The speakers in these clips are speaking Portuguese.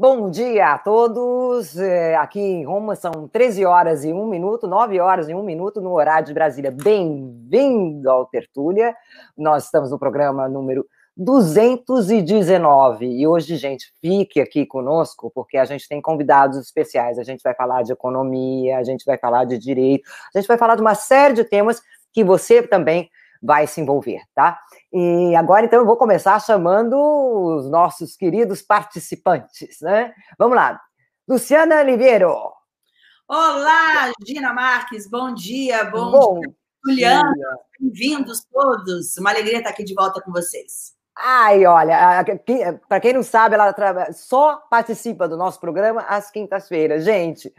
Bom dia a todos. É, aqui em Roma são 13 horas e 1 minuto, 9 horas e 1 minuto no horário de Brasília. Bem-vindo ao Tertúlia. Nós estamos no programa número 219. E hoje, gente, fique aqui conosco, porque a gente tem convidados especiais. A gente vai falar de economia, a gente vai falar de direito, a gente vai falar de uma série de temas que você também vai se envolver, tá? E agora, então, eu vou começar chamando os nossos queridos participantes, né? Vamos lá. Luciana Oliveiro. Olá, Gina Marques, bom dia, bom, bom dia, Juliana, bem-vindos todos. Uma alegria estar aqui de volta com vocês. Ai, olha, para quem não sabe, ela só participa do nosso programa às quintas-feiras. Gente,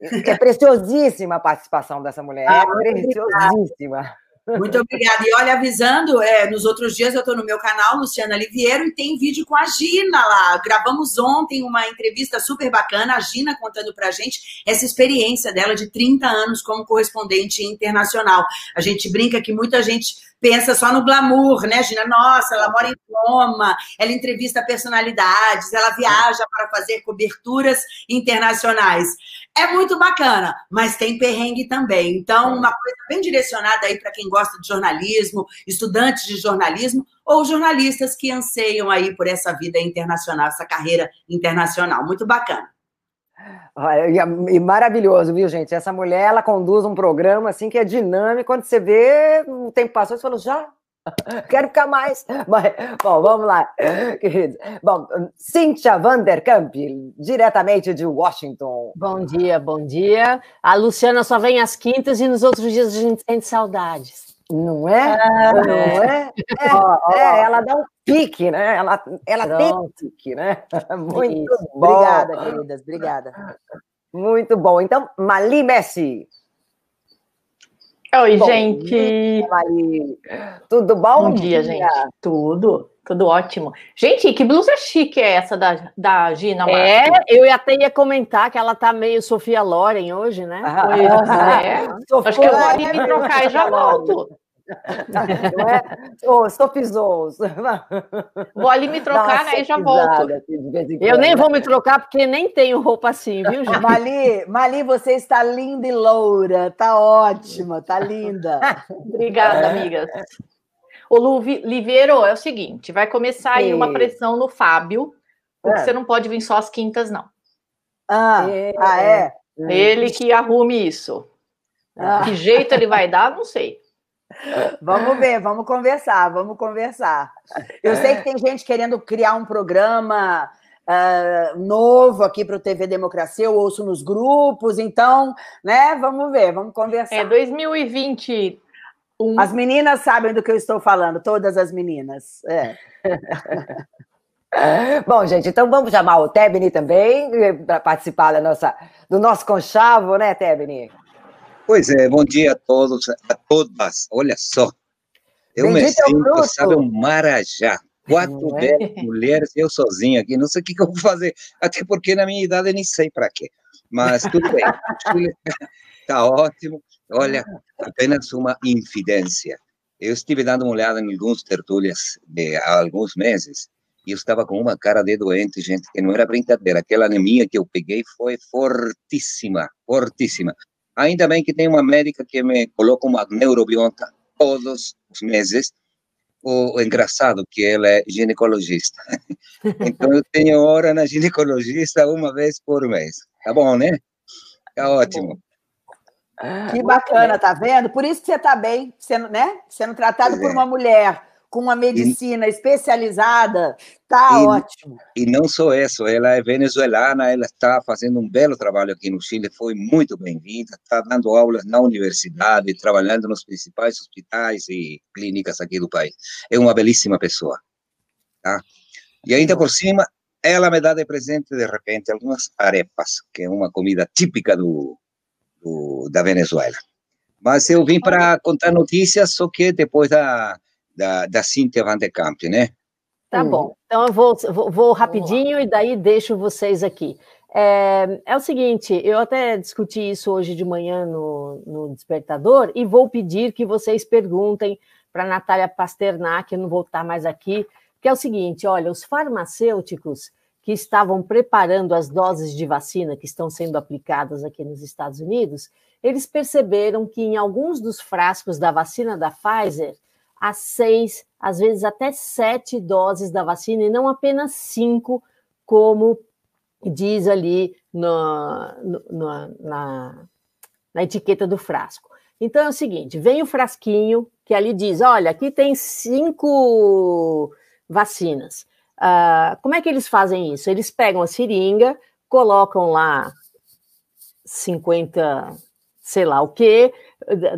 é preciosíssima a participação dessa mulher, ah, é preciosíssima. Muito obrigada. E olha, avisando, é, nos outros dias eu estou no meu canal, Luciana Liviero, e tem vídeo com a Gina lá. Gravamos ontem uma entrevista super bacana, a Gina contando pra gente essa experiência dela de 30 anos como correspondente internacional. A gente brinca que muita gente pensa só no glamour, né, Gina? Nossa, ela mora em Roma, ela entrevista personalidades, ela viaja para fazer coberturas internacionais. É muito bacana, mas tem perrengue também. Então, uma coisa bem direcionada aí para quem gosta de jornalismo, estudantes de jornalismo ou jornalistas que anseiam aí por essa vida internacional, essa carreira internacional. Muito bacana. E maravilhoso, viu, gente? Essa mulher, ela conduz um programa assim que é dinâmico. Quando você vê, o tempo passou, você falou, já? Quero ficar mais. Mas, bom, vamos lá, queridos. Bom, Cíntia Vanderkamp, diretamente de Washington. Bom dia, bom dia. A Luciana só vem às quintas e nos outros dias a gente sente saudades. Não é? Ah, não é? É, ó. é, ela dá um pique, né? Ela, ela tem um pique, né? Muito Isso. bom. Obrigada, queridas, obrigada. Muito bom. Então, Mali Messi. Oi, bom, gente. Mali. Tudo bom? Bom dia, dia, gente. Tudo. Tudo ótimo. Gente, que blusa chique é essa da, da Gina É, eu até ia comentar que ela tá meio Sofia Loren hoje, né? Ah, pois é. Acho que eu vou ali me trocar e já volto. Não é? Oh, Sofizous. Vou ali me trocar, né? E já volto. Eu nem vou me trocar porque nem tenho roupa assim, viu, gente? Mali, Mali, você está linda e loura. Tá ótima, tá linda. Obrigada, amigas. O Liveiro é o seguinte: vai começar aí uma pressão no Fábio, porque é. você não pode vir só às quintas, não. Ah, é. Ah, é? Ele que arrume isso. Ah. Que jeito ele vai dar, não sei. Vamos ver, vamos conversar, vamos conversar. Eu sei que tem gente querendo criar um programa uh, novo aqui para o TV Democracia, eu ouço nos grupos, então, né, vamos ver, vamos conversar. É 2020 um... As meninas sabem do que eu estou falando, todas as meninas. É. Bom, gente, então vamos chamar o Tebni também para participar da nossa, do nosso conchavo, né, Tebni? Pois é, bom dia a todos, a todas. Olha só, eu me sinto, sabe, um marajá. Quatro é? mulheres, eu sozinho aqui, não sei o que, que eu vou fazer, até porque na minha idade eu nem sei para quê. Mas tudo bem, está ótimo. Olha, apenas uma infidência. Eu estive dando uma olhada em alguns tertúlias de, há alguns meses e eu estava com uma cara de doente, gente, que não era brincadeira. Aquela anemia que eu peguei foi fortíssima, fortíssima. Ainda bem que tem uma médica que me coloca uma neurobionta todos os meses. O, engraçado que ela é ginecologista. então eu tenho hora na ginecologista uma vez por mês. Tá bom, né? Tá ótimo. Que bacana, tá vendo? Por isso que você está bem, sendo, né? sendo tratado por é. uma mulher com uma medicina e, especializada, tá e, ótimo. E não só isso, ela é venezuelana, ela está fazendo um belo trabalho aqui no Chile, foi muito bem-vinda, está dando aulas na universidade, trabalhando nos principais hospitais e clínicas aqui do país. É uma belíssima pessoa, tá? E ainda por cima, ela me dá de presente, de repente, algumas arepas, que é uma comida típica do, do, da Venezuela. Mas eu vim para contar notícias, só que depois da, da, da Cíntia Van de Kamp, né? Tá hum. bom. Então eu vou, vou, vou rapidinho e daí deixo vocês aqui. É, é, o seguinte, eu até discuti isso hoje de manhã no, no Despertador e vou pedir que vocês perguntem para Natália Pasternak, eu não vou estar mais aqui, que é o seguinte: olha, os farmacêuticos que estavam preparando as doses de vacina que estão sendo aplicadas aqui nos Estados Unidos, eles perceberam que em alguns dos frascos da vacina da Pfizer, há seis, às vezes até sete doses da vacina, e não apenas cinco, como diz ali no, no, na, na etiqueta do frasco. Então é o seguinte: vem o frasquinho que ali diz: olha, aqui tem cinco vacinas. Uh, como é que eles fazem isso? Eles pegam a seringa, colocam lá 50, sei lá o que,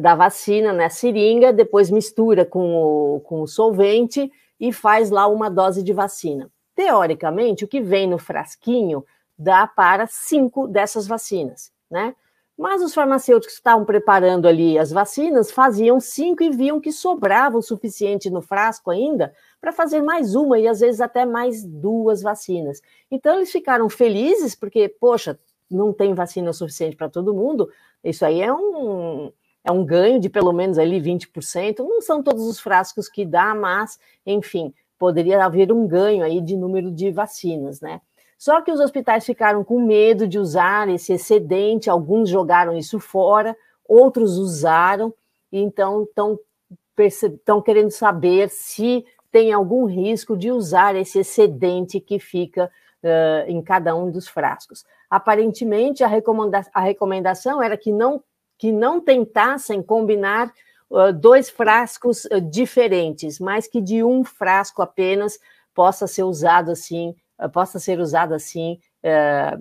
da vacina na seringa, depois mistura com o, com o solvente e faz lá uma dose de vacina. Teoricamente, o que vem no frasquinho dá para cinco dessas vacinas, né? Mas os farmacêuticos que estavam preparando ali as vacinas faziam cinco e viam que sobrava o suficiente no frasco ainda para fazer mais uma e às vezes até mais duas vacinas. Então eles ficaram felizes porque, poxa, não tem vacina suficiente para todo mundo. Isso aí é um, é um ganho de pelo menos ali 20%. Não são todos os frascos que dá, mas, enfim, poderia haver um ganho aí de número de vacinas, né? Só que os hospitais ficaram com medo de usar esse excedente, alguns jogaram isso fora, outros usaram, então estão querendo saber se tem algum risco de usar esse excedente que fica uh, em cada um dos frascos. Aparentemente, a, recomenda a recomendação era que não, que não tentassem combinar uh, dois frascos uh, diferentes, mas que de um frasco apenas possa ser usado assim eh, possa ser usado assim é,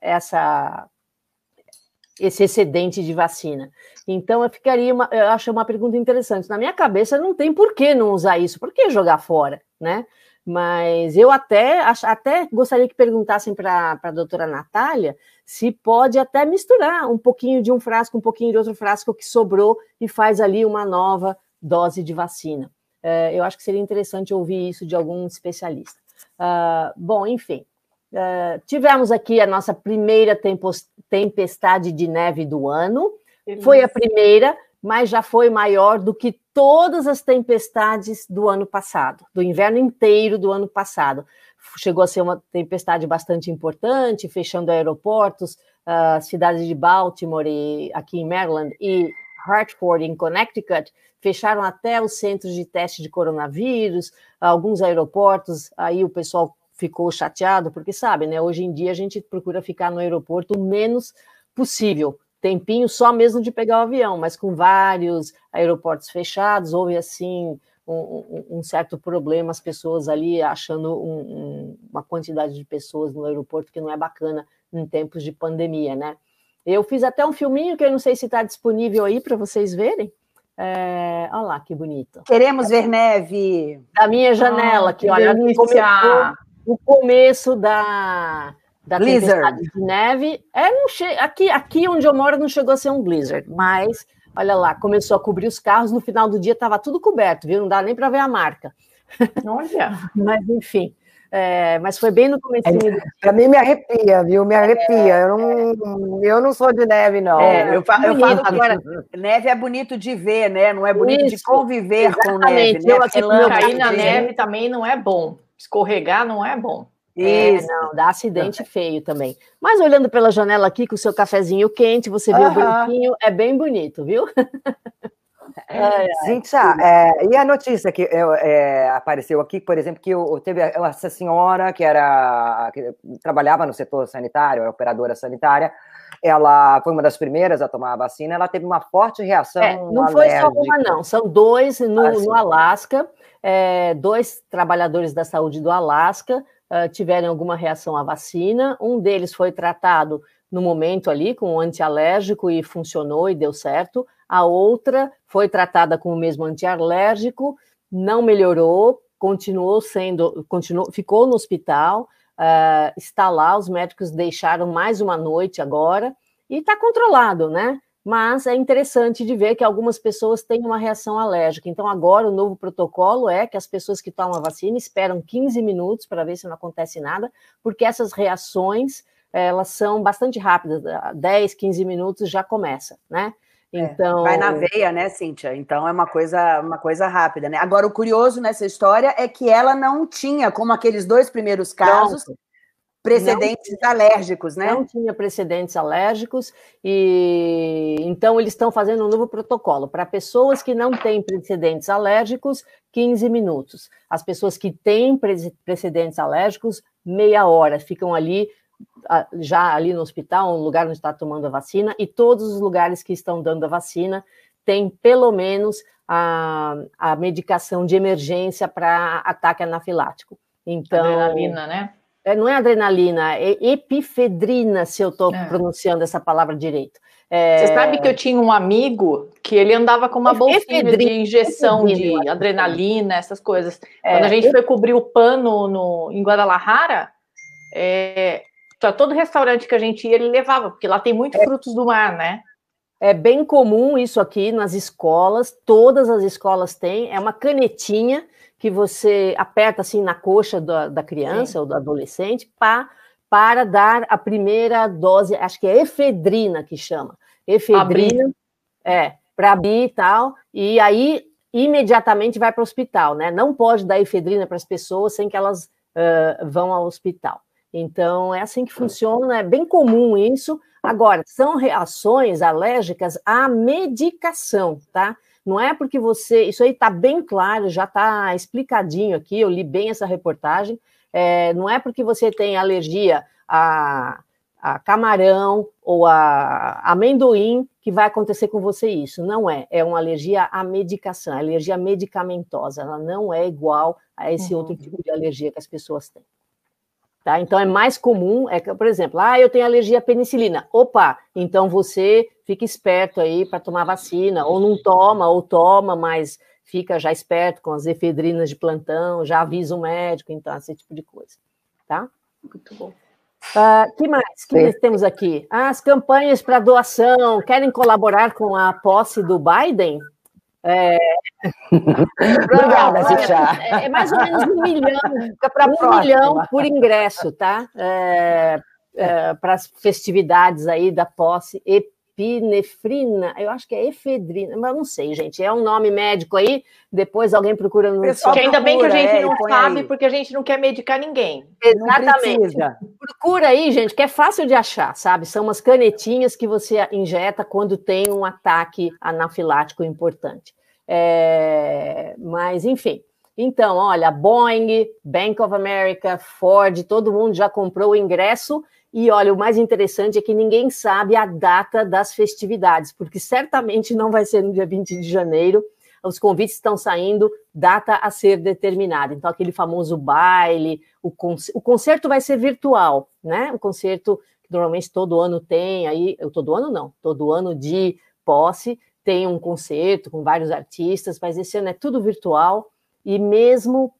essa esse excedente de vacina. Então, eu ficaria, uma, eu acho uma pergunta interessante. Na minha cabeça, não tem por que não usar isso, por que jogar fora, né? Mas eu até, até gostaria que perguntassem para a doutora Natália se pode até misturar um pouquinho de um frasco, um pouquinho de outro frasco que sobrou e faz ali uma nova dose de vacina. É, eu acho que seria interessante ouvir isso de algum especialista. Uh, bom, enfim, uh, tivemos aqui a nossa primeira tempestade de neve do ano. Foi a primeira, mas já foi maior do que todas as tempestades do ano passado, do inverno inteiro do ano passado. Chegou a ser uma tempestade bastante importante, fechando aeroportos, uh, cidades de Baltimore, e, aqui em Maryland, e Hartford, em Connecticut, fecharam até os centros de teste de coronavírus, alguns aeroportos, aí o pessoal ficou chateado, porque sabe, né? Hoje em dia a gente procura ficar no aeroporto o menos possível, tempinho só mesmo de pegar o avião, mas com vários aeroportos fechados, houve assim um, um certo problema, as pessoas ali achando um, um, uma quantidade de pessoas no aeroporto que não é bacana em tempos de pandemia, né? Eu fiz até um filminho que eu não sei se está disponível aí para vocês verem. É, olha lá que bonito. Queremos ver neve. Da minha janela, ah, que, que olha, começou o começo da, da blizzard de neve. É, não che... aqui, aqui onde eu moro não chegou a ser um blizzard, mas olha lá, começou a cobrir os carros. No final do dia estava tudo coberto, viu? Não dá nem para ver a marca. Olha. mas enfim. É, mas foi bem no começo. É, Para mim me arrepia, viu? Me arrepia. É, eu, não, eu não sou de neve, não. É, eu, falo, eu falo agora, neve é bonito de ver, né? Não é bonito Isso, de conviver com neve. Né? Eu, assim, cair na neve também não é bom. Escorregar não é bom. É, não, dá acidente feio também. Mas olhando pela janela aqui com o seu cafezinho quente, você vê o branquinho, é bem bonito, viu? Cíntia, é, e a notícia que é, apareceu aqui, por exemplo, que teve essa senhora que era que trabalhava no setor sanitário, era operadora sanitária, ela foi uma das primeiras a tomar a vacina, ela teve uma forte reação. É, não alérgica. foi só uma, não, são dois no, ah, no Alasca, é, dois trabalhadores da saúde do Alasca uh, tiveram alguma reação à vacina, um deles foi tratado no momento ali com um antialérgico e funcionou e deu certo. A outra foi tratada com o mesmo antialérgico, não melhorou, continuou sendo, continuou, ficou no hospital, uh, está lá, os médicos deixaram mais uma noite agora, e está controlado, né? Mas é interessante de ver que algumas pessoas têm uma reação alérgica. Então, agora o novo protocolo é que as pessoas que tomam a vacina esperam 15 minutos para ver se não acontece nada, porque essas reações elas são bastante rápidas, 10, 15 minutos já começa, né? É, então vai na veia, né, Cíntia? Então é uma coisa, uma coisa rápida, né? Agora o curioso nessa história é que ela não tinha, como aqueles dois primeiros casos, precedentes não, alérgicos, né? Não tinha precedentes alérgicos, e então eles estão fazendo um novo protocolo. Para pessoas que não têm precedentes alérgicos, 15 minutos. As pessoas que têm precedentes alérgicos, meia hora, ficam ali já ali no hospital, um lugar onde está tomando a vacina, e todos os lugares que estão dando a vacina têm pelo menos a, a medicação de emergência para ataque anafilático. Então, adrenalina, né? É, não é adrenalina, é epifedrina, se eu estou é. pronunciando essa palavra direito. É... Você sabe que eu tinha um amigo que ele andava com uma bolsinha de injeção de adrenalina, essas coisas. É, Quando a gente foi cobrir o pano no, em Guadalajara, é, todo restaurante que a gente ia, ele levava, porque lá tem muitos é. frutos do mar, né? É bem comum isso aqui nas escolas, todas as escolas têm, é uma canetinha que você aperta assim na coxa da, da criança Sim. ou do adolescente pra, para dar a primeira dose, acho que é efedrina que chama. Efedrina, abrir. é, para abrir e tal, e aí imediatamente vai para o hospital, né? Não pode dar efedrina para as pessoas sem que elas uh, vão ao hospital. Então, é assim que funciona, é bem comum isso. Agora, são reações alérgicas à medicação, tá? Não é porque você. Isso aí está bem claro, já está explicadinho aqui, eu li bem essa reportagem. É, não é porque você tem alergia a, a camarão ou a amendoim que vai acontecer com você isso. Não é. É uma alergia à medicação, é alergia medicamentosa. Ela não é igual a esse uhum. outro tipo de alergia que as pessoas têm. Tá? Então, é mais comum, é que, por exemplo, ah, eu tenho alergia à penicilina. Opa, então você fica esperto aí para tomar vacina, ou não toma, ou toma, mas fica já esperto com as efedrinas de plantão, já avisa o médico, então, esse tipo de coisa. Tá? Muito bom. Uh, que mais? que temos aqui? As campanhas para doação. Querem colaborar com a posse do Biden? É... Obrigada, Zichá. É, é, mais ou menos um milhão, um próxima. milhão por ingresso, tá? É, é, para as festividades aí da posse epinefrina, eu acho que é efedrina, mas não sei, gente, é um nome médico aí, depois alguém procura no Pessoal que ainda bem que a gente é, não sabe, aí. porque a gente não quer medicar ninguém. Exatamente. Procura aí, gente, que é fácil de achar, sabe? São umas canetinhas que você injeta quando tem um ataque anafilático importante. É, mas, enfim. Então, olha, Boeing, Bank of America, Ford, todo mundo já comprou o ingresso e olha, o mais interessante é que ninguém sabe a data das festividades, porque certamente não vai ser no dia 20 de janeiro. Os convites estão saindo, data a ser determinada. Então, aquele famoso baile, o, o concerto vai ser virtual, né? O concerto que normalmente todo ano tem aí, todo ano não, todo ano de posse tem um concerto com vários artistas, mas esse ano é tudo virtual e mesmo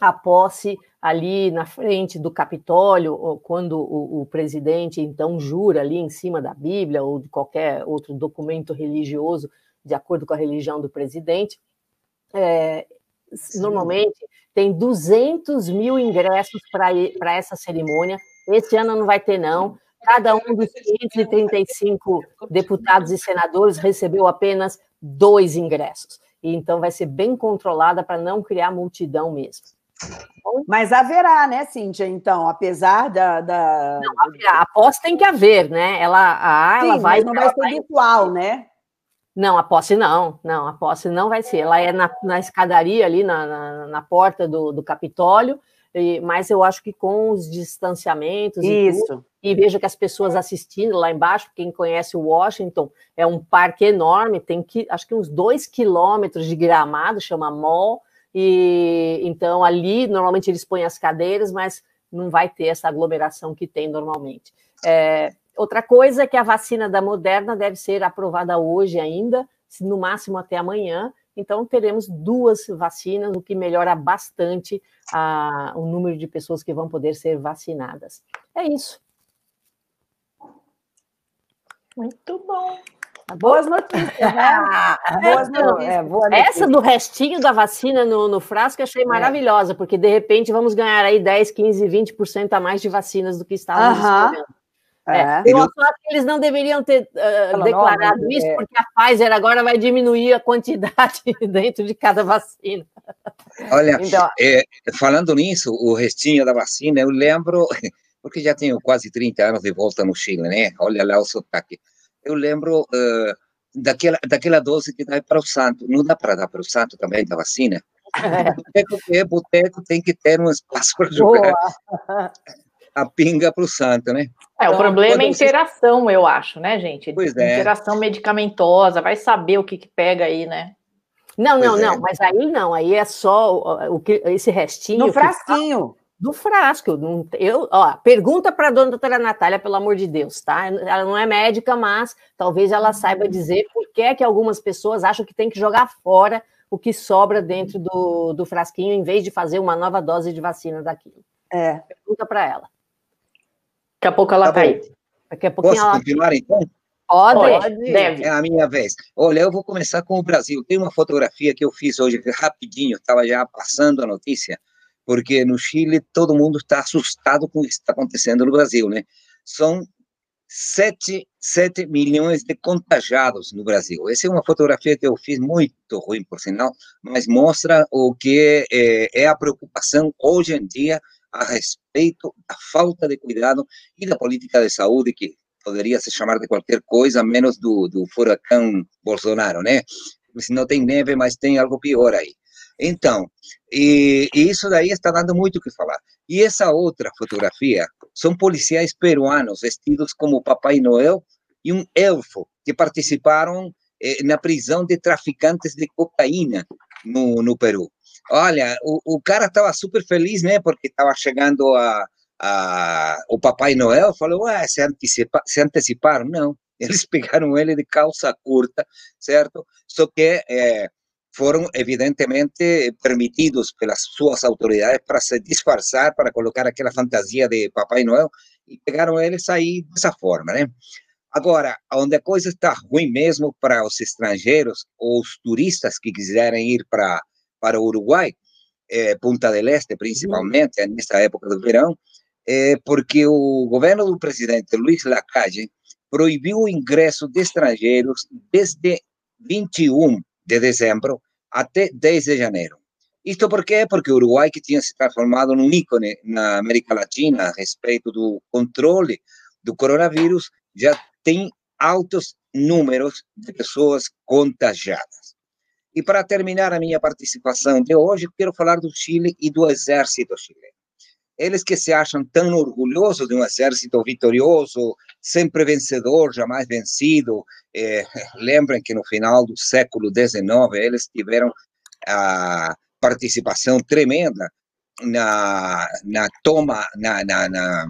a posse ali na frente do Capitólio, quando o, o, presidente então jura ali em cima da Bíblia ou de qualquer outro documento religioso de acordo com a religião do presidente, é, normalmente tem 200 mil ingressos para essa cerimônia. Esse ano não vai ter, não. Cada um dos 535 deputados e senadores recebeu apenas dois ingressos. E então vai ser bem controlada para não criar multidão mesmo. Mas haverá, né, Cíntia? Então, apesar da. da... Não, a aposta tem que haver, né? Ela, a, Sim, ela vai. Mas não vai ser vai... virtual, né? Não, a posse não, não, a posse não vai ser. Ela é na, na escadaria ali, na, na, na porta do, do Capitólio, e, mas eu acho que com os distanciamentos Isso. e tudo, e vejo que as pessoas assistindo lá embaixo, quem conhece o Washington, é um parque enorme, tem que, acho que uns dois quilômetros de gramado, chama mall, e então ali normalmente eles põem as cadeiras, mas não vai ter essa aglomeração que tem normalmente. É, outra coisa é que a vacina da Moderna deve ser aprovada hoje ainda, no máximo até amanhã, então teremos duas vacinas, o que melhora bastante a, o número de pessoas que vão poder ser vacinadas. É isso. Muito bom. Boas notícias, né? Boas notícias. É, boa notícia. Essa do restinho da vacina no, no frasco eu achei é. maravilhosa, é. porque de repente vamos ganhar aí 10, 15, 20% a mais de vacinas do que estávamos esperando. É. É. Eu acho que eles não deveriam ter uh, declarado não, isso, é. porque a Pfizer agora vai diminuir a quantidade dentro de cada vacina. Olha, então, é, falando nisso, o restinho da vacina, eu lembro porque já tenho quase 30 anos de volta no Chile, né? Olha lá o sotaque. Eu lembro uh, daquela, daquela dose que dá para o santo. Não dá para dar para o santo também da vacina? Boteco que é boteco tem que ter um espaço para jogar Boa. a pinga para o santo, né? É, então, o problema é a interação, você... eu acho, né, gente? Pois é. Interação medicamentosa, vai saber o que, que pega aí, né? Não, pois não, é. não, mas aí não, aí é só o, o que, esse restinho. No frasquinho. Do frasco. Não, eu, ó, pergunta para a dona doutora Natália, pelo amor de Deus, tá? Ela não é médica, mas talvez ela saiba dizer por que, é que algumas pessoas acham que tem que jogar fora o que sobra dentro do, do frasquinho, em vez de fazer uma nova dose de vacina daquilo. É. Pergunta para ela. Daqui a pouco ela tá, tá aí. Daqui a pouquinho Posso ela... continuar então? Pode, Pode, deve. É a minha vez. Olha, eu vou começar com o Brasil. Tem uma fotografia que eu fiz hoje, rapidinho, estava já passando a notícia, porque no Chile todo mundo está assustado com o que está acontecendo no Brasil, né? São 7, 7 milhões de contagiados no Brasil. Essa é uma fotografia que eu fiz muito ruim, por sinal, mas mostra o que é, é a preocupação hoje em dia a respeito da falta de cuidado e da política de saúde que poderia se chamar de qualquer coisa, menos do, do furacão Bolsonaro, né? Não tem neve, mas tem algo pior aí. Então, e, e, isso daí está dando muito o que falar. E essa outra fotografia são policiais peruanos vestidos como Papai Noel e um elfo que participaram eh, na prisão de traficantes de cocaína no, no Peru. Olha, o, o cara estava super feliz, né? Porque estava chegando a, a, o Papai Noel. Falou, ué, se, antecipa, se anteciparam? Não, eles pegaram ele de calça curta, certo? Só que é, foram, evidentemente, permitidos pelas suas autoridades para se disfarçar, para colocar aquela fantasia de Papai Noel, e pegaram eles aí dessa forma, né? Agora, onde a coisa está ruim mesmo para os estrangeiros ou os turistas que quiserem ir para para o Uruguai, eh, Punta del Este principalmente, uhum. nesta época do verão, eh, porque o governo do presidente Luiz Lacalle proibiu o ingresso de estrangeiros desde 21 de dezembro até 10 de janeiro. Isto por quê? Porque o Uruguai, que tinha se transformado num ícone na América Latina a respeito do controle do coronavírus, já tem altos números de pessoas contagiadas. E para terminar a minha participação de hoje, quero falar do Chile e do exército chileno. Eles que se acham tão orgulhosos de um exército vitorioso, sempre vencedor, jamais vencido. Eh, lembrem que no final do século XIX eles tiveram a participação tremenda na, na toma, na, na, na,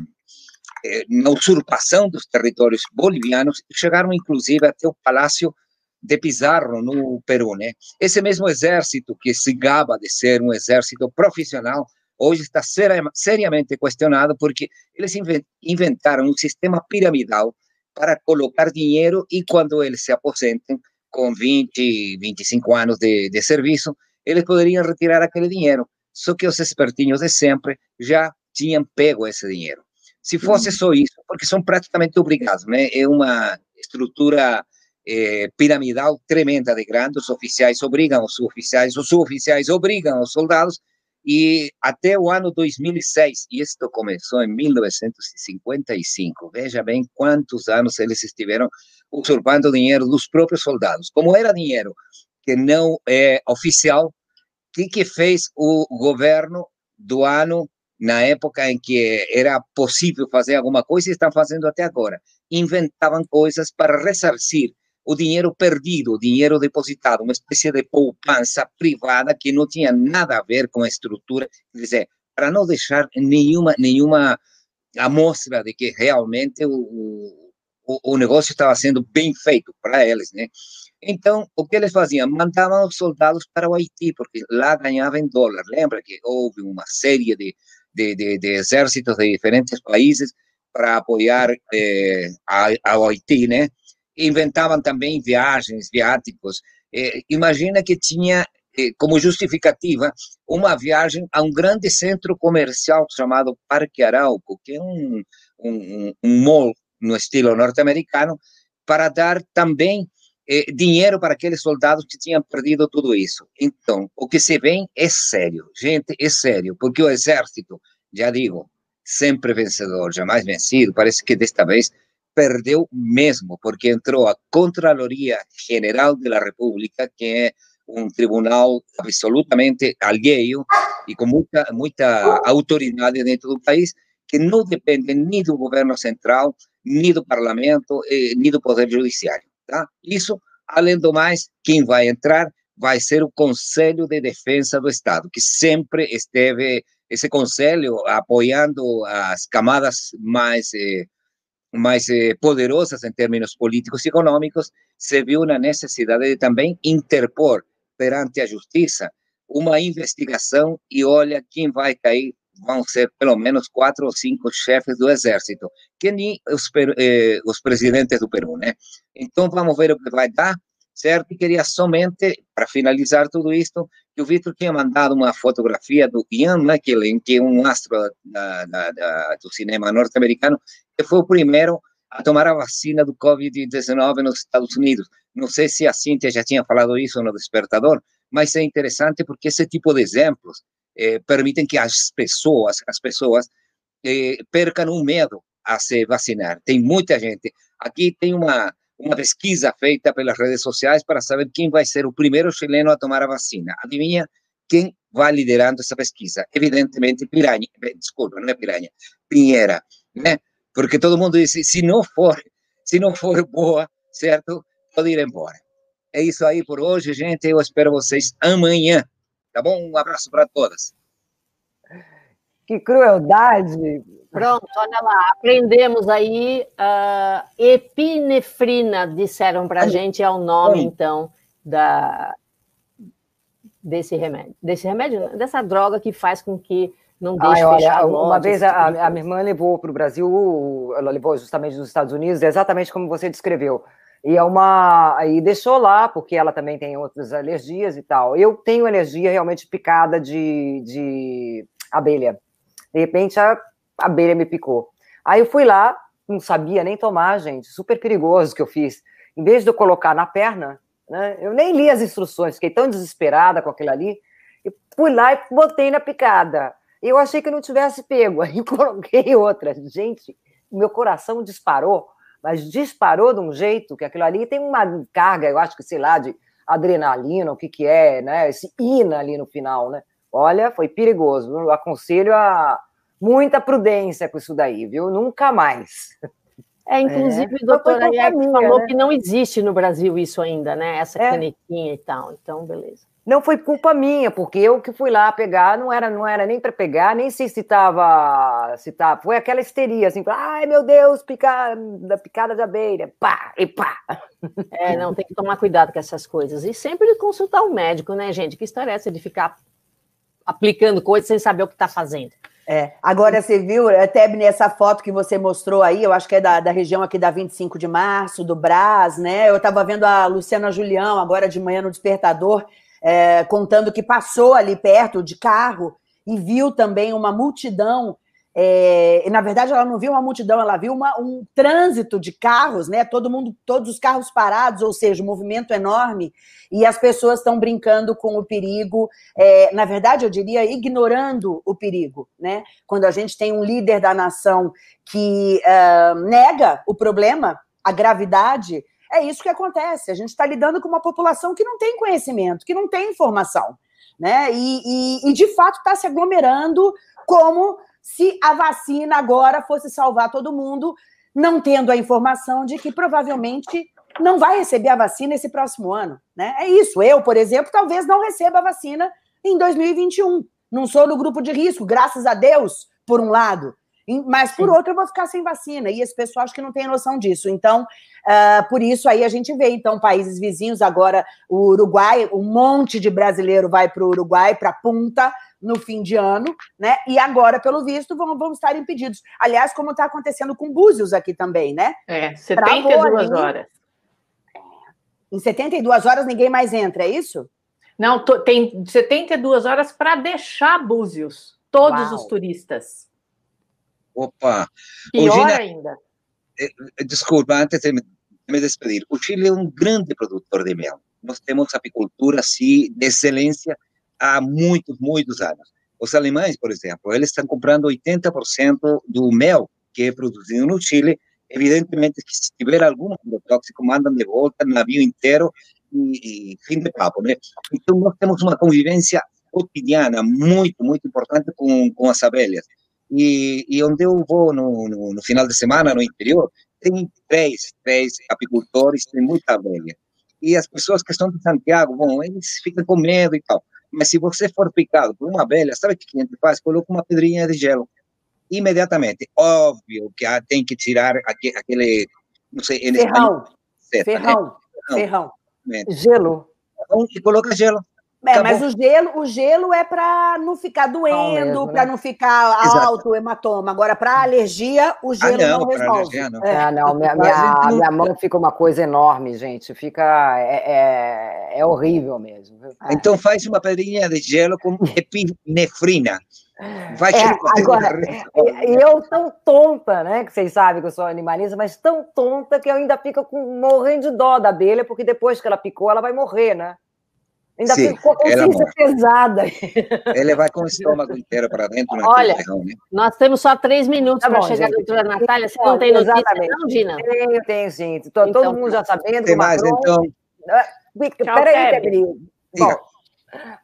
eh, na usurpação dos territórios bolivianos, chegaram inclusive até o Palácio de Pizarro no Peru, né? Esse mesmo exército que se gaba de ser um exército profissional, hoje está seriamente questionado porque eles inventaram um sistema piramidal para colocar dinheiro e quando eles se aposentem com 20, 25 anos de, de serviço, eles poderiam retirar aquele dinheiro. Só que os espertinhos de sempre já tinham pego esse dinheiro. Se fosse só isso, porque são praticamente obrigados, né? É uma estrutura eh, piramidal tremenda de grandes oficiais obrigam os oficiais, os suboficiais obrigam os soldados, e até o ano 2006, e isto começou em 1955, veja bem quantos anos eles estiveram usurpando dinheiro dos próprios soldados. Como era dinheiro que não é oficial, o que, que fez o governo do ano na época em que era possível fazer alguma coisa e estão fazendo até agora? Inventavam coisas para ressarcir o dinheiro perdido, o dinheiro depositado, uma espécie de poupança privada que não tinha nada a ver com a estrutura, quer dizer, para não deixar nenhuma, nenhuma amostra de que realmente o, o, o negócio estava sendo bem feito para eles, né? Então, o que eles faziam? Mandavam os soldados para o Haiti, porque lá ganhavam em dólar. Lembra que houve uma série de, de, de, de exércitos de diferentes países para apoiar eh, ao Haiti, né? Inventavam também viagens, viáticos. Eh, imagina que tinha eh, como justificativa uma viagem a um grande centro comercial chamado Parque Arauco, que é um, um, um mall no estilo norte-americano, para dar também eh, dinheiro para aqueles soldados que tinham perdido tudo isso. Então, o que se vê é sério, gente, é sério, porque o exército, já digo, sempre vencedor, jamais vencido. Parece que desta vez perdeu mesmo, porque entrou a Contraloria General da República, que é um tribunal absolutamente alheio e com muita, muita autoridade dentro do país, que não depende nem do governo central, nem do parlamento, eh, nem do poder judiciário. Tá? Isso, além do mais, quem vai entrar vai ser o Conselho de Defesa do Estado, que sempre esteve, esse conselho, apoiando as camadas mais eh, mais eh, poderosas em termos políticos e econômicos, se viu na necessidade de também interpor perante a justiça uma investigação e olha quem vai cair vão ser pelo menos quatro ou cinco chefes do exército, que nem os, eh, os presidentes do Peru, né? Então vamos ver o que vai dar, certo? E queria somente, para finalizar tudo isto, que o Vitor tinha mandado uma fotografia do Ian McKellen, que é um astro da, da, da, do cinema norte-americano, que foi o primeiro a tomar a vacina do Covid-19 nos Estados Unidos. Não sei se a Cíntia já tinha falado isso no Despertador, mas é interessante porque esse tipo de exemplos eh, permitem que as pessoas, as pessoas eh, percam o medo a se vacinar. Tem muita gente. Aqui tem uma uma pesquisa feita pelas redes sociais para saber quem vai ser o primeiro chileno a tomar a vacina. Adivinha quem vai liderando essa pesquisa? Evidentemente, Piranha, desculpa, não é Piranha, Pinheira, né? porque todo mundo diz, se não for, se não for boa, certo, pode ir embora. É isso aí por hoje, gente. Eu espero vocês amanhã. Tá bom? Um abraço para todas. Que crueldade! Pronto, olha lá, aprendemos aí uh, epinefrina, disseram para a gente, é o nome, então, da, desse remédio. Desse remédio, dessa droga que faz com que não deixe Ai, olha, Uma vez tipo a, a, minha irmã levou para o Brasil, ela levou justamente dos Estados Unidos, exatamente como você descreveu. E é uma. E deixou lá, porque ela também tem outras alergias e tal. Eu tenho alergia realmente picada de, de abelha. De repente a abelha me picou. Aí eu fui lá, não sabia nem tomar, gente. Super perigoso que eu fiz. Em vez de eu colocar na perna, né, eu nem li as instruções, fiquei tão desesperada com aquilo ali. E fui lá e botei na picada. Eu achei que não tivesse pego, aí coloquei outra. Gente, meu coração disparou, mas disparou de um jeito que aquilo ali tem uma carga, eu acho que, sei lá, de adrenalina, o que que é, né? Esse ina ali no final, né? Olha, foi perigoso. Eu aconselho a muita prudência com isso daí, viu? Nunca mais. É, inclusive, é. o doutor Ayek falou né? que não existe no Brasil isso ainda, né? Essa é. canetinha e tal. Então, beleza. Não foi culpa minha, porque eu que fui lá pegar, não era, não era nem para pegar, nem sei se estava, se tava, foi aquela histeria, assim, ai meu Deus, picar, da picada de abelha, pá, e pá. É, não, tem que tomar cuidado com essas coisas. E sempre consultar o um médico, né, gente? Que história é essa de ficar aplicando coisas sem saber o que está fazendo? É, agora você viu, até nessa foto que você mostrou aí, eu acho que é da, da região aqui da 25 de março, do Brás, né? Eu estava vendo a Luciana Julião agora de manhã no Despertador, é, contando que passou ali perto de carro e viu também uma multidão. É, e na verdade ela não viu uma multidão, ela viu uma, um trânsito de carros, né? Todo mundo, todos os carros parados, ou seja, um movimento enorme, e as pessoas estão brincando com o perigo. É, na verdade, eu diria ignorando o perigo, né? Quando a gente tem um líder da nação que uh, nega o problema, a gravidade, é isso que acontece. A gente está lidando com uma população que não tem conhecimento, que não tem informação. Né? E, e, e de fato está se aglomerando como se a vacina agora fosse salvar todo mundo, não tendo a informação de que provavelmente não vai receber a vacina esse próximo ano. Né? É isso. Eu, por exemplo, talvez não receba a vacina em 2021. Não sou no grupo de risco, graças a Deus, por um lado. Mas, por Sim. outro, eu vou ficar sem vacina. E esse pessoal acho que não tem noção disso. Então, uh, por isso aí a gente vê, então, países vizinhos, agora o Uruguai, um monte de brasileiro vai para o Uruguai, para Punta, no fim de ano, né? E agora, pelo visto, vão, vão estar impedidos. Aliás, como está acontecendo com Búzios aqui também, né? É, 72 horas. Em 72 horas ninguém mais entra, é isso? Não, tem 72 horas para deixar Búzios, todos Uau. os turistas. Opa! Pior ainda. Eh, eh, desculpa, antes de me despedir. O Chile é um grande produtor de mel. Nós temos apicultura, sim, de excelência há muitos, muitos anos. Os alemães, por exemplo, eles estão comprando 80% do mel que é produzido no Chile. Evidentemente que se tiver algum agrotóxico, mandam de volta navio inteiro e, e fim de papo, né? Então, nós temos uma convivência cotidiana muito, muito importante com, com as abelhas. E, e onde eu vou no, no, no, final de semana, no interior, tem três, três apicultores, tem muita abelha. E as pessoas que estão de Santiago, bom, eles ficam com medo e tal. Mas se você for picado por uma abelha, sabe o que a gente faz? Coloca uma pedrinha de gelo. Imediatamente. Óbvio que tem que tirar aquele, não sei, ferrão. Espanhol, seta, ferrão. Né? Ferrão. ferrão. Gelo. E coloca gelo. É, mas o gelo, o gelo é para não ficar doendo, para né? não ficar alto o hematoma. Agora, para alergia, o ah, gelo ah, não, não resolve. Alergia, não. É. Ah, não, minha, minha, minha, mão fica uma coisa enorme, gente. Fica. É, é, é horrível mesmo. Então faz uma pedrinha de gelo com epinefrina. Vai é, agora, e eu tão tonta, né? Que vocês sabem que eu sou animalista, mas tão tonta que eu ainda fico com, morrendo de dó da abelha, porque depois que ela picou, ela vai morrer, né? Ainda Sim, ficou consciência pesada. Ele vai com o estômago inteiro para dentro. Olha, ferrão, né? nós temos só três minutos tá para chegar, gente. doutora Natália. Você não tem notícia, Exatamente. não, Gina? Tenho, tenho sim. Tô, então, todo mundo já sabendo. Tem mais, então. Peraí, Tebni. Bom,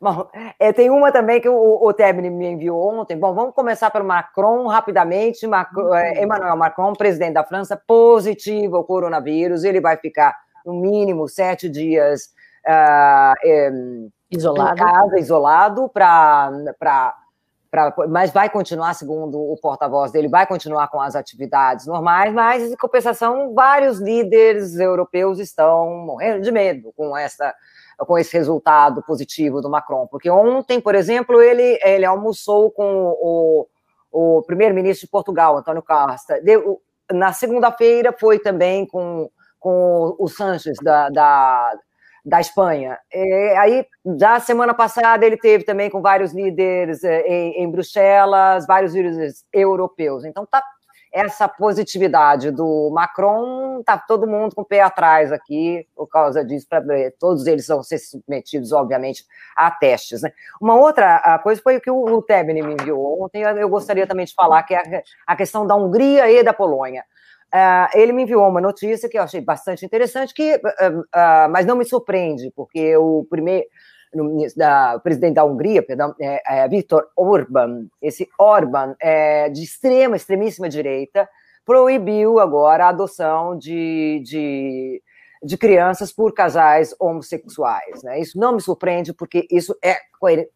bom é, tem uma também que o, o Tebni me enviou ontem. Bom, vamos começar pelo Macron rapidamente. Macron, é, Emmanuel Macron, presidente da França, positivo ao coronavírus. Ele vai ficar no mínimo sete dias uh, é, isolado. casa, isolado, para Pra, mas vai continuar, segundo o porta-voz dele, vai continuar com as atividades normais, mas, em compensação, vários líderes europeus estão morrendo de medo com, essa, com esse resultado positivo do Macron. Porque ontem, por exemplo, ele, ele almoçou com o, o primeiro-ministro de Portugal, Antônio Costa. Deu, na segunda-feira foi também com, com o Sanches da, da da Espanha. E aí, já semana passada, ele teve também com vários líderes eh, em, em Bruxelas, vários líderes europeus. Então, tá essa positividade do Macron, tá todo mundo com o pé atrás aqui por causa disso, pra, todos eles vão ser submetidos, obviamente, a testes. Né? Uma outra coisa foi o que o, o Tebni me enviou ontem, eu gostaria também de falar, que é a questão da Hungria e da Polônia. Uh, ele me enviou uma notícia que eu achei bastante interessante, que, uh, uh, mas não me surpreende, porque o primeiro da, o presidente da Hungria, perdão, é, é Viktor Orban, esse Orban é de extrema, extremíssima direita, proibiu agora a adoção de, de, de crianças por casais homossexuais. Né? Isso não me surpreende, porque isso é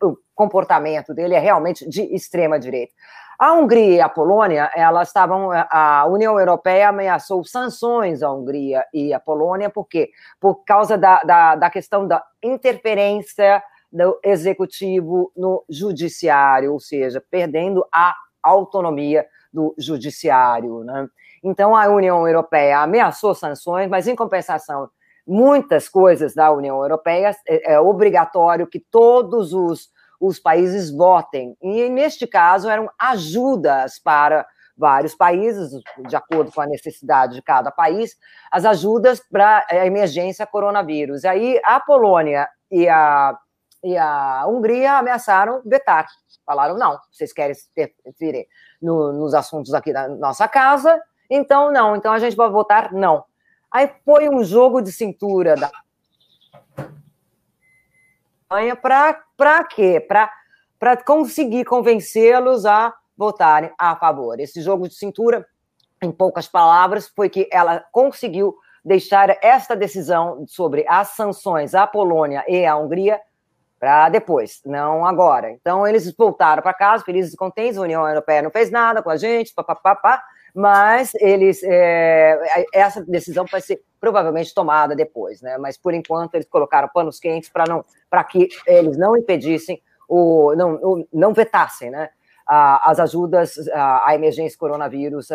o comportamento dele é realmente de extrema direita. A Hungria e a Polônia, elas estavam. A União Europeia ameaçou sanções à Hungria e à Polônia, por quê? Por causa da, da, da questão da interferência do executivo no judiciário, ou seja, perdendo a autonomia do judiciário. Né? Então, a União Europeia ameaçou sanções, mas, em compensação, muitas coisas da União Europeia é, é obrigatório que todos os os países votem. E, neste caso, eram ajudas para vários países, de acordo com a necessidade de cada país, as ajudas para a emergência coronavírus. Aí, a Polônia e a, e a Hungria ameaçaram vetar. Falaram, não, vocês querem interferir no, nos assuntos aqui da nossa casa, então não, então a gente vai votar não. Aí foi um jogo de cintura da para quê? Para conseguir convencê-los a votarem a favor. Esse jogo de cintura, em poucas palavras, foi que ela conseguiu deixar esta decisão sobre as sanções à Polônia e à Hungria para depois, não agora. Então, eles voltaram para casa, felizes e contentes, a União Europeia não fez nada com a gente, papapá, mas eles é, essa decisão vai ser provavelmente tomada depois, né? Mas por enquanto eles colocaram panos quentes para não para que eles não impedissem o não, o, não vetassem, né? as ajudas à emergência coronavírus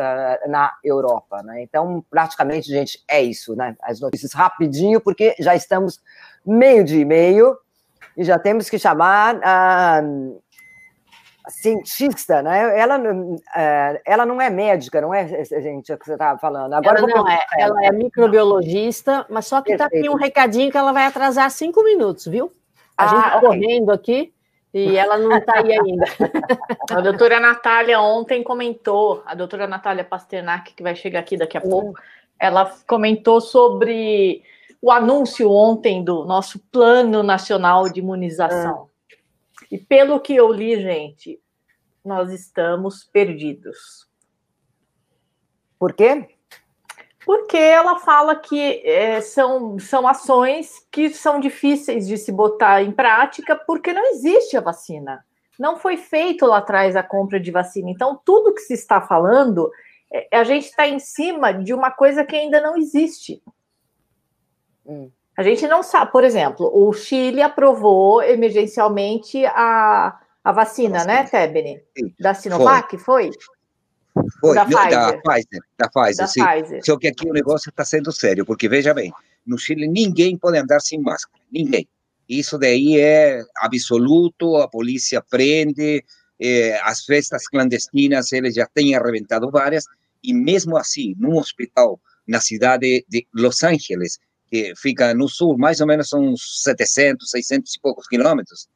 na Europa, né? Então praticamente, gente, é isso, né? As notícias rapidinho porque já estamos meio dia e meio e já temos que chamar a cientista, né? Ela, é, ela não é médica, não é, gente, o que você estava falando. Agora ela não é, ela é microbiologista, mas só que está aqui um recadinho que ela vai atrasar cinco minutos, viu? A ah, gente está okay. correndo aqui, E ela não está aí ainda. A doutora Natália ontem comentou, a doutora Natália Pasternak, que vai chegar aqui daqui a pouco, ela comentou sobre o anúncio ontem do nosso Plano Nacional de Imunização. E pelo que eu li, gente, nós estamos perdidos. Por quê? Porque ela fala que é, são, são ações que são difíceis de se botar em prática porque não existe a vacina. Não foi feito lá atrás a compra de vacina. Então, tudo que se está falando, é, a gente está em cima de uma coisa que ainda não existe. Hum. A gente não sabe, por exemplo, o Chile aprovou emergencialmente a, a vacina, né, Tebni? Da Sinovac, foi? Foi, da, Pfizer. da Pfizer. Da Pfizer, da sim. Pfizer. Só que aqui o negócio está sendo sério, porque veja bem, no Chile ninguém pode andar sem máscara, ninguém. Isso daí é absoluto, a polícia prende, eh, as festas clandestinas eles já têm arrebentado várias, e mesmo assim, num hospital na cidade de Los Angeles, que fica no sul, mais ou menos são uns 700, 600 e poucos quilômetros,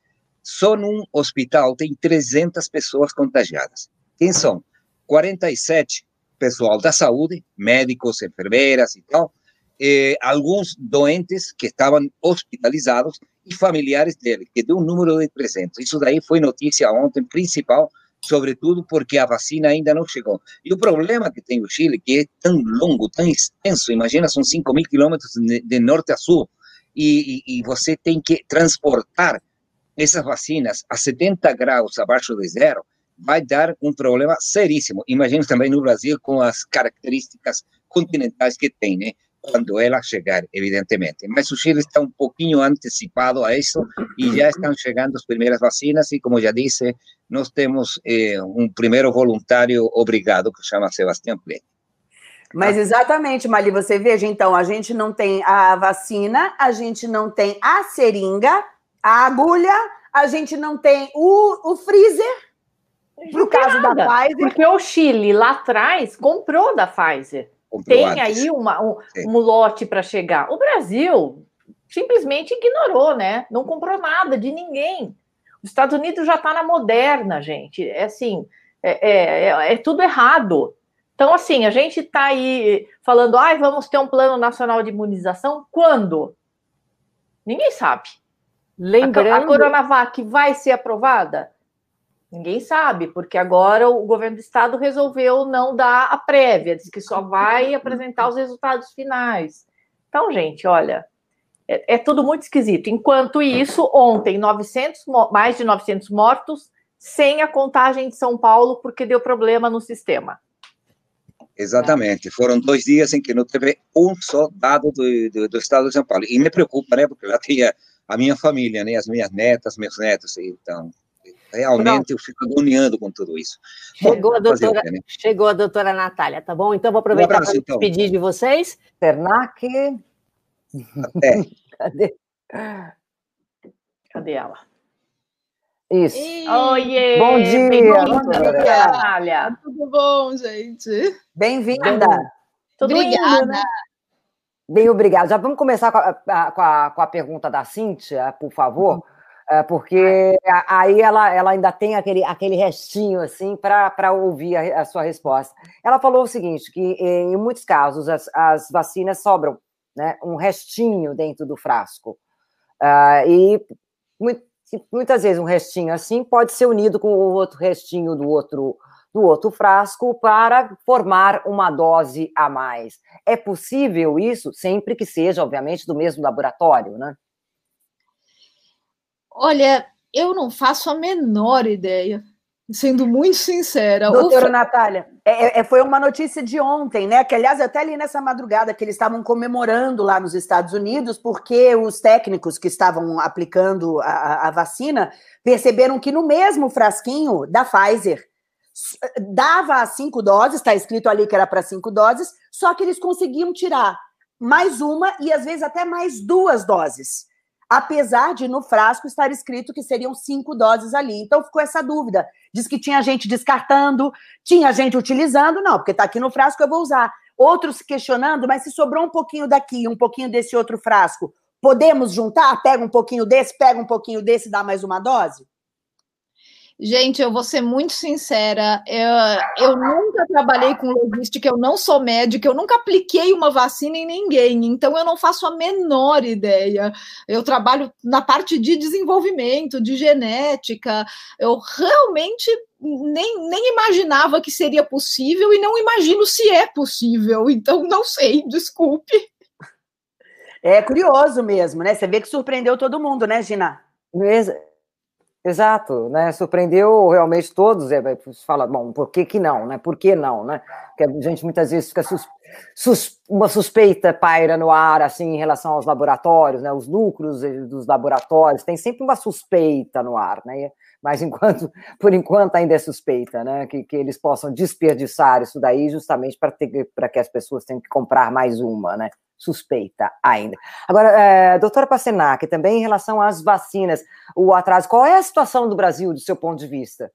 só num hospital tem 300 pessoas contagiadas. Quem são? 47 pessoal da saúde, médicos, enfermeiras e tal, alguns doentes que estavam hospitalizados e familiares dele, que deu um número de 300. Isso daí foi notícia ontem principal sobretudo porque a vacina ainda não chegou. E o problema que tem o Chile, que é tão longo, tão extenso, imagina, são 5 mil quilômetros de norte a sul, e, e, e, você tem que transportar essas vacinas a 70 graus abaixo de zero, vai dar um problema seríssimo. Imagina também no Brasil, com as características continentais que tem, né? Quando ela chegar, evidentemente. Mas o Chile está um pouquinho antecipado a isso e já estão chegando as primeiras vacinas e, como já disse, nós temos eh, um primeiro voluntário obrigado que chama Sebastião Plete. Mas exatamente, Mali, você veja, então, a gente não tem a vacina, a gente não tem a seringa, a agulha, a gente não tem o, o freezer, no caso nada, da Pfizer. Porque o Chile, lá atrás, comprou da Pfizer tem antes. aí uma, um, um lote para chegar. O Brasil simplesmente ignorou, né? Não comprou nada de ninguém. Os Estados Unidos já está na moderna, gente. É assim, é, é, é, é tudo errado. Então, assim, a gente está aí falando, ai, vamos ter um plano nacional de imunização. Quando? Ninguém sabe. Lembrando... A, a Coronavac vai ser aprovada? Ninguém sabe, porque agora o governo do estado resolveu não dar a prévia, diz que só vai apresentar os resultados finais. Então, gente, olha, é, é tudo muito esquisito. Enquanto isso, ontem, 900, mais de 900 mortos, sem a contagem de São Paulo, porque deu problema no sistema. Exatamente. Foram dois dias em que não teve um só dado do, do, do estado de São Paulo. E me preocupa, né? Porque lá tinha a minha família, né? As minhas netas, meus netos. Então, Realmente eu fico agoniando com tudo isso. Chegou, bom, a doutora, né? chegou a doutora Natália, tá bom? Então vou aproveitar um para então. despedir de vocês. Ternac. Até. Cadê? Cadê ela? Isso. Oiê! Bom dia, doutora Natália. Tudo bom, gente? Bem-vinda. Tudo Obrigada. Né? Bem, obrigado. Já vamos começar com a, com a, com a pergunta da Cíntia, por favor. É, porque aí ela, ela ainda tem aquele, aquele restinho assim para ouvir a, a, sua resposta. Ela falou o seguinte: que em muitos casos as, as vacinas sobram né, um restinho dentro do frasco. Uh, e muitas vezes um restinho assim pode ser unido com o outro restinho do outro, do outro frasco para formar uma dose a mais. É possível isso, sempre que seja, obviamente, do mesmo laboratório, né? Olha, eu não faço a menor ideia. Sendo muito sincera. Doutora Natália, é, é, foi uma notícia de ontem, né? Que, aliás, eu até li nessa madrugada que eles estavam comemorando lá nos Estados Unidos, porque os técnicos que estavam aplicando a, a vacina perceberam que no mesmo frasquinho da Pfizer dava cinco doses, está escrito ali que era para cinco doses, só que eles conseguiam tirar mais uma e às vezes até mais duas doses apesar de no frasco estar escrito que seriam cinco doses ali. Então ficou essa dúvida. Diz que tinha gente descartando, tinha gente utilizando, não, porque está aqui no frasco, eu vou usar. Outros questionando, mas se sobrou um pouquinho daqui, um pouquinho desse outro frasco, podemos juntar? Pega um pouquinho desse, pega um pouquinho desse, dá mais uma dose? Gente, eu vou ser muito sincera. Eu, eu, nunca trabalhei com logística, eu não sou médica, eu nunca apliquei uma vacina em ninguém, então eu não faço a menor ideia. Eu trabalho na parte de desenvolvimento, de genética. Eu realmente nem, nem imaginava que seria possível e não imagino se é possível. Então, não sei, desculpe. É curioso mesmo, né? Você vê que surpreendeu todo mundo, né, Gina? Exato, né? Surpreendeu realmente todos. É, você fala, bom, por que, que não, né? Por que não, né? Porque a gente muitas vezes fica sus, sus, uma suspeita paira no ar, assim, em relação aos laboratórios, né? Os lucros dos laboratórios, tem sempre uma suspeita no ar, né? Mas enquanto, por enquanto ainda é suspeita, né? Que, que eles possam desperdiçar isso daí justamente para que as pessoas tenham que comprar mais uma, né? Suspeita ainda. Agora, é, doutora Passenac, também em relação às vacinas, o atraso, qual é a situação do Brasil, do seu ponto de vista?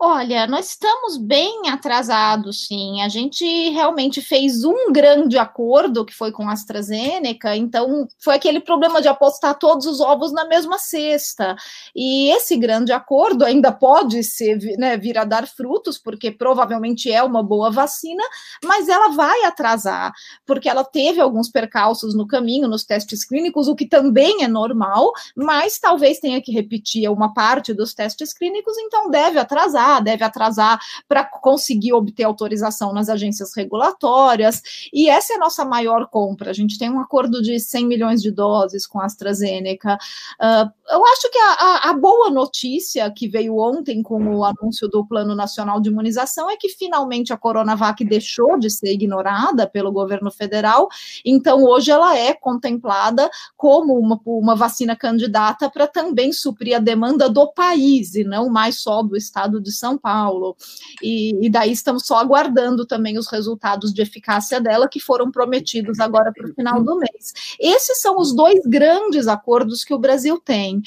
Olha, nós estamos bem atrasados, sim. A gente realmente fez um grande acordo que foi com a AstraZeneca, então foi aquele problema de apostar todos os ovos na mesma cesta. E esse grande acordo ainda pode ser, né, vir a dar frutos, porque provavelmente é uma boa vacina, mas ela vai atrasar, porque ela teve alguns percalços no caminho, nos testes clínicos, o que também é normal, mas talvez tenha que repetir uma parte dos testes clínicos, então deve atrasar deve atrasar para conseguir obter autorização nas agências regulatórias. E essa é a nossa maior compra. A gente tem um acordo de 100 milhões de doses com a AstraZeneca. Uh, eu acho que a, a, a, boa notícia que veio ontem com o anúncio do Plano Nacional de Imunização é que finalmente a Coronavac deixou de ser ignorada pelo governo federal. Então, hoje ela é contemplada como uma, uma vacina candidata para também suprir a demanda do país e não mais só do estado de São Paulo. E, e daí estamos só aguardando também os resultados de eficácia dela, que foram prometidos agora para o final do mês. Esses são os dois grandes acordos que o Brasil tem. Uh,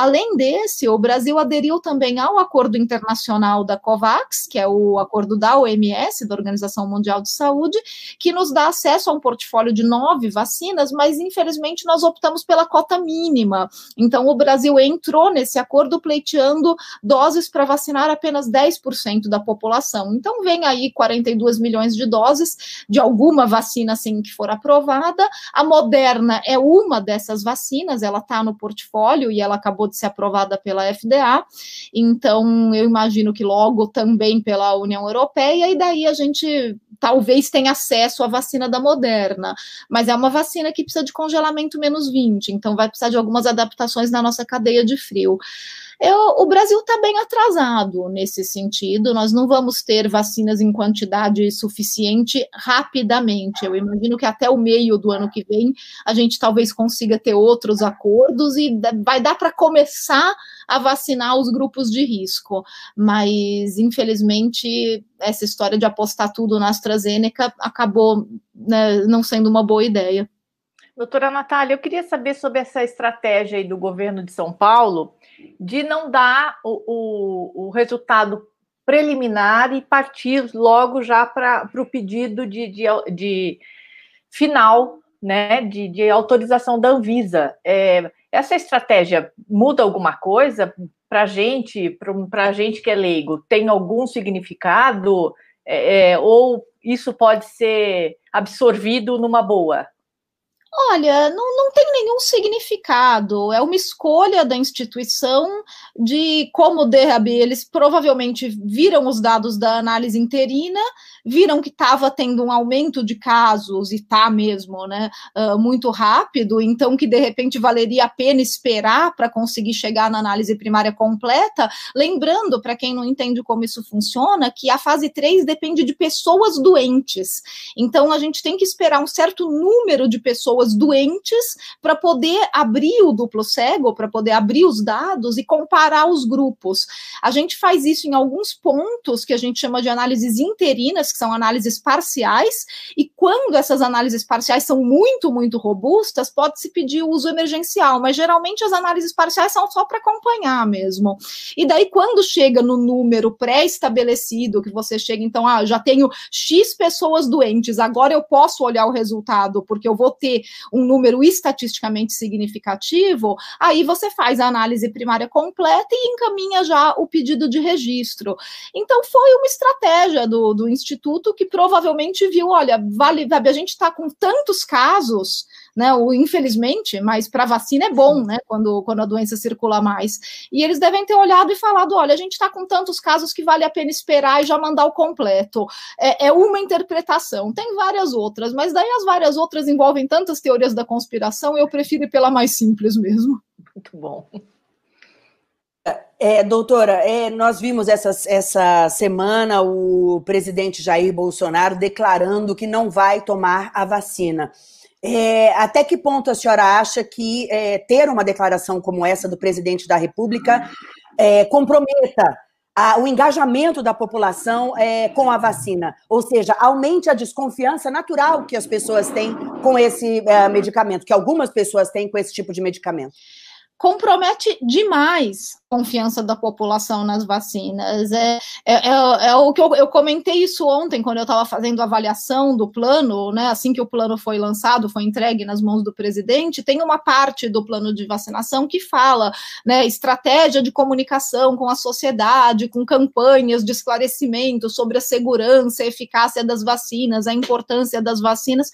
além desse, o Brasil aderiu também ao acordo internacional da COVAX, que é o acordo da OMS, da Organização Mundial de Saúde, que nos dá acesso a um portfólio de nove vacinas, mas infelizmente nós optamos pela cota mínima. Então, o Brasil entrou nesse acordo pleiteando doses para vacinar vacinar apenas 10% da população. Então, vem aí 42 milhões de doses de alguma vacina assim que for aprovada. A Moderna é uma dessas vacinas, ela está no portfólio e ela acabou de ser aprovada pela FDA. Então, eu imagino que logo também pela União Europeia, e daí a gente talvez tenha acesso à vacina da Moderna, mas é uma vacina que precisa de congelamento menos 20, então vai precisar de algumas adaptações na nossa cadeia de frio. Eu, o Brasil está bem atrasado nesse sentido. Nós não vamos ter vacinas em quantidade suficiente rapidamente. Eu imagino que até o meio do ano que vem a gente talvez consiga ter outros acordos e vai dar para começar a vacinar os grupos de risco. Mas, infelizmente, essa história de apostar tudo na AstraZeneca acabou né, não sendo uma boa ideia. Doutora Natália, eu queria saber sobre essa estratégia aí do governo de São Paulo de não dar o, o, o resultado preliminar e partir logo já para o pedido de, de, de, final né, de, de autorização da Anvisa. É, essa estratégia muda alguma coisa para gente, para gente que é leigo? Tem algum significado? É, é, ou isso pode ser absorvido numa boa? Olha, não, não tem nenhum significado. É uma escolha da instituição de como DRAB. Eles provavelmente viram os dados da análise interina, viram que estava tendo um aumento de casos, e está mesmo, né? Uh, muito rápido, então que de repente valeria a pena esperar para conseguir chegar na análise primária completa. Lembrando, para quem não entende como isso funciona, que a fase 3 depende de pessoas doentes. Então a gente tem que esperar um certo número de pessoas pessoas doentes para poder abrir o duplo cego, para poder abrir os dados e comparar os grupos. A gente faz isso em alguns pontos que a gente chama de análises interinas, que são análises parciais, e quando essas análises parciais são muito, muito robustas, pode-se pedir o uso emergencial, mas geralmente as análises parciais são só para acompanhar mesmo. E daí, quando chega no número pré-estabelecido, que você chega, então, ah, já tenho X pessoas doentes, agora eu posso olhar o resultado, porque eu vou ter um número estatisticamente significativo, aí você faz a análise primária completa e encaminha já o pedido de registro. Então, foi uma estratégia do, do Instituto que provavelmente viu: olha, vale, a gente está com tantos casos né? O, infelizmente, mas para vacina é bom, né? Quando, quando a doença circula mais. E eles devem ter olhado e falado: olha, a gente está com tantos casos que vale a pena esperar e já mandar o completo. É, é uma interpretação, tem várias outras, mas daí as várias outras envolvem tantas teorias da conspiração, eu prefiro ir pela mais simples mesmo. Muito bom. É, doutora, é, nós vimos essa, essa semana o presidente Jair Bolsonaro declarando que não vai tomar a vacina. É, até que ponto a senhora acha que é, ter uma declaração como essa do presidente da República é, comprometa a, o engajamento da população é, com a vacina? Ou seja, aumente a desconfiança natural que as pessoas têm com esse é, medicamento, que algumas pessoas têm com esse tipo de medicamento? Compromete demais a confiança da população nas vacinas. É, é, é, é o que eu, eu, comentei isso ontem, quando eu estava fazendo a avaliação do plano, né? Assim que o plano foi lançado, foi entregue nas mãos do presidente, tem uma parte do plano de vacinação que fala, né, estratégia de comunicação com a sociedade, com campanhas de esclarecimento sobre a segurança, a eficácia das vacinas, a importância das vacinas.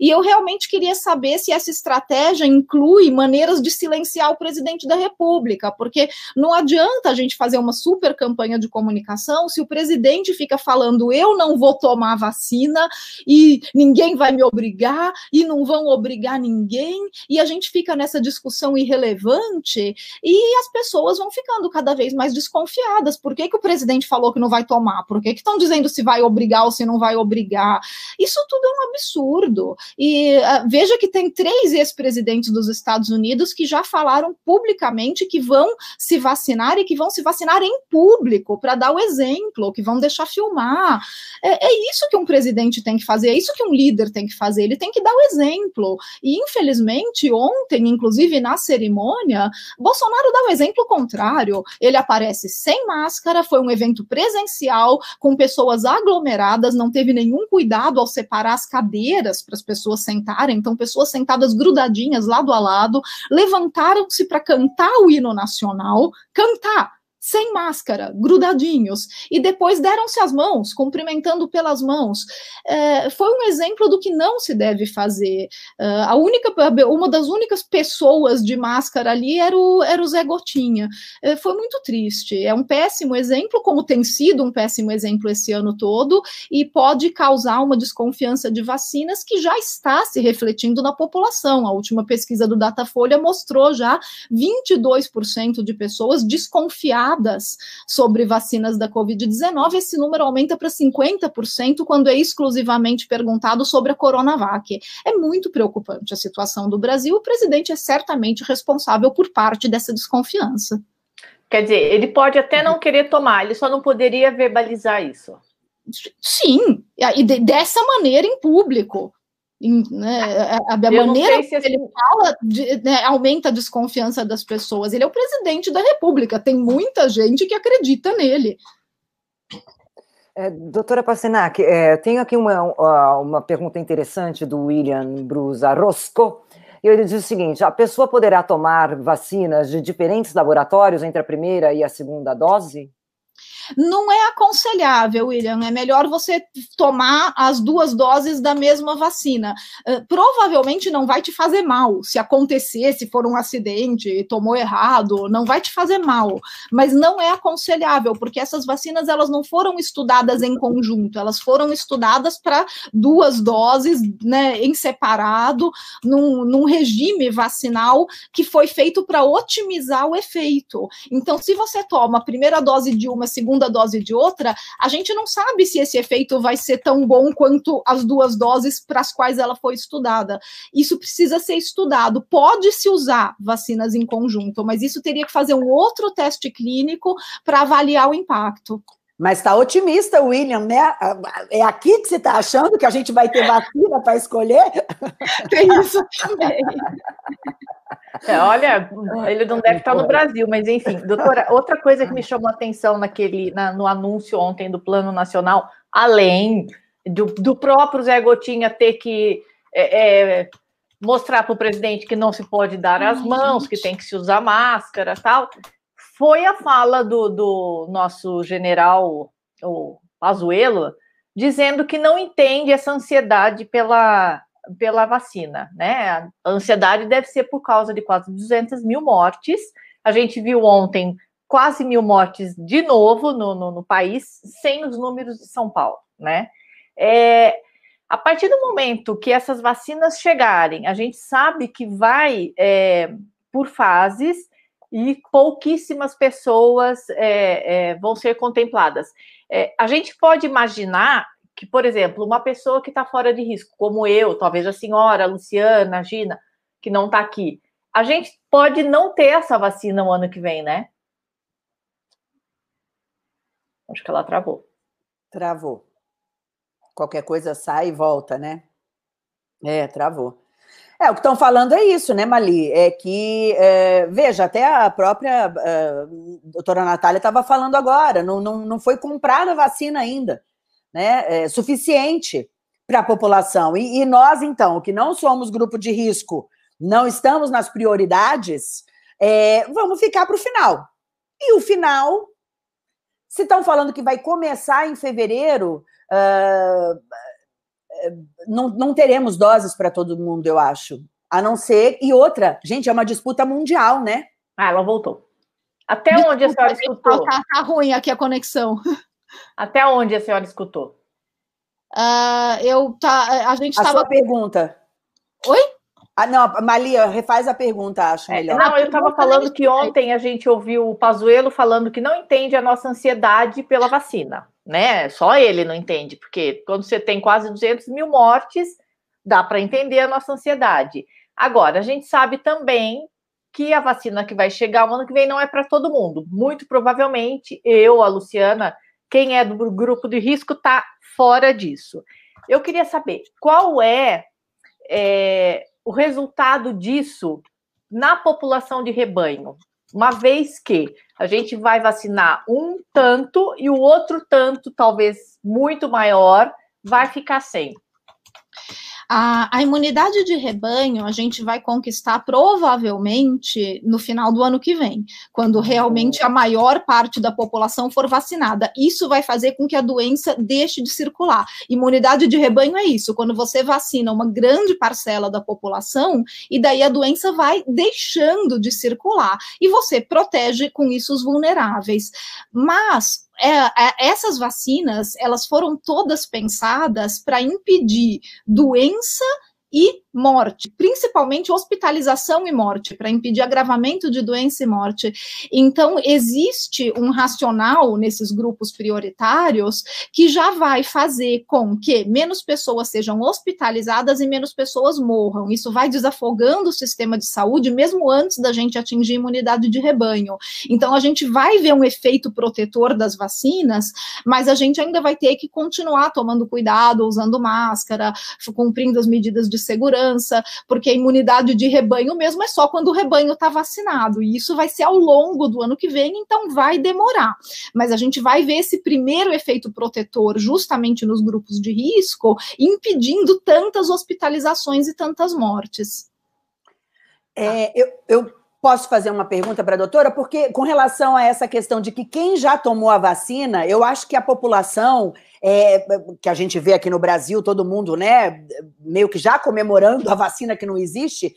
E eu realmente queria saber se essa estratégia inclui maneiras de silenciar o presidente da República, porque não adianta a gente fazer uma super campanha de comunicação se o presidente fica falando eu não vou tomar vacina e ninguém vai me obrigar e não vão obrigar ninguém e a gente fica nessa discussão irrelevante e as pessoas vão ficando cada vez mais desconfiadas. Por que, que o presidente falou que não vai tomar? Por que estão dizendo se vai obrigar ou se não vai obrigar? Isso tudo é um absurdo. E uh, veja que tem três ex-presidentes dos Estados Unidos que já falaram publicamente que vão se vacinar e que vão se vacinar em público para dar o exemplo, que vão deixar filmar. É, é, isso que um presidente tem que fazer, é isso que um líder tem que fazer, ele tem que dar o exemplo. E infelizmente, ontem, inclusive na cerimônia, Bolsonaro dá o exemplo contrário. Ele aparece sem máscara, foi um evento presencial, com pessoas aglomeradas, não teve nenhum cuidado ao separar as cadeiras para as pessoas pessoas sentarem, então pessoas sentadas grudadinhas lado a lado, levantaram-se para cantar o hino nacional, cantar sem máscara, grudadinhos, e depois deram-se as mãos, cumprimentando pelas mãos. É, foi um exemplo do que não se deve fazer. É, a única, uma das únicas pessoas de máscara ali era o, era o Zé Gotinha. É, foi muito triste. É um péssimo exemplo, como tem sido um péssimo exemplo esse ano todo, e pode causar uma desconfiança de vacinas que já está se refletindo na população. A última pesquisa do Datafolha mostrou já 22% de pessoas desconfiadas sobre vacinas da Covid-19, esse número aumenta para 50% quando é exclusivamente perguntado sobre a Coronavac. É muito preocupante a situação do Brasil, o presidente é certamente responsável por parte dessa desconfiança. Quer dizer, ele pode até não querer tomar, ele só não poderia verbalizar isso. Sim, e dessa maneira em público. Né, a, a maneira que ele fala de, né, aumenta a desconfiança das pessoas. Ele é o presidente da República, tem muita gente que acredita nele. É, doutora Passenac, é, tenho aqui uma, uma pergunta interessante do William Brusa Rosco. E ele diz o seguinte: a pessoa poderá tomar vacinas de diferentes laboratórios entre a primeira e a segunda dose? Não é aconselhável, William. É melhor você tomar as duas doses da mesma vacina. Uh, provavelmente não vai te fazer mal. Se acontecer, se for um acidente tomou errado, não vai te fazer mal. Mas não é aconselhável, porque essas vacinas elas não foram estudadas em conjunto, elas foram estudadas para duas doses, né, em separado, num, num regime vacinal que foi feito para otimizar o efeito. Então, se você toma a primeira dose de uma, a segunda segunda dose de outra, a gente não sabe se esse efeito vai ser tão bom quanto as duas doses para as quais ela foi estudada. Isso precisa ser estudado. Pode-se usar vacinas em conjunto, mas isso teria que fazer um outro teste clínico para avaliar o impacto. Mas está otimista, William, né? É aqui que você está achando que a gente vai ter vacina para escolher? Tem isso também. É, olha, ele não deve estar no Brasil, mas enfim, doutora, outra coisa que me chamou a atenção naquele, na, no anúncio ontem do Plano Nacional, além do, do próprio Zé Gotinha ter que é, é, mostrar para o presidente que não se pode dar as mãos, que tem que se usar máscara tal. Foi a fala do, do nosso general, o Pazuello, dizendo que não entende essa ansiedade pela, pela vacina, né? A ansiedade deve ser por causa de quase 200 mil mortes. A gente viu ontem quase mil mortes de novo no, no, no país, sem os números de São Paulo, né? É, a partir do momento que essas vacinas chegarem, a gente sabe que vai é, por fases e pouquíssimas pessoas é, é, vão ser contempladas. É, a gente pode imaginar que, por exemplo, uma pessoa que está fora de risco, como eu, talvez a senhora, a Luciana, a Gina, que não está aqui, a gente pode não ter essa vacina no ano que vem, né? Acho que ela travou. Travou. Qualquer coisa sai e volta, né? É, travou. É, o que estão falando é isso, né, Mali? É que, é, veja, até a própria é, doutora Natália estava falando agora, não, não, não foi comprada a vacina ainda, né? É, suficiente para a população. E, e, nós, então, que não somos grupo de risco, não estamos nas prioridades, é, vamos ficar para o final. E o final, se estão falando que vai começar em fevereiro, uh, não, não teremos doses para todo mundo, eu acho. A não ser. E outra, gente, é uma disputa mundial, né? Ah, ela voltou. Até Desculpa, onde a senhora escutou? Tá, tá, ruim aqui a conexão. Até onde a senhora escutou? Uh, eu tá, a gente estava. A sua pergunta. Oi? Ah, não, Malia, refaz a pergunta, acho é, melhor. Não, eu estava falando que ontem a gente ouviu o Pazuello falando que não entende a nossa ansiedade pela vacina né? Só ele não entende, porque quando você tem quase 200 mil mortes, dá para entender a nossa ansiedade. Agora, a gente sabe também que a vacina que vai chegar o ano que vem não é para todo mundo. Muito provavelmente, eu, a Luciana, quem é do grupo de risco, está fora disso. Eu queria saber qual é, é o resultado disso na população de rebanho uma vez que a gente vai vacinar um tanto e o outro tanto, talvez muito maior, vai ficar sem. A, a, imunidade de rebanho a gente vai conquistar provavelmente no final do ano que vem, quando realmente a maior parte da população for vacinada. Isso vai fazer com que a doença deixe de circular. Imunidade de rebanho é isso, quando você vacina uma grande parcela da população e daí a doença vai deixando de circular e você protege com isso os vulneráveis. Mas é, é, essas vacinas, elas foram todas pensadas para impedir doença e morte, principalmente hospitalização e morte, para impedir agravamento de doença e morte. Então, existe um racional nesses grupos prioritários que já vai fazer com que menos pessoas sejam hospitalizadas e menos pessoas morram. Isso vai desafogando o sistema de saúde, mesmo antes da gente atingir imunidade de rebanho. Então, a gente vai ver um efeito protetor das vacinas, mas a gente ainda vai ter que continuar tomando cuidado, usando máscara, cumprindo as medidas de segurança, porque a imunidade de rebanho mesmo é só quando o rebanho está vacinado, e isso vai ser ao longo do ano que vem, então vai demorar. Mas a gente vai ver esse primeiro efeito protetor justamente nos grupos de risco, impedindo tantas hospitalizações e tantas mortes. É, eu, eu posso fazer uma pergunta para a doutora? Porque com relação a essa questão de que quem já tomou a vacina, eu acho que a população é, que a gente vê aqui no Brasil, todo mundo, né, meio que já comemorando a vacina que não existe,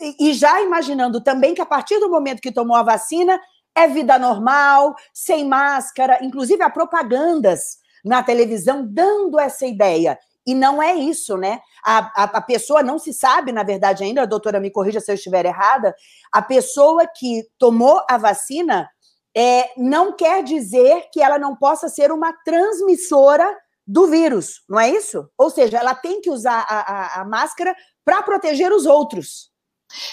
e, e já imaginando também que a partir do momento que tomou a vacina, é vida normal, sem máscara, inclusive há propagandas na televisão dando essa ideia. E não é isso, né? A, a, a, pessoa não se sabe, na verdade, ainda, a doutora me corrija se eu estiver errada, a pessoa que tomou a vacina é, não quer dizer que ela não possa ser uma transmissora do vírus, não é isso? Ou seja, ela tem que usar a, a, a máscara para proteger os outros.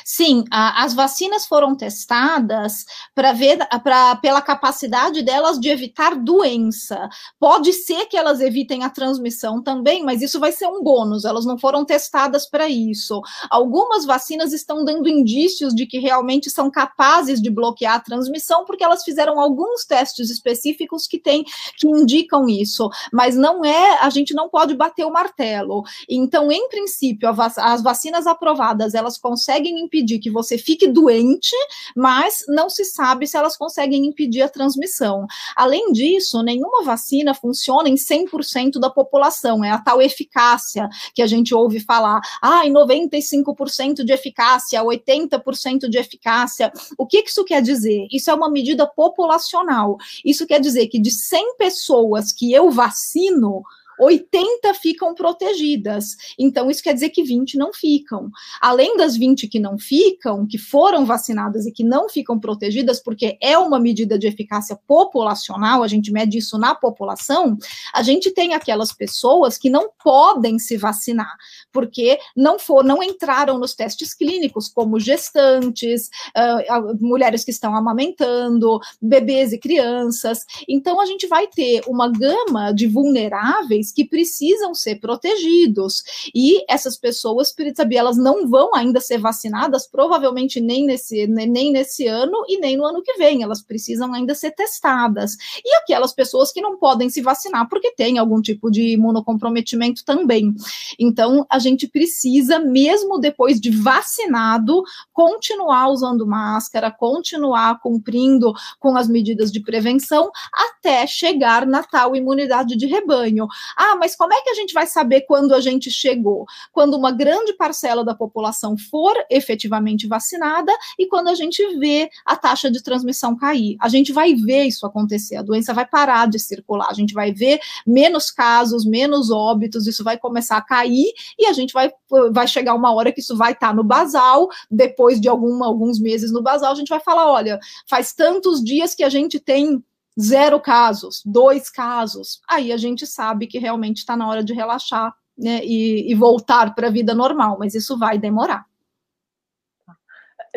Sim, a, as vacinas foram testadas para ver pra, pela capacidade delas de evitar doença. Pode ser que elas evitem a transmissão também, mas isso vai ser um bônus. Elas não foram testadas para isso. Algumas vacinas estão dando indícios de que realmente são capazes de bloquear a transmissão, porque elas fizeram alguns testes específicos que têm que indicam isso. Mas não é, a gente não pode bater o martelo. Então, em princípio, as vacinas aprovadas elas conseguem conseguem impedir que você fique doente, mas não se sabe se elas conseguem impedir a transmissão. Além disso, nenhuma vacina funciona em 100% da população, é a tal eficácia que a gente ouve falar. Ah, em 95% de eficácia, 80% de eficácia. O que isso quer dizer? Isso é uma medida populacional. Isso quer dizer que de 100 pessoas que eu vacino, 80 ficam protegidas. Então, isso quer dizer que 20 não ficam. Além das 20 que não ficam, que foram vacinadas e que não ficam protegidas, porque é uma medida de eficácia populacional, a gente mede isso na população, a gente tem aquelas pessoas que não podem se vacinar, porque não for, não entraram nos testes clínicos, como gestantes, uh, mulheres que estão amamentando, bebês e crianças. Então, a gente vai ter uma gama de vulneráveis que precisam ser protegidos. E essas pessoas, sabe, elas não vão ainda ser vacinadas, provavelmente nem nesse, nem nesse ano e nem no ano que vem. Elas precisam ainda ser testadas. E aquelas pessoas que não podem se vacinar porque tem algum tipo de imunocomprometimento também. Então, a gente precisa, mesmo depois de vacinado, continuar usando máscara, continuar cumprindo com as medidas de prevenção até chegar na tal imunidade de rebanho. Ah, mas como é que a gente vai saber quando a gente chegou? Quando uma grande parcela da população for efetivamente vacinada e quando a gente vê a taxa de transmissão cair. A gente vai ver isso acontecer, a doença vai parar de circular, a gente vai ver menos casos, menos óbitos, isso vai começar a cair e a gente vai, vai chegar uma hora que isso vai estar tá no basal, depois de alguma, alguns meses no basal, a gente vai falar: olha, faz tantos dias que a gente tem zero casos, dois casos, aí a gente sabe que realmente está na hora de relaxar né, e, e voltar para a vida normal, mas isso vai demorar.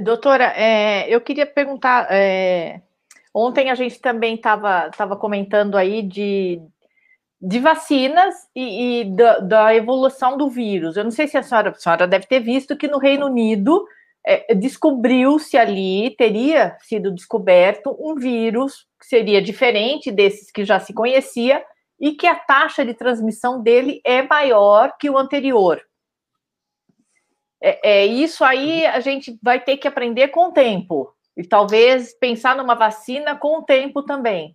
Doutora, é, eu queria perguntar. É, ontem a gente também estava tava comentando aí de, de vacinas e, e da, da, evolução do vírus. Eu não sei se a senhora, a senhora deve ter visto que no Reino Unido é, descobriu-se ali, teria sido descoberto um vírus seria diferente desses que já se conhecia e que a taxa de transmissão dele é maior que o anterior. É, é, isso aí a gente vai ter que aprender com o tempo e talvez pensar numa vacina com o tempo também.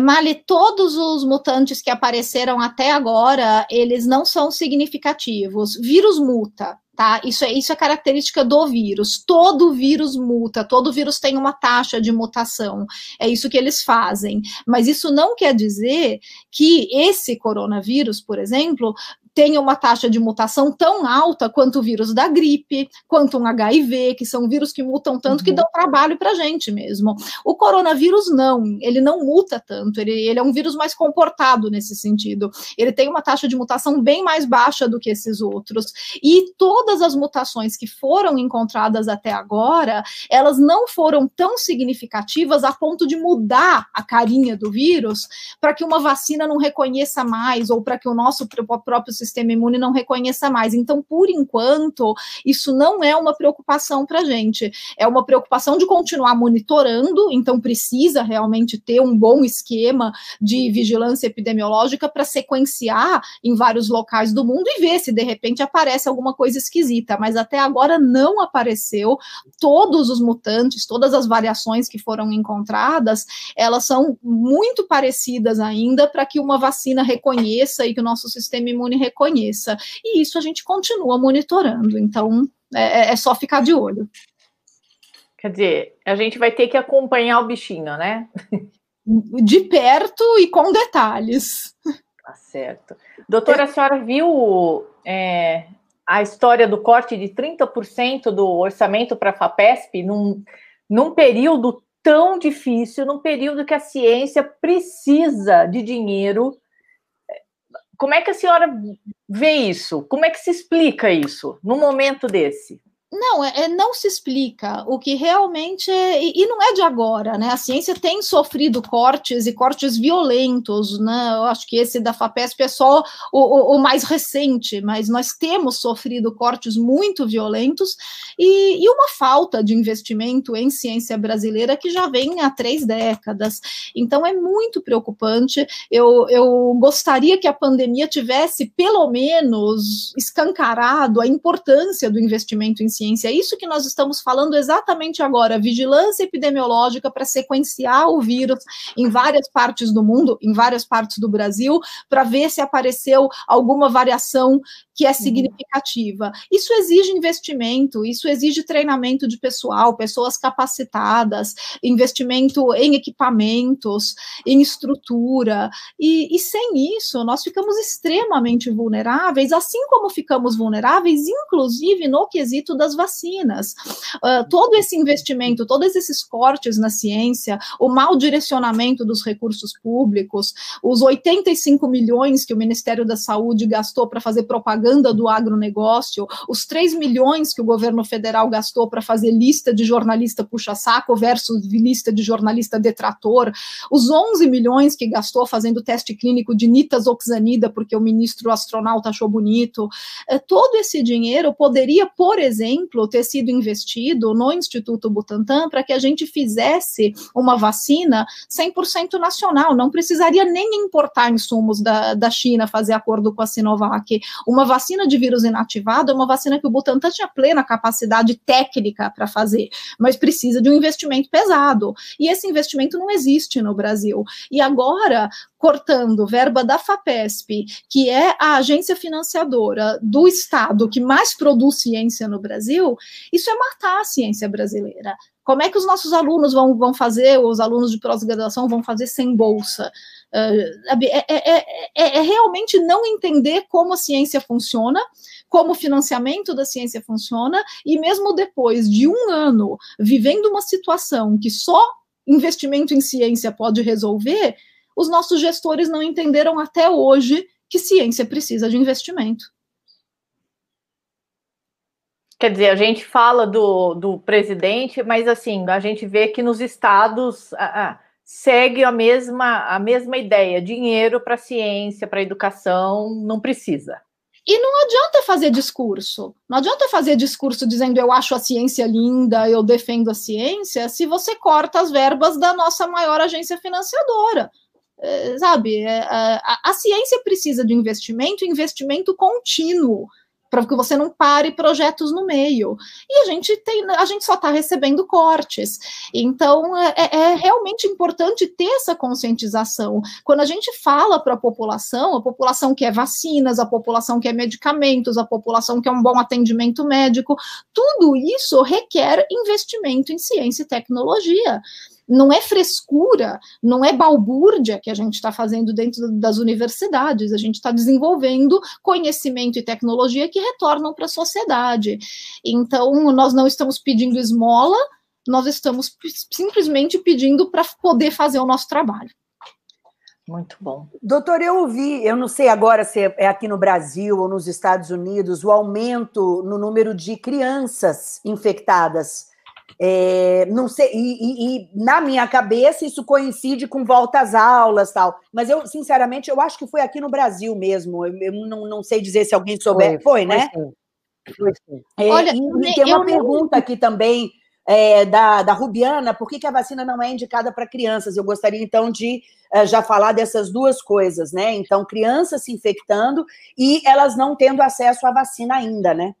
Mali, todos os mutantes que apareceram até agora, eles não são significativos. Vírus muta, tá? Isso é, isso é característica do vírus. Todo vírus muta, todo vírus tem uma taxa de mutação. É isso que eles fazem. Mas isso não quer dizer que esse coronavírus, por exemplo, tenha uma taxa de mutação tão alta quanto o vírus da gripe, quanto um HIV, que são vírus que mutam tanto uhum. que dão trabalho para a gente mesmo. O coronavírus não, ele não muta tanto, ele, ele é um vírus mais comportado nesse sentido. Ele tem uma taxa de mutação bem mais baixa do que esses outros. E todas as mutações que foram encontradas até agora, elas não foram tão significativas a ponto de mudar a carinha do vírus para que uma vacina não reconheça mais ou para que o nosso próprio sistema sistema imune não reconheça mais. Então, por enquanto, isso não é uma preocupação para a gente. É uma preocupação de continuar monitorando, então precisa realmente ter um bom esquema de vigilância epidemiológica para sequenciar em vários locais do mundo e ver se de repente aparece alguma coisa esquisita. Mas até agora não apareceu. Todos os mutantes, todas as variações que foram encontradas, elas são muito parecidas ainda para que uma vacina reconheça e que o nosso sistema imune reconheça conheça. E isso a gente continua monitorando, então é, é, é só ficar de olho. Quer dizer, a gente vai ter que acompanhar o bichinho, né? De perto e com detalhes. Tá certo. Doutora, a senhora viu é, a história do corte de 30% do orçamento para a FAPESP num, num período tão difícil, num período que a ciência precisa de dinheiro como é que a senhora vê isso? Como é que se explica isso num momento desse? Não, é, é, não se explica o que realmente é, e, não é de agora, né? A ciência tem sofrido cortes e cortes violentos, né? Eu acho que esse da FAPESP é só o, o, o mais recente, mas nós temos sofrido cortes muito violentos e, e, uma falta de investimento em ciência brasileira que já vem há três décadas. Então é muito preocupante. Eu, eu gostaria que a pandemia tivesse pelo menos escancarado a importância do investimento em ciência. É isso que nós estamos falando exatamente agora: vigilância epidemiológica para sequenciar o vírus em várias partes do mundo, em várias partes do Brasil, para ver se apareceu alguma variação que é uhum. significativa. Isso exige investimento, isso exige treinamento de pessoal, pessoas capacitadas, investimento em equipamentos, em estrutura, e, e sem isso nós ficamos extremamente vulneráveis, assim como ficamos vulneráveis, inclusive no quesito das vacinas. Uh, todo esse investimento, todos esses cortes na ciência, o mau direcionamento dos recursos públicos, os 85 milhões que o Ministério da Saúde gastou para fazer propaganda propaganda do agronegócio, os 3 milhões que o governo federal gastou para fazer lista de jornalista puxa-saco versus lista de jornalista detrator, os 11 milhões que gastou fazendo teste clínico de nitazoxanida porque o ministro astronauta achou bonito, é, todo esse dinheiro poderia, por exemplo, ter sido investido no Instituto Butantan para que a gente fizesse uma vacina 100% nacional, não precisaria nem importar insumos da, da China, fazer acordo com a Sinovac, uma vacina de vírus inativado é uma vacina que o Butantan tinha plena capacidade técnica para fazer, mas precisa de um investimento pesado. E esse investimento não existe no Brasil. E agora, cortando verba da FAPESP, que é a agência financiadora do Estado que mais produz ciência no Brasil, isso é matar a ciência brasileira. Como é que os nossos alunos vão, vão fazer, os alunos de pós-graduação vão fazer sem bolsa? É, é, é, é, realmente não entender como a ciência funciona, como o financiamento da ciência funciona, e mesmo depois de um ano vivendo uma situação que só investimento em ciência pode resolver, os nossos gestores não entenderam até hoje que ciência precisa de investimento. Quer dizer, a gente fala do, do presidente, mas assim, a gente vê que nos estados. Ah, segue a mesma, a mesma ideia: dinheiro para ciência, para educação, não precisa. E não adianta fazer discurso. Não adianta fazer discurso dizendo eu acho a ciência linda, eu defendo a ciência, se você corta as verbas da nossa maior agência financiadora. É, sabe, é, a, a ciência precisa de investimento, investimento contínuo para que você não pare projetos no meio. E a gente tem, a gente só está recebendo cortes. Então é, é, é, realmente importante ter essa conscientização. Quando a gente fala para a população, a população quer vacinas, a população quer medicamentos, a população quer um bom atendimento médico, tudo isso requer investimento em ciência e tecnologia não é frescura, não é balbúrdia que a gente está fazendo dentro das universidades, a gente está desenvolvendo conhecimento e tecnologia que retornam para a sociedade. Então, nós não estamos pedindo esmola, nós estamos simplesmente pedindo para poder fazer o nosso trabalho. Muito bom. Doutor, eu ouvi, eu não sei agora se é aqui no Brasil ou nos Estados Unidos, o aumento no número de crianças infectadas é, não sei, e, e, e, na minha cabeça isso coincide com volta às aulas tal. Mas eu, sinceramente, eu acho que foi aqui no Brasil mesmo. Eu, eu não, não sei dizer se alguém souber. Foi, foi né? Foi, sim. É, Olha, e, tem uma pergunta aqui também é, da, da Rubiana: por que, que, a vacina não é indicada para crianças? Eu gostaria, então, de é, já falar dessas duas coisas, né? Então, crianças se infectando e elas não tendo acesso à vacina ainda, né?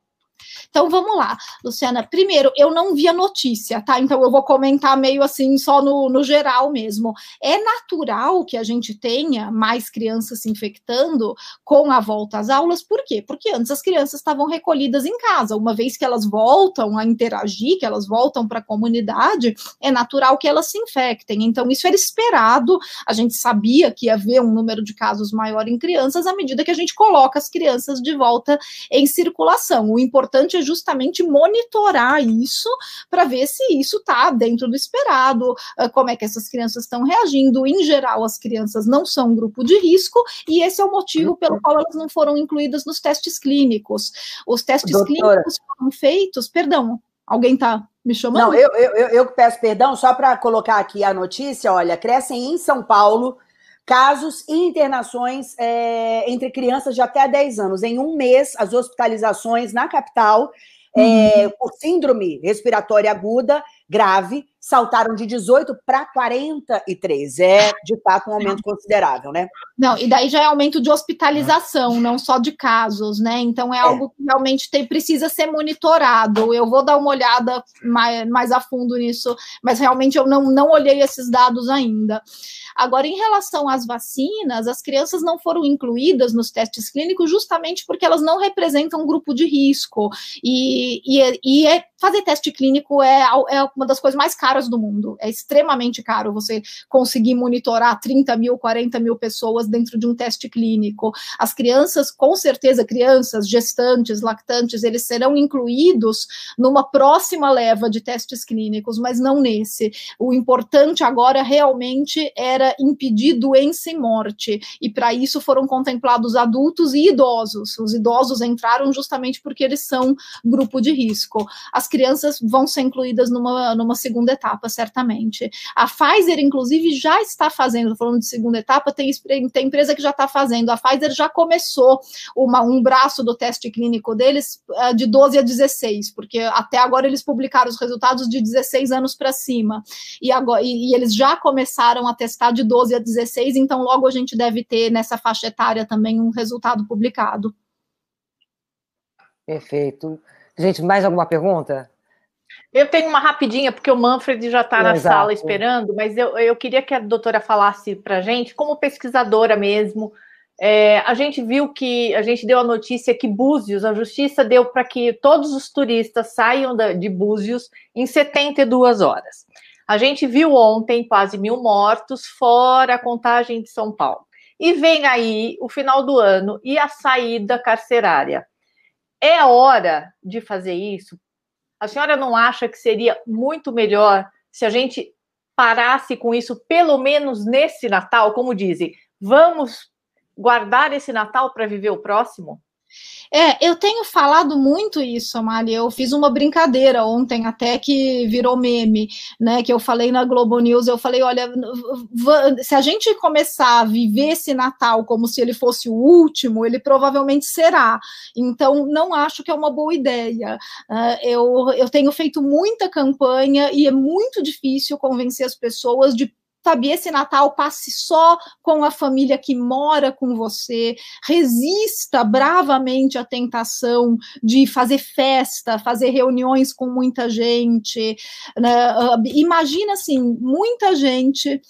Então vamos lá, Luciana. Primeiro, eu não vi a notícia, tá? Então eu vou comentar meio assim, só no, no geral mesmo. É natural que a gente tenha mais crianças se infectando com a volta às aulas, por quê? Porque antes as crianças estavam recolhidas em casa. Uma vez que elas voltam a interagir, que elas voltam para a comunidade, é natural que elas se infectem. Então, isso era esperado. A gente sabia que ia haver um número de casos maior em crianças à medida que a gente coloca as crianças de volta em circulação. O importante importante é justamente monitorar isso para ver se isso está dentro do esperado, uh, como é que essas crianças estão reagindo. Em geral, as crianças não são um grupo de risco, e esse é o motivo pelo qual elas não foram incluídas nos testes clínicos. Os testes Doutora. clínicos foram feitos, perdão, alguém está me chamando? Não, eu, eu, eu peço perdão, só para colocar aqui a notícia, olha, crescem em São Paulo casos e internações é, entre crianças de até 10 anos. Em um mês, as hospitalizações na capital é, por síndrome respiratória aguda grave saltaram de 18 para 43. É, de fato, um aumento considerável, né? Não, e daí já é aumento de hospitalização, não só de casos, né? Então é, é. algo que realmente tem, precisa ser monitorado. Eu vou dar uma olhada mais, mais a fundo nisso, mas realmente eu não, não olhei esses dados ainda. Agora, em relação às vacinas, as crianças não foram incluídas nos testes clínicos justamente porque elas não representam um grupo de risco. E, e, e é, fazer teste clínico é, é uma das coisas mais caras do mundo. É extremamente caro você conseguir monitorar 30 mil, 40 mil pessoas dentro de um teste clínico. As crianças, com certeza, crianças, gestantes, lactantes, eles serão incluídos numa próxima leva de testes clínicos, mas não nesse. O importante agora realmente era impedir doença e morte. E para isso foram contemplados adultos e idosos. Os idosos entraram justamente porque eles são grupo de risco. As crianças vão ser incluídas numa, numa segunda etapa, certamente. A Pfizer, inclusive, já está fazendo, falando de segunda etapa, tem, tem empresa que já está fazendo. A Pfizer já começou uma, um braço do teste clínico deles uh, de 12 a 16, porque até agora eles publicaram os resultados de 16 anos para cima. E, agora, e, e eles já começaram a testar de 12 a 16, então logo a gente deve ter nessa faixa etária também um resultado publicado. Perfeito. Gente, mais alguma pergunta? Eu tenho uma rapidinha, porque o Manfred já está na Exato. sala esperando, mas eu, eu queria que a doutora falasse para a gente, como pesquisadora mesmo, é, a gente viu que a gente deu a notícia que Búzios, a justiça deu para que todos os turistas saiam da, de Búzios em 72 horas. A gente viu ontem quase mil mortos, fora a contagem de São Paulo. E vem aí o final do ano e a saída carcerária. É hora de fazer isso? A senhora não acha que seria muito melhor se a gente parasse com isso, pelo menos nesse Natal, como dizem, vamos guardar esse Natal para viver o próximo? É, eu tenho falado muito isso, Amália. Eu fiz uma brincadeira ontem, até que virou meme, né? Que eu falei na Globo News. Eu falei: olha, se a gente começar a viver esse Natal como se ele fosse o último, ele provavelmente será. Então, não acho que é uma boa ideia. Uh, eu, eu tenho feito muita campanha e é muito difícil convencer as pessoas de sabe, esse Natal passe só com a família que mora com você, resista bravamente à tentação de fazer festa, fazer reuniões com muita gente. Né? Ah, imagina assim, muita gente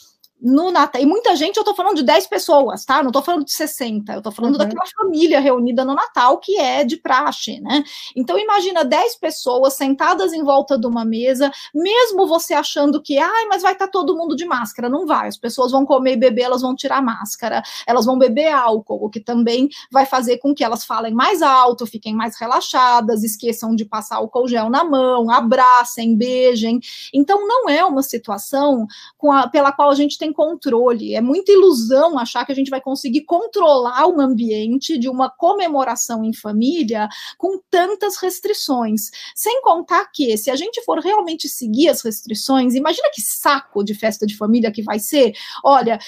no Natal. E muita gente, eu tô falando de 10 pessoas, tá? Não tô falando de 60, eu tô falando uhum. daquela família reunida no Natal, que é de praxe, né? Então, imagina 10 pessoas sentadas em volta de uma mesa, mesmo você achando que, ai, mas vai estar tá todo mundo de máscara. Não vai, as pessoas vão comer e beber, elas vão tirar máscara, elas vão beber álcool, o que também vai fazer com que elas falem mais alto, fiquem mais relaxadas, esqueçam de passar álcool gel na mão, abracem, beijem. Então, não é uma situação a, pela qual a gente tem tem controle. É muita ilusão achar que a gente vai conseguir controlar um ambiente de uma comemoração em família com tantas restrições. Sem contar que, se a gente for realmente seguir as restrições, imagina que saco de festa de família que vai ser. Olha,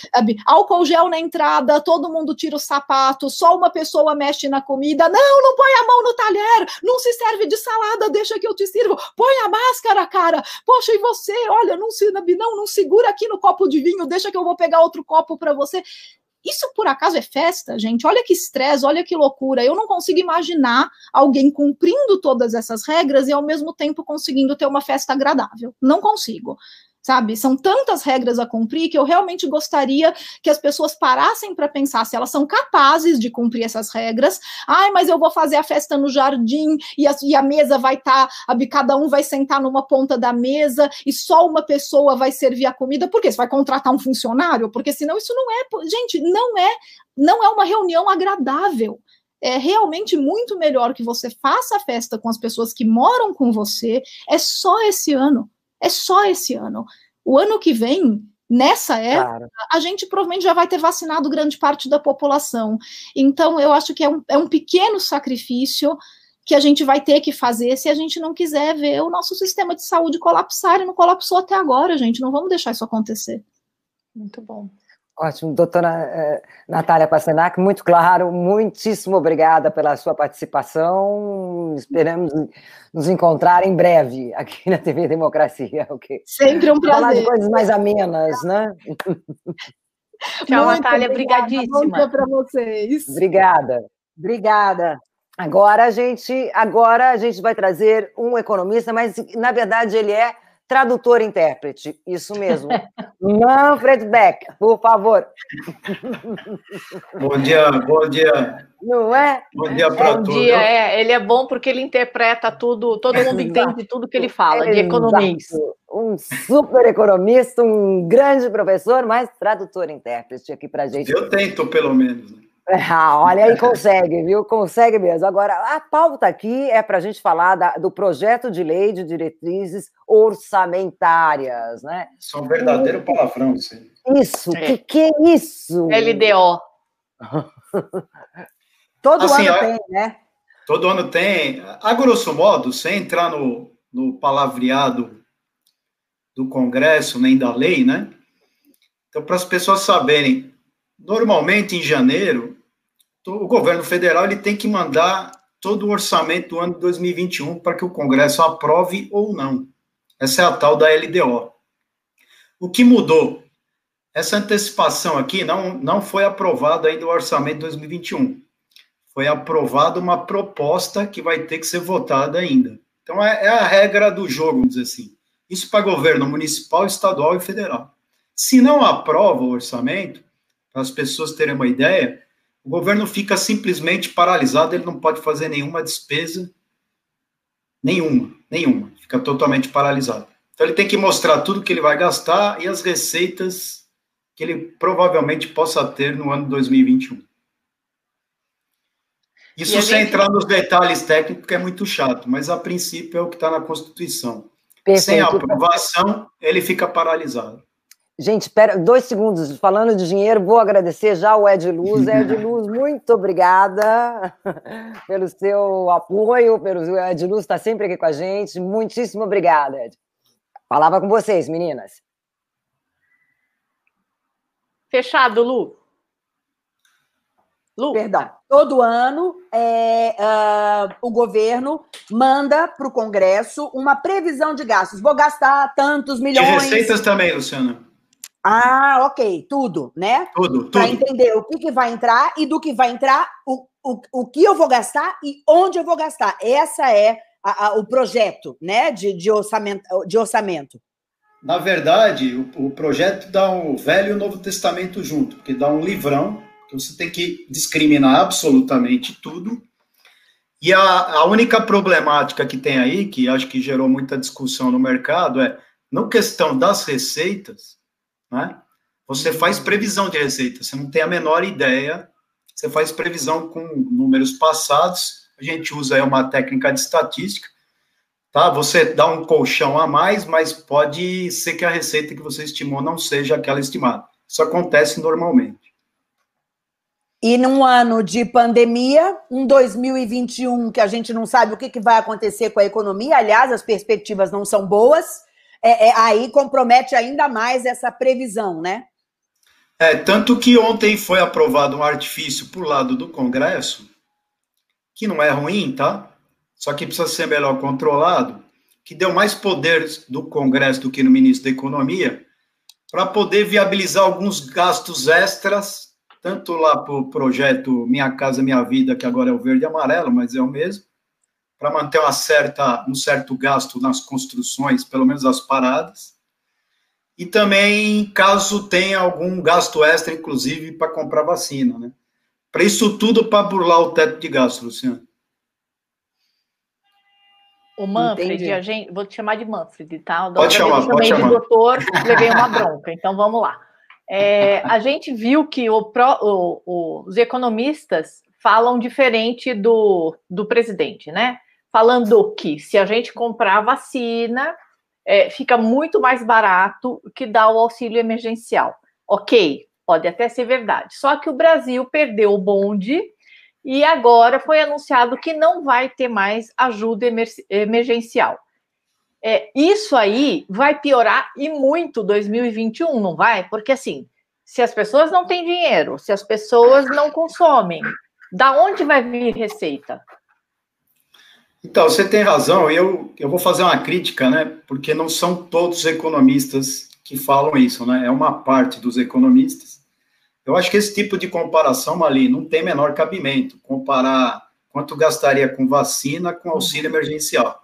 álcool gel na entrada, todo mundo tira o sapato, só uma pessoa mexe na comida. Não, não põe a mão no talher, não se serve de salada, deixa que eu te sirvo. Põe a máscara, cara. Poxa, e você? Olha, não se não, não segura aqui no copo de vinho, deixa que eu vou pegar outro copo para você. Isso por acaso é festa, gente? Olha que estresse, olha que loucura. Eu não consigo imaginar alguém cumprindo todas essas regras e ao mesmo tempo conseguindo ter uma festa agradável. Não consigo sabe? São tantas regras a cumprir que eu realmente gostaria que as pessoas parassem para pensar se elas são capazes de cumprir essas regras. Ai, mas eu vou fazer a festa no jardim e a, e a mesa vai estar, tá, cada um vai sentar numa ponta da mesa e só uma pessoa vai servir a comida. Por quê? Você vai contratar um funcionário? Porque senão isso não é, gente, não é, não é uma reunião agradável é realmente muito melhor que você faça a festa com as pessoas que moram com você. É só esse ano. É só esse ano. O ano que vem, nessa época, claro. a gente provavelmente já vai ter vacinado grande parte da população. Então, eu acho que é um, é um pequeno sacrifício que a gente vai ter que fazer se a gente não quiser ver o nosso sistema de saúde colapsar. E não colapsou até agora, gente. Não vamos deixar isso acontecer. Muito bom. Ótimo, doutora eh, Natália Passenac, muito claro, muitíssimo obrigada pela sua participação. Esperamos nos encontrar em breve aqui na TV Democracia. Okay? Sempre um prazer. Falar de coisas mais amenas, né? Tchau, muito Natália, obrigadíssima. Bom dia para vocês. Obrigada. Obrigada. Agora a gente, agora a gente vai trazer um economista, mas na verdade ele é tradutor-intérprete, isso mesmo. Manfred Beck, por favor. Bom dia, bom dia. Não é? Bom dia para todos. Bom dia, é. Ele é bom porque ele interpreta tudo, todo mundo entende tudo que ele fala, de economista. Um super economista, um grande professor, mas tradutor-intérprete aqui para gente. Eu tento, pelo menos. Né? Ah, olha aí, consegue, viu? Consegue mesmo. Agora, a pauta aqui é para a gente falar da, do projeto de lei de diretrizes orçamentárias, né? Isso é um verdadeiro palavrão, isso. Isso, o é. que, que é isso? LDO. todo assim, ano tem, né? Todo ano tem. A grosso modo, sem entrar no, no palavreado do Congresso nem da lei, né? Então, para as pessoas saberem, normalmente em janeiro, o governo federal ele tem que mandar todo o orçamento do ano de 2021 para que o Congresso aprove ou não. Essa é a tal da LDO. O que mudou? Essa antecipação aqui não, não foi aprovado ainda o orçamento de 2021. Foi aprovada uma proposta que vai ter que ser votada ainda. Então, é, é a regra do jogo, vamos dizer assim. Isso para governo municipal, estadual e federal. Se não aprova o orçamento, para as pessoas terem uma ideia, o governo fica simplesmente paralisado, ele não pode fazer nenhuma despesa, nenhuma, nenhuma, fica totalmente paralisado. Então ele tem que mostrar tudo que ele vai gastar e as receitas que ele provavelmente possa ter no ano 2021. Isso sem entrar nos detalhes técnicos, que é muito chato, mas a princípio é o que está na Constituição. Perfeito. Sem aprovação, ele fica paralisado. Gente, espera dois segundos. Falando de dinheiro, vou agradecer já o Ed Luz. Ed Luz, muito obrigada pelo seu apoio, pelo Ed Luz está sempre aqui com a gente. Muitíssimo obrigada, Ed. Falava com vocês, meninas. Fechado, Lu. Lu. Perdão. Todo ano é, uh, o governo manda para o Congresso uma previsão de gastos. Vou gastar tantos milhões. De receitas também, Luciana. Ah, ok, tudo, né? Tudo, tudo. Para entender o que, que vai entrar e do que vai entrar, o, o, o que eu vou gastar e onde eu vou gastar. Essa é a, a, o projeto, né, de, de, orçamento, de orçamento. Na verdade, o, o projeto dá um Velho e o Novo Testamento junto, porque dá um livrão, que você tem que discriminar absolutamente tudo. E a, a única problemática que tem aí, que acho que gerou muita discussão no mercado, é, no questão das receitas, né? Você faz previsão de receita, você não tem a menor ideia, você faz previsão com números passados, a gente usa aí uma técnica de estatística, tá? Você dá um colchão a mais, mas pode ser que a receita que você estimou não seja aquela estimada. Isso acontece normalmente. E num ano de pandemia, um 2021 que a gente não sabe o que, que vai acontecer com a economia, aliás, as perspectivas não são boas, é, é, aí compromete ainda mais essa previsão, né? É, tanto que ontem foi aprovado um artifício por lado do Congresso, que não é ruim, tá? Só que precisa ser melhor controlado, que deu mais poder do Congresso do que no ministro da Economia, para poder viabilizar alguns gastos extras, tanto lá para o projeto Minha Casa Minha Vida, que agora é o verde e amarelo, mas é o mesmo, para manter uma certa, um certo gasto nas construções, pelo menos as paradas. E também, caso tenha algum gasto extra, inclusive, para comprar vacina, né? Para isso tudo, para burlar o teto de gasto, Luciano. O Manfred, a gente, vou te chamar de Manfred, tá? Pode chamar, pode chamar. de doutor, levei uma bronca, então vamos lá. É, a gente viu que o, o, o, os economistas falam diferente do, do presidente, né? Falando que se a gente comprar vacina, é, fica muito mais barato que dar o auxílio emergencial. Ok, pode até ser verdade. Só que o Brasil perdeu o bonde e agora foi anunciado que não vai ter mais ajuda emer emergencial. É, isso aí vai piorar e muito 2021, não vai? Porque assim, se as pessoas não têm dinheiro, se as pessoas não consomem, da onde vai vir receita? Então, você tem razão, eu, eu vou fazer uma crítica, né? Porque não são todos os economistas que falam isso, né? É uma parte dos economistas. Eu acho que esse tipo de comparação, ali não tem menor cabimento. Comparar quanto gastaria com vacina com auxílio emergencial.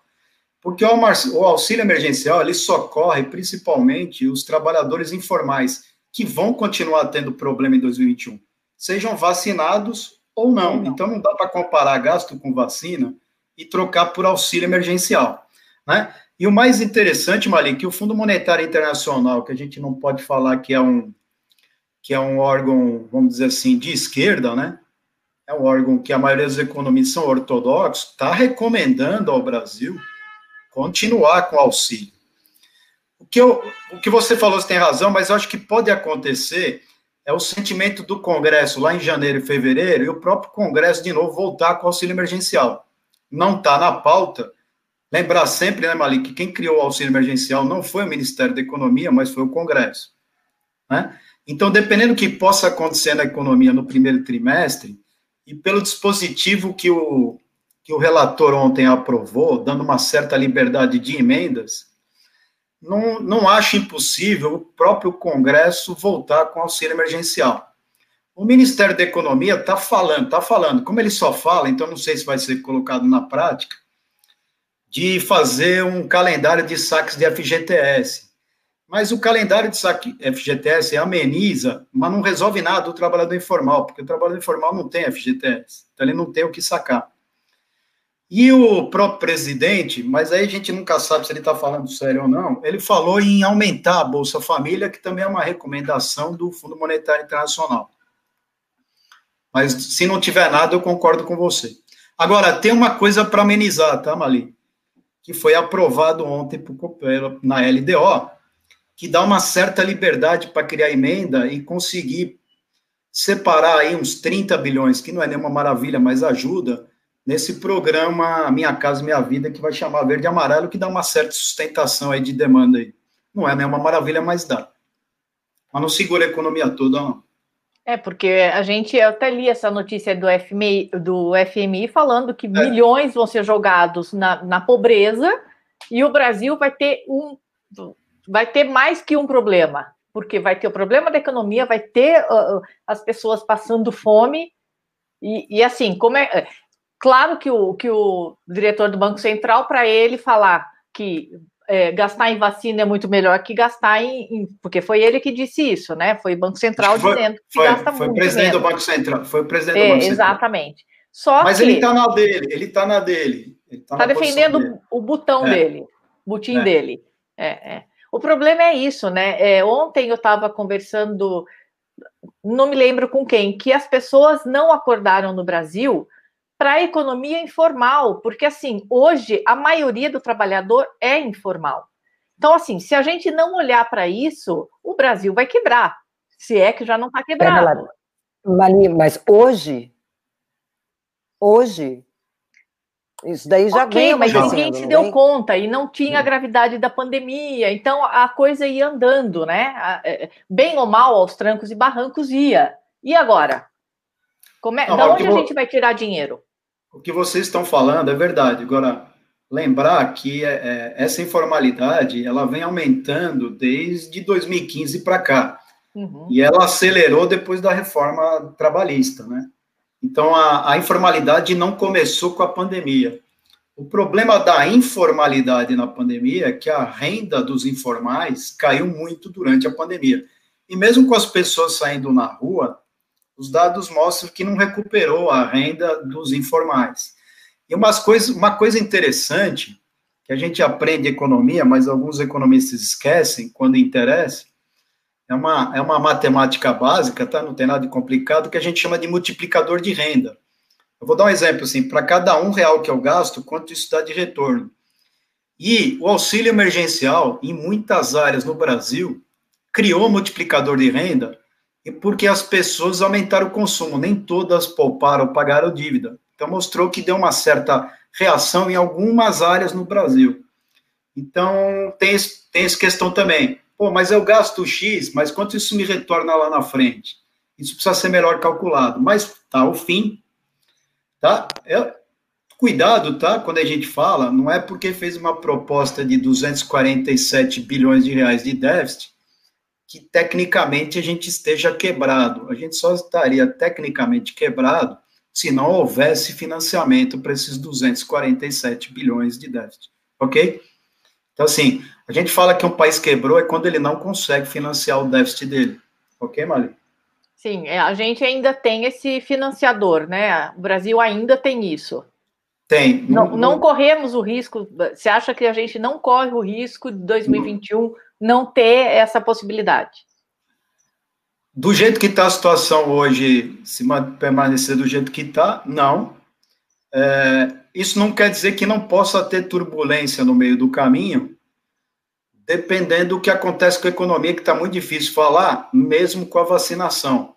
Porque o auxílio emergencial, ele socorre principalmente os trabalhadores informais, que vão continuar tendo problema em 2021, sejam vacinados ou não. Então, não dá para comparar gasto com vacina e trocar por auxílio emergencial, né? E o mais interessante, Malik, que o Fundo Monetário Internacional, que a gente não pode falar que é um que é um órgão, vamos dizer assim, de esquerda, né? É um órgão que a maioria dos economistas são ortodoxos, está recomendando ao Brasil continuar com o auxílio. O que, eu, o que você falou, você tem razão, mas eu acho que pode acontecer é o sentimento do Congresso lá em janeiro e fevereiro e o próprio Congresso de novo voltar com o auxílio emergencial não está na pauta. Lembrar sempre, né, Malik, que quem criou o auxílio emergencial não foi o Ministério da Economia, mas foi o Congresso. Né? Então, dependendo do que possa acontecer na economia no primeiro trimestre, e pelo dispositivo que o, que o relator ontem aprovou, dando uma certa liberdade de emendas, não, não acho impossível o próprio Congresso voltar com auxílio emergencial. O Ministério da Economia está falando, está falando, como ele só fala, então não sei se vai ser colocado na prática, de fazer um calendário de saques de FGTS. Mas o calendário de saque FGTS ameniza, mas não resolve nada do trabalhador informal, porque o trabalhador informal não tem FGTS, então ele não tem o que sacar. E o próprio presidente, mas aí a gente nunca sabe se ele está falando sério ou não, ele falou em aumentar a Bolsa Família, que também é uma recomendação do Fundo Monetário Internacional. Mas se não tiver nada, eu concordo com você. Agora, tem uma coisa para amenizar, tá, Mali? Que foi aprovado ontem na LDO, que dá uma certa liberdade para criar emenda e conseguir separar aí uns 30 bilhões, que não é nenhuma maravilha, mas ajuda, nesse programa Minha Casa Minha Vida, que vai chamar Verde e Amarelo, que dá uma certa sustentação aí de demanda aí. Não é nenhuma maravilha, mas dá. Mas não segura a economia toda, não. É, porque a gente, eu até li essa notícia do FMI, do FMI falando que é. milhões vão ser jogados na, na pobreza e o Brasil vai ter um vai ter mais que um problema, porque vai ter o problema da economia, vai ter uh, as pessoas passando fome e, e assim, como é, é claro que o, que o diretor do Banco Central para ele falar que é, gastar em vacina é muito melhor que gastar em, em, Porque foi ele que disse isso, né? Foi o Banco Central foi, dizendo que foi, gasta foi muito. Foi o presidente menos. do Banco Central. Foi o presidente é, do Banco Central. Exatamente. Só Mas que, ele está na dele, ele está na dele. Está tá defendendo dele. o botão é. dele, o butim é. dele. É, é, o problema é isso, né? É, ontem eu estava conversando, não me lembro com quem, que as pessoas não acordaram no Brasil para a economia informal, porque assim, hoje a maioria do trabalhador é informal. Então, assim, se a gente não olhar para isso, o Brasil vai quebrar, se é que já não está quebrado. Mali, mas hoje, hoje, isso daí já okay, vem mas ninguém se deu conta e não tinha a gravidade da pandemia, então a coisa ia andando, né? É, bem ou mal, aos trancos e barrancos ia. E agora? Como é, não, da onde a gente vai tirar dinheiro? O que vocês estão falando é verdade. Agora, lembrar que é, é, essa informalidade ela vem aumentando desde 2015 para cá. Uhum. E ela acelerou depois da reforma trabalhista, né? Então, a, a, informalidade não começou com a pandemia. O problema da informalidade na pandemia é que a renda dos informais caiu muito durante a pandemia. E mesmo com as pessoas saindo na rua, os dados mostram que não recuperou a renda dos informais. E umas coisas, uma coisa interessante que a gente aprende economia, mas alguns economistas esquecem quando interessa, é uma, é uma matemática básica, tá? Não tem nada de complicado, que a gente chama de multiplicador de renda. Eu vou dar um exemplo assim, para cada um real que eu gasto, quanto isso dá de retorno. E o auxílio emergencial, em muitas áreas no Brasil, criou multiplicador de renda e porque as pessoas aumentaram o consumo, nem todas pouparam ou pagaram dívida. Então, mostrou que deu uma certa reação em algumas áreas no Brasil. Então, tem, tem essa questão também. Pô, mas eu gasto X, mas quanto isso me retorna lá na frente? Isso precisa ser melhor calculado. Mas tá, o fim, tá? É, cuidado, tá? Quando a gente fala, não é porque fez uma proposta de 247 bilhões de reais de déficit que tecnicamente a gente esteja quebrado. A gente só estaria tecnicamente quebrado se não houvesse financiamento para esses 247 bilhões de déficit, ok? Então, assim, a gente fala que um país quebrou é quando ele não consegue financiar o déficit dele, ok, Mali? Sim, é, a gente ainda tem esse financiador, né? O Brasil ainda tem isso. Tem. Não, não, não corremos o risco. Você acha que a gente não corre o risco de 2021 não ter essa possibilidade? Do jeito que está a situação hoje, se permanecer do jeito que está, não. É, isso não quer dizer que não possa ter turbulência no meio do caminho, dependendo do que acontece com a economia, que está muito difícil falar, mesmo com a vacinação.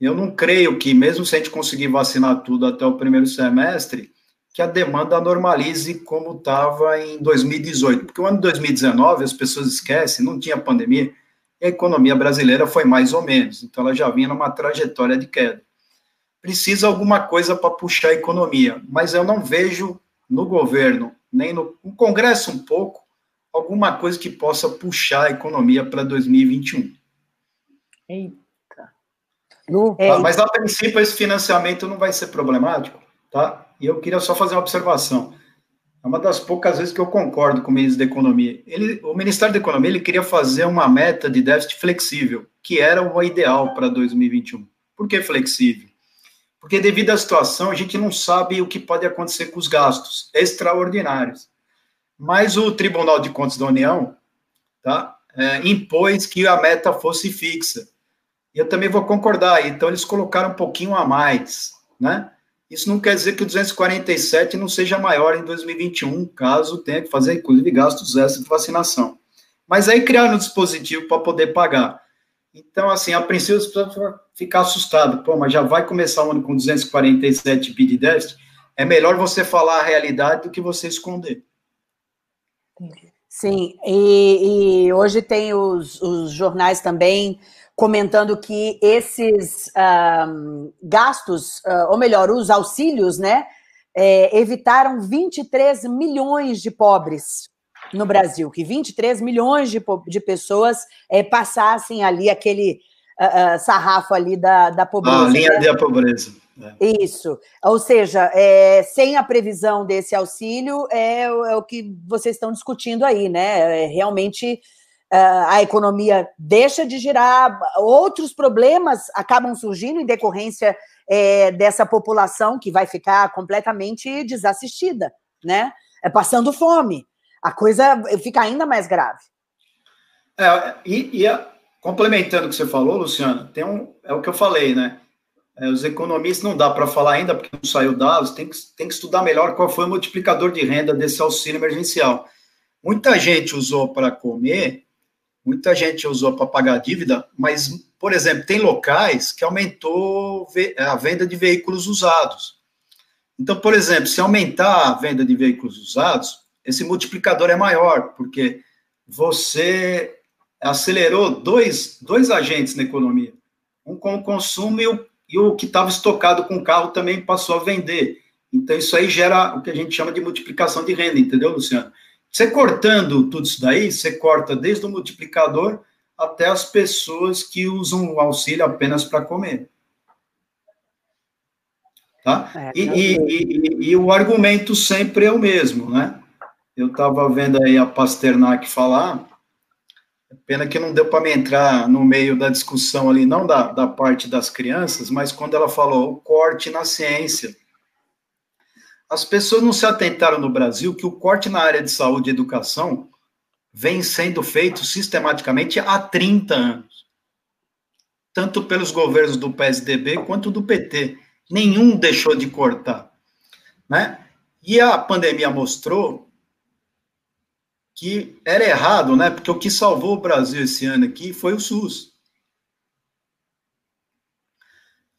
Eu não creio que, mesmo se a gente conseguir vacinar tudo até o primeiro semestre, que a demanda normalize como estava em 2018. Porque o ano de 2019, as pessoas esquecem, não tinha pandemia, a economia brasileira foi mais ou menos, então ela já vinha numa trajetória de queda. Precisa alguma coisa para puxar a economia, mas eu não vejo no governo, nem no, no Congresso um pouco, alguma coisa que possa puxar a economia para 2021. Eita. No, tá, mas a princípio esse financiamento não vai ser problemático, tá? E eu queria só fazer uma observação. É uma das poucas vezes que eu concordo com o ministro da Economia. Ele, o Ministério da Economia ele queria fazer uma meta de déficit flexível, que era o ideal para 2021. Por que flexível? Porque devido à situação, a gente não sabe o que pode acontecer com os gastos extraordinários. Mas o Tribunal de Contas da União tá, é, impôs que a meta fosse fixa. Eu também vou concordar. Então, eles colocaram um pouquinho a mais, né? Isso não quer dizer que o 247 não seja maior em 2021, caso tenha que fazer, inclusive, gastos extras de vacinação. Mas aí criaram um dispositivo para poder pagar. Então, assim, a princípio, as pessoas vão ficar assustadas. Pô, mas já vai começar o ano com 247 bi de déficit? É melhor você falar a realidade do que você esconder. Sim, e, e hoje tem os, os jornais também comentando que esses um, gastos, uh, ou melhor, os auxílios, né, é, evitaram 23 milhões de pobres no Brasil, que 23 milhões de, de pessoas é, passassem ali aquele uh, uh, sarrafo ali da, da pobreza. A linha né? da pobreza. É. Isso. Ou seja, é, sem a previsão desse auxílio, é, é, o que vocês estão discutindo aí, né? É realmente a economia deixa de girar, outros problemas acabam surgindo em decorrência é, dessa população que vai ficar completamente desassistida, né? É passando fome. A coisa fica ainda mais grave. É, e, e complementando o que você falou, Luciana, tem um, é o que eu falei, né? É, os economistas não dá para falar ainda, porque não saiu dados, tem que, tem que estudar melhor qual foi o multiplicador de renda desse auxílio emergencial. Muita gente usou para comer Muita gente usou para pagar dívida, mas, por exemplo, tem locais que aumentou a venda de veículos usados. Então, por exemplo, se aumentar a venda de veículos usados, esse multiplicador é maior, porque você acelerou dois, dois agentes na economia. Um com o consumo e o, e o que estava estocado com o carro também passou a vender. Então, isso aí gera o que a gente chama de multiplicação de renda, entendeu, Luciano? Você cortando tudo isso daí, você corta desde o multiplicador até as pessoas que usam o auxílio apenas para comer. Tá? É, e, e, e, e, o argumento sempre é o mesmo, né? Eu estava vendo aí a Pasternak falar, pena que não deu para me entrar no meio da discussão ali, não da, da parte das crianças, mas quando ela falou o corte na ciência. As pessoas não se atentaram no Brasil que o corte na área de saúde e educação vem sendo feito sistematicamente há 30 anos. Tanto pelos governos do PSDB quanto do PT. Nenhum deixou de cortar, né? E a pandemia mostrou que era errado, né? Porque o que salvou o Brasil esse ano aqui foi o SUS.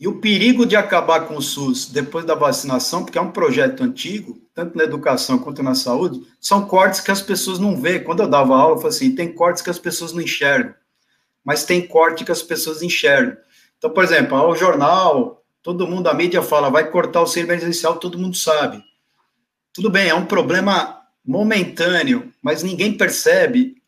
E o perigo de acabar com o SUS depois da vacinação, porque é um projeto antigo, tanto na educação quanto na saúde, são cortes que as pessoas não vêem. Quando eu dava aula, eu falei assim: tem cortes que as pessoas não enxergam, mas tem corte que as pessoas enxergam. Então, por exemplo, o jornal, todo mundo, a mídia fala, vai cortar o serviço essencial, todo mundo sabe. Tudo bem, é um problema momentâneo, mas ninguém percebe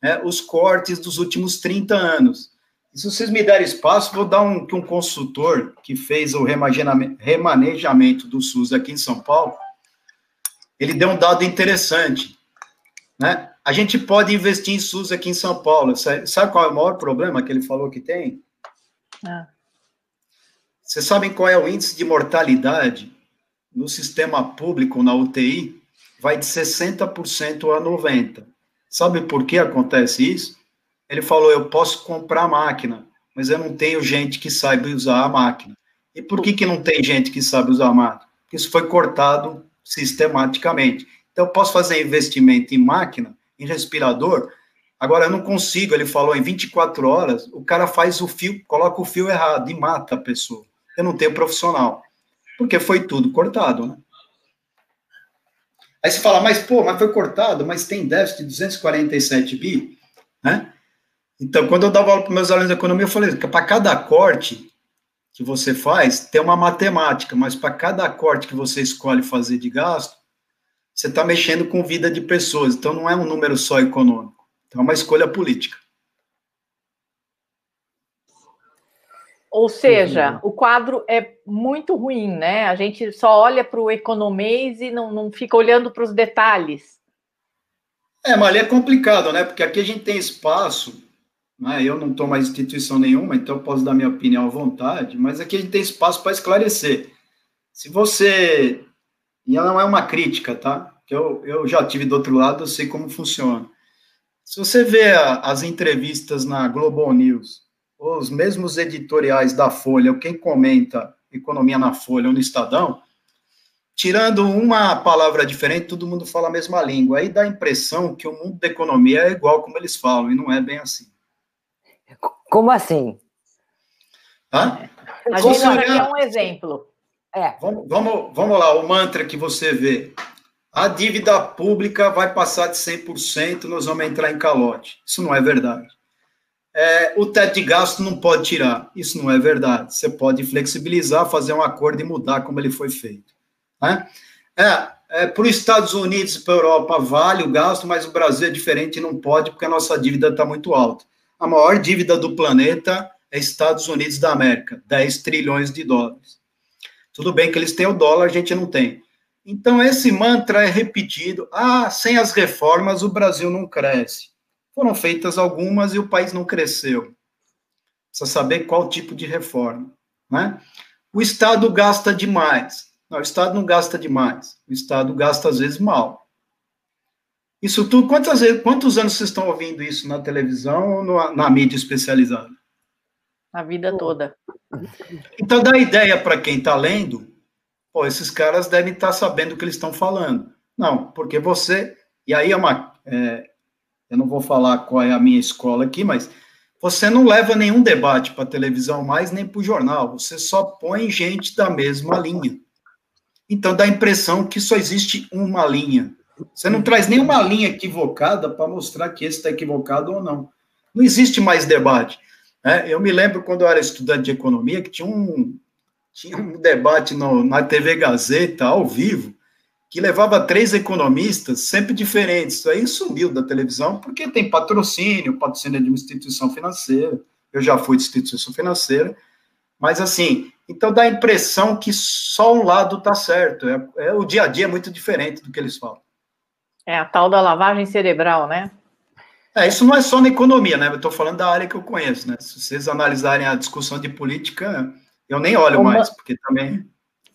né, os cortes dos últimos 30 anos. E se vocês me derem espaço, vou dar um, um consultor que fez o remanejamento do SUS aqui em São Paulo, ele deu um dado interessante, né? A gente pode investir em SUS aqui em São Paulo. Sabe qual é o maior problema que ele falou que tem? Ah. Vocês sabem qual é o índice de mortalidade no sistema público, na UTI? Vai de 60% a 90%. Sabe por que acontece isso? Ele falou: eu posso comprar máquina, mas eu não tenho gente que saiba usar a máquina. E por que, que não tem gente que sabe usar a máquina? Porque isso foi cortado sistematicamente. Então, eu posso fazer investimento em máquina, em respirador, agora eu não consigo. Ele falou: em 24 horas, o cara faz o fio, coloca o fio errado e mata a pessoa. Eu não tenho profissional. Porque foi tudo cortado, né? Aí você fala, mas pô, mas foi cortado, mas tem déficit de 247 bi, né? Então, quando eu dava aula para meus alunos de economia, eu falei que para cada corte que você faz, tem uma matemática, mas para cada corte que você escolhe fazer de gasto, você está mexendo com vida de pessoas. Então, não é um número só econômico. Então, é uma escolha política. Ou seja, o quadro é muito ruim, né? A gente só olha para o economês e não, não fica olhando para os detalhes. É, mas ali é complicado, né? Porque aqui a gente tem espaço né? Eu não estou mais instituição nenhuma, então posso dar minha opinião à vontade, mas aqui a gente tem espaço para esclarecer. Se você. E não é uma crítica, tá? Que eu, eu já tive do outro lado, eu sei como funciona. Se você vê a, as entrevistas na Global News, os mesmos editoriais da Folha, ou quem comenta economia na Folha ou no Estadão, tirando uma palavra diferente, todo mundo fala a mesma língua. Aí dá a impressão que o mundo da economia é igual como eles falam, e não é bem assim. Como assim? Hã? A gente é um exemplo. É. Vamos, vamos, vamos lá, o mantra que você vê. A dívida pública vai passar de 100%, nós vamos entrar em calote. Isso não é verdade. É, o teto de gasto não pode tirar. Isso não é verdade. Você pode flexibilizar, fazer um acordo e mudar como ele foi feito. Né? É, é, para os Estados Unidos e para a Europa vale o gasto, mas o Brasil é diferente e não pode porque a nossa dívida está muito alta a maior dívida do planeta é Estados Unidos da América, 10 trilhões de dólares. Tudo bem que eles têm o dólar, a gente não tem. Então, esse mantra é repetido. Ah, sem as reformas o Brasil não cresce. Foram feitas algumas e o país não cresceu. Precisa saber qual tipo de reforma. Né? O Estado gasta demais. Não, o Estado não gasta demais. O Estado gasta, às vezes, mal. Isso tudo, quantas vezes, quantos anos vocês estão ouvindo isso na televisão ou no, na mídia especializada? A vida toda. Então dá ideia para quem está lendo, pô, esses caras devem estar tá sabendo o que eles estão falando. Não, porque você, e aí é uma, é, eu não vou falar qual é a minha escola aqui, mas você não leva nenhum debate para televisão mais, nem para o jornal, você só põe gente da mesma linha. Então dá a impressão que só existe uma linha. Você não traz nenhuma linha equivocada para mostrar que esse está equivocado ou não. Não existe mais debate. Né? Eu me lembro quando eu era estudante de economia que tinha um, tinha um debate no, na TV Gazeta, ao vivo, que levava três economistas, sempre diferentes. Aí sumiu da televisão, porque tem patrocínio, patrocínio de uma instituição financeira. Eu já fui de instituição financeira. Mas, assim, então dá a impressão que só um lado está certo. É, é, o dia a dia é muito diferente do que eles falam. É a tal da lavagem cerebral, né? É, isso não é só na economia, né? Eu estou falando da área que eu conheço, né? Se vocês analisarem a discussão de política, eu nem olho o mais, porque também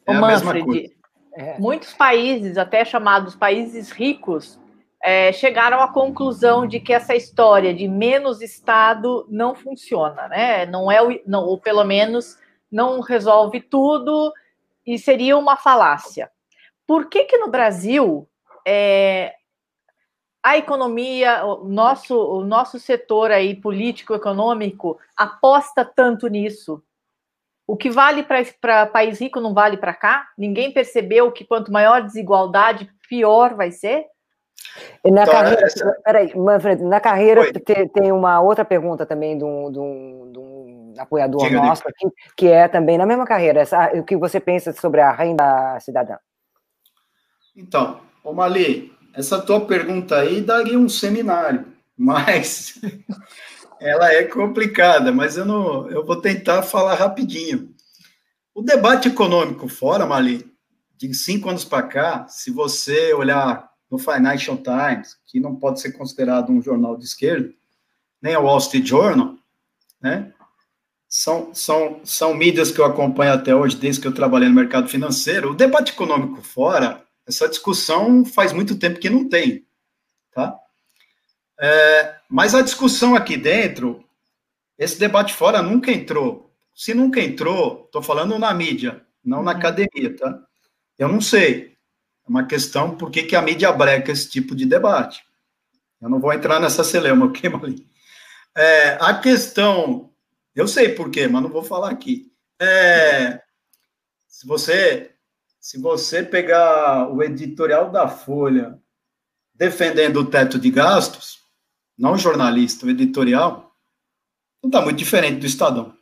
é a Manfred, mesma coisa. É. Muitos países, até chamados países ricos, é, chegaram à conclusão de que essa história de menos Estado não funciona, né? Não é, não, ou pelo menos não resolve tudo e seria uma falácia. Por que que no Brasil é, a economia, o nosso, o nosso setor aí político-econômico aposta tanto nisso? O que vale para país rico não vale para cá? Ninguém percebeu que quanto maior desigualdade, pior vai ser? E na então, carreira, essa... peraí, Manfred, na carreira tem, tem, uma outra pergunta também de um, de um, de um apoiador Diga nosso aqui, que é também na mesma carreira, essa, o que você pensa sobre a renda cidadã? Então, ô Mali, essa tua pergunta aí daria um seminário, mas ela é complicada, mas eu não, eu vou tentar falar rapidinho. O debate econômico fora, Mali, de cinco anos para cá, se você olhar no Financial Times, que não pode ser considerado um jornal de esquerda, nem o Wall Street Journal, né? São, são, são mídias que eu acompanho até hoje, desde que eu trabalhei no mercado financeiro. O debate econômico fora, essa discussão faz muito tempo que não tem, tá? É, mas a discussão aqui dentro, esse debate fora nunca entrou. Se nunca entrou, estou falando na mídia, não na uhum. academia, tá? Eu não sei uma questão por que, que a mídia breca esse tipo de debate. Eu não vou entrar nessa celeuma, ok, Malim? É, a questão, eu sei por quê, mas não vou falar aqui. É, se você se você pegar o editorial da Folha defendendo o teto de gastos, não jornalista, o editorial, não está muito diferente do Estadão.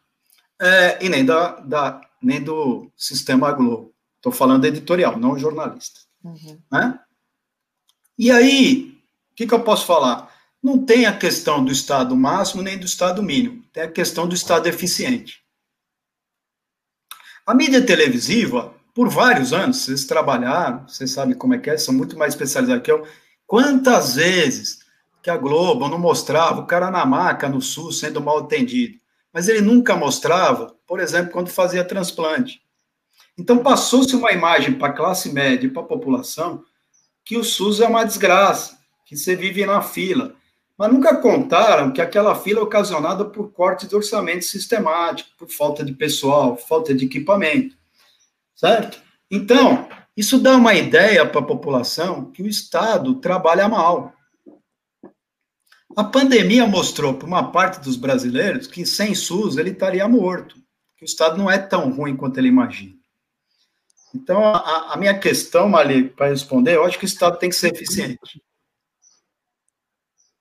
É, e nem, da, da, nem do Sistema Globo. Estou falando editorial, não jornalista. Uhum. Né? E aí, o que, que eu posso falar? Não tem a questão do estado máximo nem do estado mínimo, tem a questão do estado eficiente. A mídia televisiva, por vários anos, vocês trabalharam, vocês sabem como é que é, são muito mais especializados que eu. Quantas vezes que a Globo não mostrava o cara na maca no SUS sendo mal atendido, mas ele nunca mostrava, por exemplo, quando fazia transplante. Então, passou-se uma imagem para a classe média e para a população que o SUS é uma desgraça, que você vive na fila. Mas nunca contaram que aquela fila é ocasionada por corte de orçamento sistemático, por falta de pessoal, falta de equipamento. Certo? Então, isso dá uma ideia para a população que o Estado trabalha mal. A pandemia mostrou para uma parte dos brasileiros que sem SUS ele estaria morto, que o Estado não é tão ruim quanto ele imagina. Então, a, a minha questão, Mali, para responder, eu acho que o Estado tem que ser eficiente.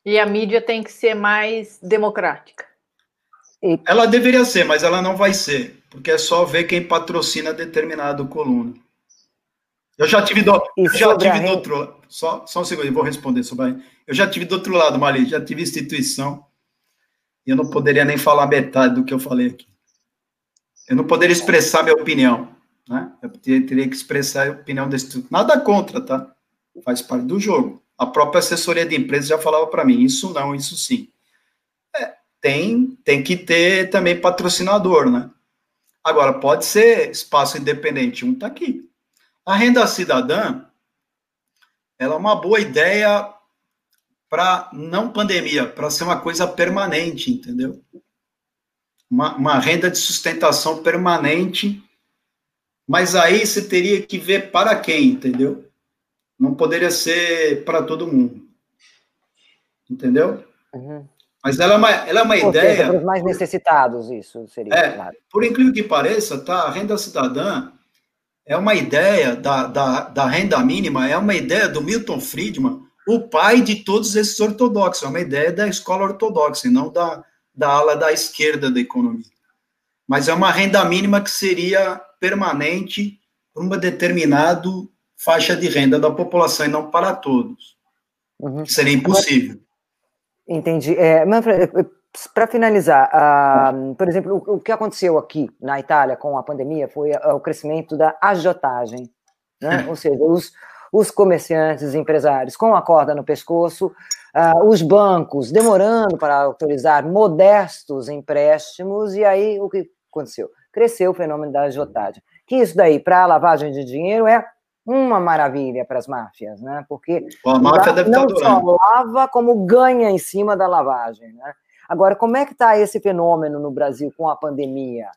E a mídia tem que ser mais democrática. Ela deveria ser, mas ela não vai ser, porque é só ver quem patrocina determinado coluna. Eu já tive do, eu já tive do outro só, só um segundo, eu vou responder sobre Eu já tive do outro lado, Mali, já tive instituição, e eu não poderia nem falar metade do que eu falei aqui. Eu não poderia expressar minha opinião. Né? Eu teria que expressar a opinião desse Nada contra, tá? Faz parte do jogo. A própria assessoria de empresa já falava para mim, isso não, isso sim. Tem, tem que ter também patrocinador, né? Agora, pode ser espaço independente, um está aqui. A renda cidadã, ela é uma boa ideia para não pandemia, para ser uma coisa permanente, entendeu? Uma, uma renda de sustentação permanente mas aí você teria que ver para quem, entendeu? Não poderia ser para todo mundo. Entendeu? Uhum. Mas ela é uma, ela é uma ideia. Para os mais necessitados, isso seria. É, claro. Por incrível que pareça, tá? A renda cidadã é uma ideia da, da, da renda mínima, é uma ideia do Milton Friedman, o pai de todos esses ortodoxos. É uma ideia da escola ortodoxa, e não da, da ala da esquerda da economia. Mas é uma renda mínima que seria permanente para uma determinada faixa de renda da população e não para todos. Uhum. Seria impossível. Entendi. É, para finalizar, uh, por exemplo, o, o, que aconteceu aqui na Itália com a pandemia foi o crescimento da agiotagem, né? ou seja, os, os comerciantes, empresários com a corda no pescoço, uh, os bancos demorando para autorizar modestos empréstimos, e aí o que aconteceu? cresceu o fenômeno da agiotagem. Que isso daí, para a lavagem de dinheiro, é uma maravilha para as máfias, né? Porque a máfia deve não só lava, como ganha em cima da lavagem, né? Agora, como é que está esse fenômeno no Brasil com a pandemia?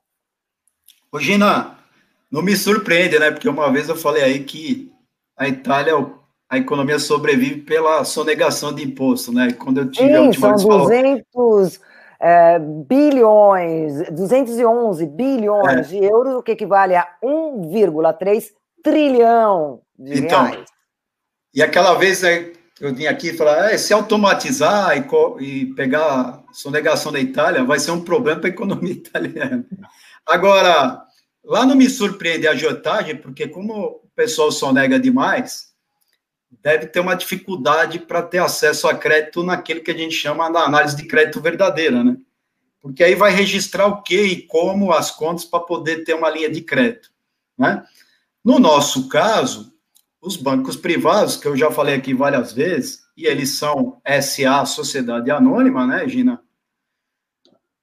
Ô, Gina, não me surpreende, né? Porque uma vez eu falei aí que a Itália, a economia sobrevive pela sonegação de imposto, né? Quando eu tive Sim, a última são 200 falou... é, bilhões, 211 bilhões é. de euros, o que equivale a 1,3 trilhão de então, reais. E aquela vez né, eu vim aqui e falar, é, se automatizar e, e pegar sonegação da Itália, vai ser um problema para a economia italiana. Agora, lá não me surpreende a agiotagem, porque como o pessoal sonega demais, deve ter uma dificuldade para ter acesso a crédito naquele que a gente chama da análise de crédito verdadeira, né? Porque aí vai registrar o que e como as contas para poder ter uma linha de crédito, né? No nosso caso, os bancos privados, que eu já falei aqui várias vezes, e eles são SA, Sociedade Anônima, né, Gina?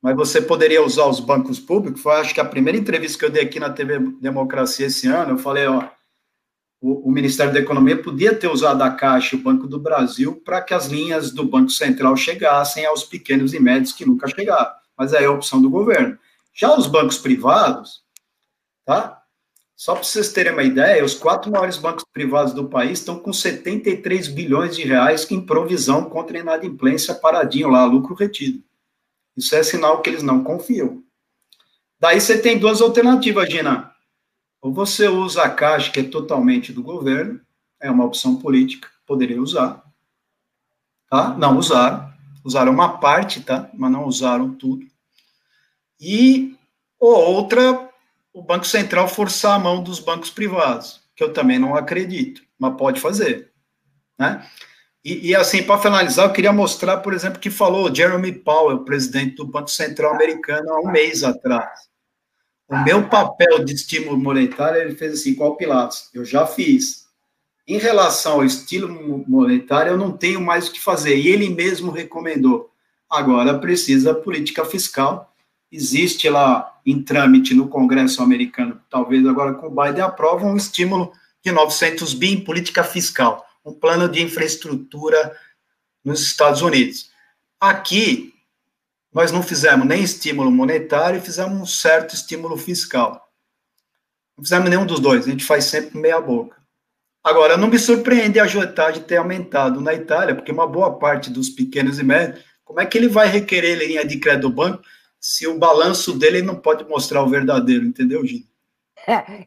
Mas você poderia usar os bancos públicos. Foi, acho que a primeira entrevista que eu dei aqui na TV Democracia esse ano, eu falei, ó, o, o Ministério da Economia podia ter usado a Caixa e o Banco do Brasil para que as linhas do Banco Central chegassem aos pequenos e médios que nunca chegaram. Mas aí é a opção do governo. Já os bancos privados, tá? Só para vocês terem uma ideia, os quatro maiores bancos privados do país estão com 73 bilhões de reais em provisão contra inadimplência paradinho lá, lucro retido. Isso é sinal que eles não confiam. Daí você tem duas alternativas, Gina. Ou você usa a Caixa, que é totalmente do governo, é uma opção política, poderia usar. Tá? Não usaram. Usaram uma parte, tá? Mas não usaram tudo. E ou outra, o Banco Central forçar a mão dos bancos privados, que eu também não acredito, mas pode fazer. Né? E, e assim, para finalizar, eu queria mostrar, por exemplo, que falou Jeremy Powell, presidente do Banco Central americano, há um mês atrás. O meu papel de estímulo monetário, ele fez assim, qual Pilatos? Eu já fiz. Em relação ao estilo monetário, eu não tenho mais o que fazer. E ele mesmo recomendou. Agora precisa política fiscal. Existe lá em trâmite no Congresso americano, talvez agora com o Biden aprova um estímulo de 900 bi em política fiscal um plano de infraestrutura nos Estados Unidos. Aqui, nós não fizemos nem estímulo monetário, fizemos um certo estímulo fiscal. Não fizemos nenhum dos dois, a gente faz sempre meia boca. Agora, não me surpreende a agiotagem ter aumentado na Itália, porque uma boa parte dos pequenos e médios, como é que ele vai requerer linha de crédito do banco se o balanço dele não pode mostrar o verdadeiro, entendeu, Gino?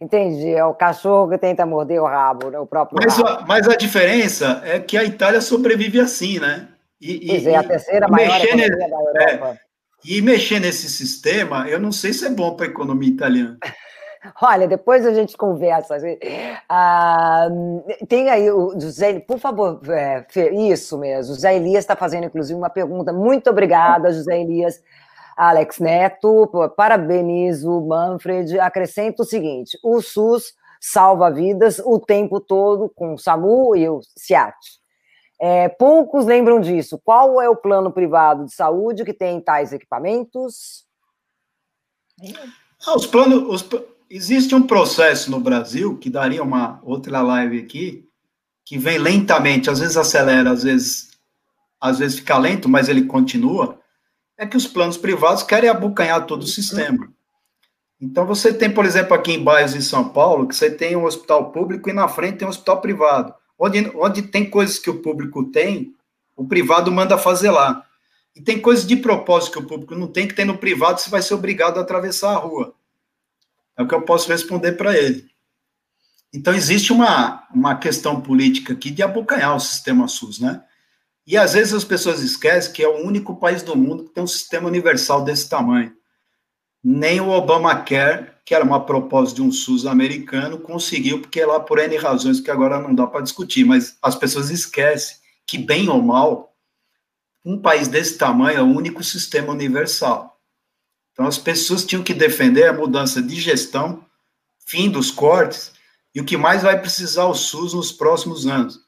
Entendi, é o cachorro que tenta morder o rabo, né? o próprio mas rabo. A, mas a diferença é que a Itália sobrevive assim, né? E, pois é, a terceira maior economia nesse, da Europa. É, e mexer nesse sistema, eu não sei se é bom para a economia italiana. Olha, depois a gente conversa. Ah, tem aí o José, por favor, é, isso mesmo. José Elias está fazendo, inclusive, uma pergunta. Muito obrigada, José Elias. Alex Neto, parabenizo Manfred. Acrescento o seguinte: o SUS salva vidas o tempo todo com o SAMU e o SIAT. É, poucos lembram disso. Qual é o plano privado de saúde que tem tais equipamentos? Ah, os planos. Os, existe um processo no Brasil que daria uma outra live aqui, que vem lentamente, às vezes acelera, às vezes, às vezes fica lento, mas ele continua é que os planos privados querem abocanhar todo o sistema. Então, você tem, por exemplo, aqui em bairros em São Paulo, que você tem um hospital público e na frente tem um hospital privado. Onde, onde tem coisas que o público tem, o privado manda fazer lá. E tem coisas de propósito que o público não tem, que tem no privado, você vai ser obrigado a atravessar a rua. É o que eu posso responder para ele. Então, existe uma, uma questão política aqui de abocanhar o sistema SUS, né? E às vezes as pessoas esquecem que é o único país do mundo que tem um sistema universal desse tamanho. Nem o Obamacare, que era uma proposta de um SUS americano, conseguiu, porque é lá por N razões que agora não dá para discutir, mas as pessoas esquecem que, bem ou mal, um país desse tamanho é o único sistema universal. Então as pessoas tinham que defender a mudança de gestão, fim dos cortes, e o que mais vai precisar o SUS nos próximos anos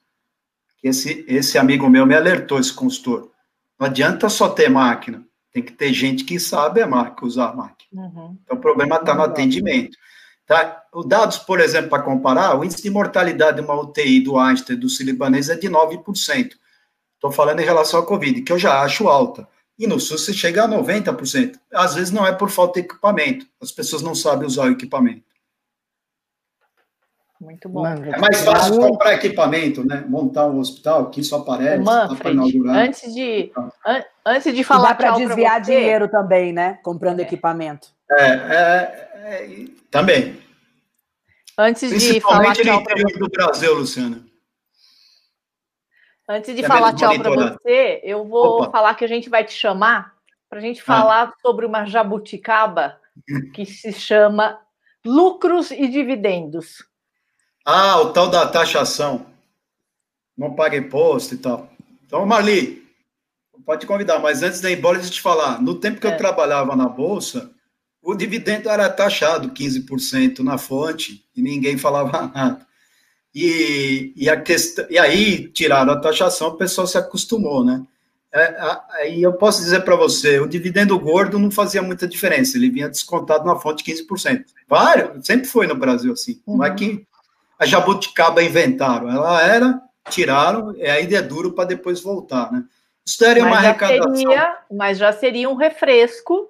esse, esse amigo meu me alertou, esse consultor. Não adianta só ter máquina, tem que ter gente que sabe a máquina, usar a máquina. Uhum. Então, o problema está no atendimento. Tá? Os dados, por exemplo, para comparar, o índice de mortalidade de uma UTI do Einstein do Sírio-Libanês é de 9%. Estou falando em relação à Covid, que eu já acho alta. E no SUS você chega a 90%. Às vezes não é por falta de equipamento, as pessoas não sabem usar o equipamento. Muito bom. É mais fácil comprar equipamento, né? Montar um hospital, que isso aparece. Manfred, antes de, an antes de falar. Para desviar dinheiro também, né? Comprando é. equipamento. É, é, é, também. Antes de falar tchau para você. do Brasil, Luciana. Antes de falar tchau para você, eu vou Opa. falar que a gente vai te chamar para a gente falar ah. sobre uma jabuticaba que se chama lucros e dividendos. Ah, o tal da taxação. Não paga imposto e tal. Então, Marli, pode convidar, mas antes de ir embora, deixa eu te falar. No tempo que é. eu trabalhava na Bolsa, o dividendo era taxado 15% na fonte e ninguém falava nada. E, e, a questão, e aí tiraram a taxação, o pessoal se acostumou, né? Aí é, eu posso dizer para você, o dividendo gordo não fazia muita diferença, ele vinha descontado na fonte 15%. Vários, sempre foi no Brasil assim. Uhum. Não é que a jabuticaba inventaram, ela era, tiraram, e aí é duro para depois voltar, né? Isso seria uma arrecadação. Seria, mas já seria um refresco.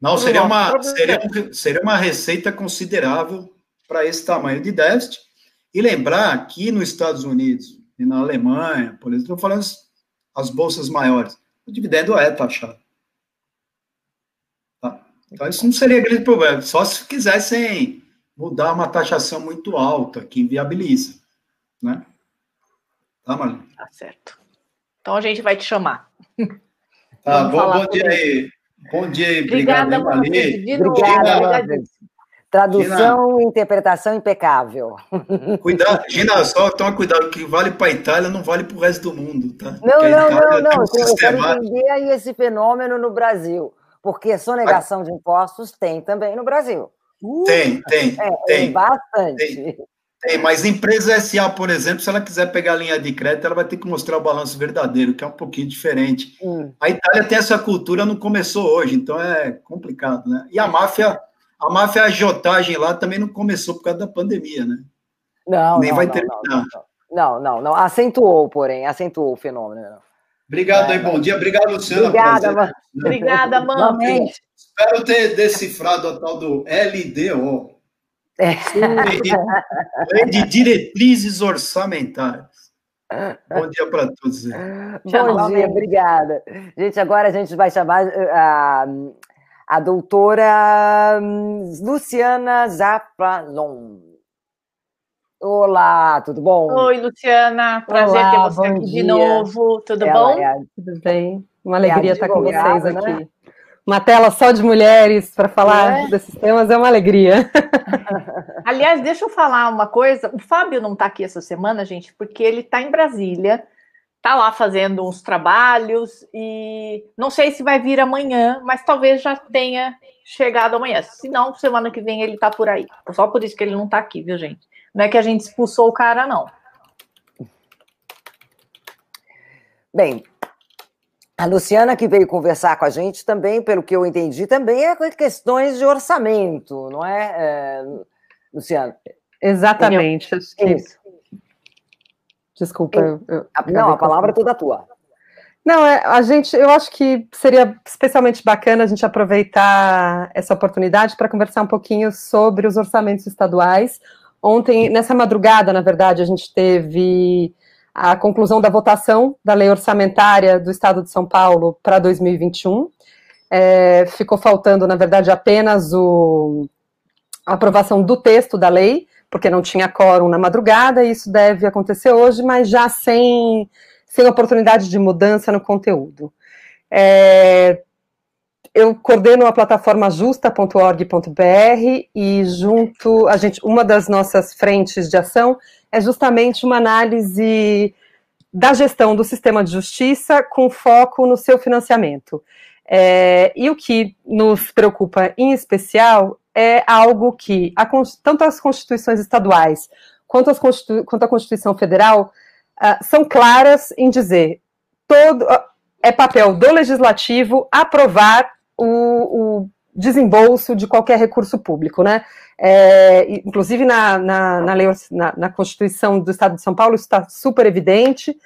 Não, seria uma, seria, seria uma receita considerável para esse tamanho de déficit. E lembrar que nos Estados Unidos e na Alemanha, por exemplo, estou falando as bolsas maiores, o dividendo é taxado. Tá? Então, isso não seria grande problema, só se quisessem mudar uma taxação muito alta, que inviabiliza. Né? Tá, Marlene? Tá certo. Então a gente vai te chamar. Tá, bom, bom dia aí. Bom dia aí. Obrigada, Marlene. Obrigada, Tradução e interpretação impecável. Cuidado, Gina, só toma cuidado, que vale para a Itália não vale para o resto do mundo, tá? Não, não, não, não. Um eu quero entender aí esse fenômeno no Brasil, porque sonegação de impostos tem também no Brasil. Uh, tem, tem, é, tem. Bastante. Tem, tem, mas empresa SA, por exemplo, se ela quiser pegar a linha de crédito, ela vai ter que mostrar o balanço verdadeiro, que é um pouquinho diferente. Hum. A Itália tem essa cultura, não começou hoje, então é complicado, né? E a máfia a máfia agiotagem lá também não começou por causa da pandemia, né? Não, Nem não, vai não, terminar. Não, não, não, Acentuou, porém, acentuou o fenômeno. Obrigado é, aí, bom dia. Obrigado, Luciana. Obrigada, man... Obrigada, mãe. Espero ter decifrado a tal do LDO. É. Lei de Diretrizes Orçamentárias. Bom dia para todos. Bom dia, obrigada. Gente, agora a gente vai chamar a. Uh, a doutora hum, Luciana Zapalon. Olá, tudo bom? Oi, Luciana, prazer Olá, ter você aqui dia. de novo, tudo Ela bom? É Tudo bem, uma alegria é estar com vocês aqui. Né? Uma tela só de mulheres para falar é? desses temas é uma alegria. Aliás, deixa eu falar uma coisa. O Fábio não está aqui essa semana, gente, porque ele está em Brasília tá lá fazendo uns trabalhos e não sei se vai vir amanhã, mas talvez já tenha chegado amanhã. Se não, semana que vem ele tá por aí. Só por isso que ele não tá aqui, viu, gente? Não é que a gente expulsou o cara, não. Bem, a Luciana que veio conversar com a gente também, pelo que eu entendi, também é questões de orçamento, não é, é Luciana? Exatamente. Isso. Desculpa. Eu, eu, não, a palavra é toda tua. Não, é, a gente, eu acho que seria especialmente bacana a gente aproveitar essa oportunidade para conversar um pouquinho sobre os orçamentos estaduais. Ontem, nessa madrugada, na verdade, a gente teve a conclusão da votação da lei orçamentária do Estado de São Paulo para 2021. É, ficou faltando, na verdade, apenas o, a aprovação do texto da lei porque não tinha quórum na madrugada, e isso deve acontecer hoje, mas já sem, sem oportunidade de mudança no conteúdo. É, eu coordeno a plataforma justa.org.br e junto a gente, uma das nossas frentes de ação é justamente uma análise da gestão do sistema de justiça com foco no seu financiamento. É, e o que nos preocupa em especial é algo que a, tanto as constituições estaduais quanto, as quanto a Constituição Federal uh, são claras em dizer todo uh, é papel do legislativo aprovar o, o desembolso de qualquer recurso público, né? É, inclusive na, na, na, lei, na, na, Constituição do Estado de São Paulo isso está super evidente.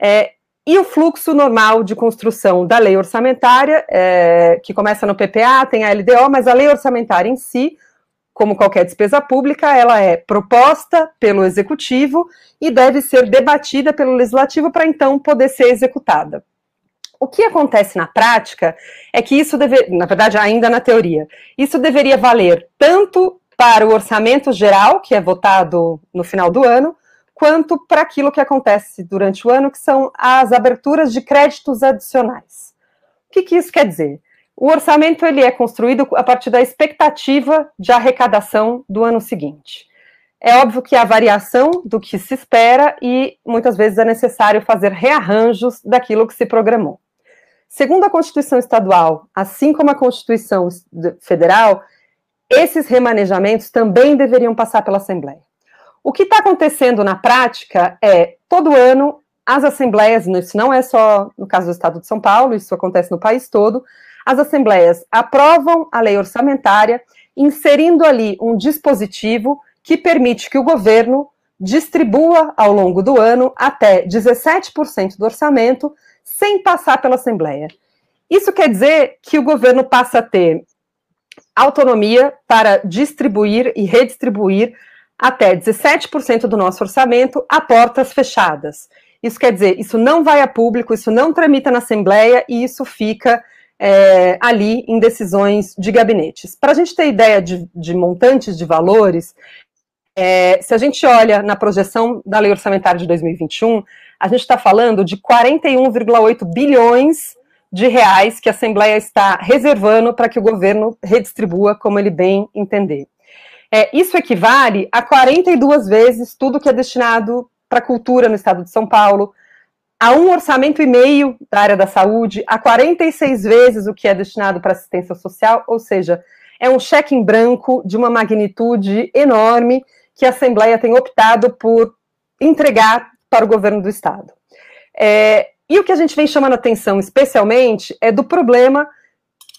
É, e o fluxo normal de construção da lei orçamentária, é, que começa no PPA, tem a LDO, mas a lei orçamentária em si, como qualquer despesa pública, ela é proposta pelo executivo e deve ser debatida pelo legislativo para então poder ser executada. O que acontece na prática é que isso deve, na verdade, ainda na teoria, isso deveria valer tanto para o orçamento geral, que é votado no final do ano, quanto para aquilo que acontece durante o ano, que são as aberturas de créditos adicionais. O que, que isso quer dizer? O orçamento ele é construído a partir da expectativa de arrecadação do ano seguinte. É óbvio que há variação do que se espera e muitas vezes é necessário fazer rearranjos daquilo que se programou. Segundo a Constituição Estadual, assim como a Constituição Federal, esses remanejamentos também deveriam passar pela Assembleia. O que está acontecendo na prática é, todo ano, as assembleias, isso não é só no caso do Estado de São Paulo, isso acontece no país todo, as assembleias aprovam a lei orçamentária, inserindo ali um dispositivo que permite que o governo distribua ao longo do ano até 17% do orçamento sem passar pela Assembleia. Isso quer dizer que o governo passa a ter autonomia para distribuir e redistribuir até 17% do nosso orçamento a portas fechadas. Isso quer dizer, isso não vai a público, isso não tramita na Assembleia e isso fica é, ali em decisões de gabinetes. Para a gente ter ideia de, de montantes de valores, é, se a gente olha na projeção da lei orçamentária de 2021, a gente está falando de 41,8 bilhões de reais que a Assembleia está reservando para que o governo redistribua como ele bem entender. É, isso equivale a 42 vezes tudo que é destinado para cultura no estado de São Paulo, a um orçamento e meio da área da saúde, a 46 vezes o que é destinado para assistência social, ou seja, é um cheque em branco de uma magnitude enorme que a Assembleia tem optado por entregar para o governo do Estado. É, e o que a gente vem chamando atenção especialmente é do problema,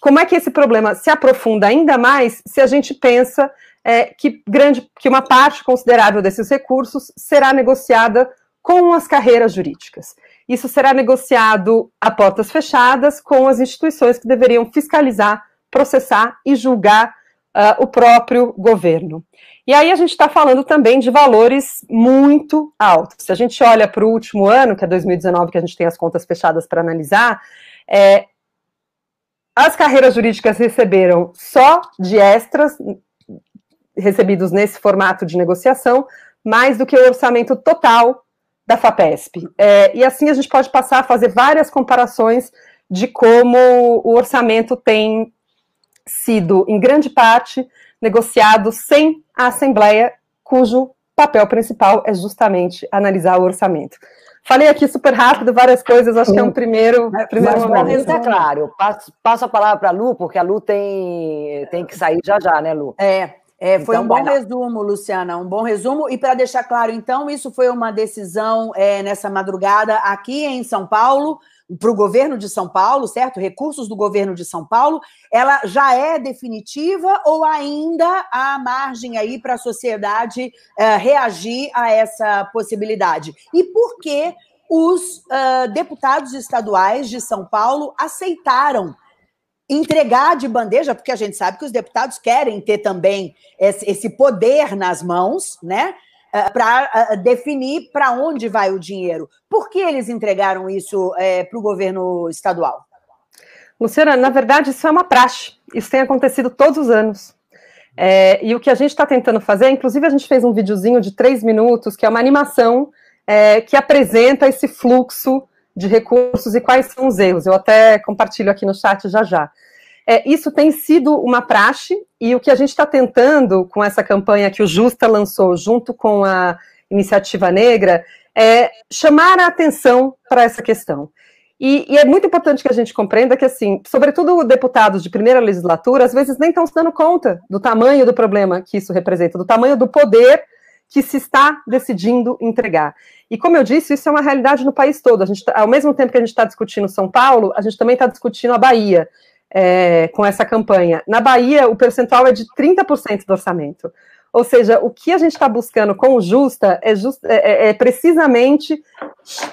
como é que esse problema se aprofunda ainda mais se a gente pensa é, que, grande, que uma parte considerável desses recursos será negociada com as carreiras jurídicas. Isso será negociado a portas fechadas com as instituições que deveriam fiscalizar, processar e julgar uh, o próprio governo. E aí a gente está falando também de valores muito altos. Se a gente olha para o último ano, que é 2019, que a gente tem as contas fechadas para analisar, é, as carreiras jurídicas receberam só de extras recebidos nesse formato de negociação, mais do que o orçamento total da FAPESP. É, e assim a gente pode passar a fazer várias comparações de como o orçamento tem sido, em grande parte, negociado sem a Assembleia, cujo papel principal é justamente analisar o orçamento. Falei aqui super rápido várias coisas, acho que é um primeiro, primeiro mas momento. é claro, eu passo, passo a palavra para a Lu, porque a Lu tem, tem que sair já já, né, Lu? É, é, foi então, um bom resumo, Luciana, um bom resumo. E para deixar claro, então, isso foi uma decisão é, nessa madrugada aqui em São Paulo, para o governo de São Paulo, certo? Recursos do governo de São Paulo, ela já é definitiva ou ainda há margem aí para a sociedade uh, reagir a essa possibilidade? E por que os uh, deputados estaduais de São Paulo aceitaram entregar de bandeja, porque a gente sabe que os deputados querem ter também esse poder nas mãos, né? Eh, para eh, definir para onde vai o dinheiro. Por que eles entregaram isso é, para o governo estadual? Luciana, na verdade, isso é uma praxe. Isso tem acontecido todos os anos. É, e o que a gente está tentando fazer, inclusive a gente fez um videozinho de três minutos, que é uma animação é, que apresenta esse fluxo de recursos e quais são os erros. Eu até compartilho aqui no chat já já. É, isso tem sido uma praxe, e o que a gente está tentando com essa campanha que o Justa lançou junto com a Iniciativa Negra é chamar a atenção para essa questão. E, e, é muito importante que a gente compreenda que, assim, sobretudo deputados de primeira legislatura, às vezes nem estão se dando conta do tamanho do problema que isso representa, do tamanho do poder que se está decidindo entregar. E como eu disse, isso é uma realidade no país todo. A gente, tá, ao mesmo tempo que a gente está discutindo São Paulo, a gente também está discutindo a Bahia é, com essa campanha. Na Bahia, o percentual é de 30% do orçamento. Ou seja, o que a gente está buscando com o Justa é, just, é, é, é precisamente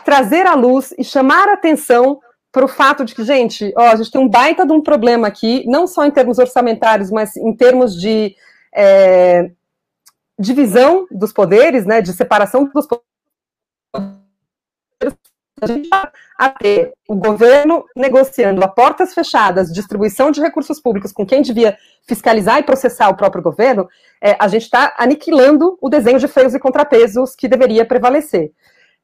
trazer à luz e chamar a atenção para o fato de que, gente, ó, a gente tem um baita de um problema aqui, não só em termos orçamentários, mas em termos de é, divisão dos poderes, né, de separação dos poderes, a gente a ter o governo negociando a portas fechadas distribuição de recursos públicos com quem devia fiscalizar e processar o próprio governo, é, a gente está aniquilando o desenho de freios e contrapesos que deveria prevalecer.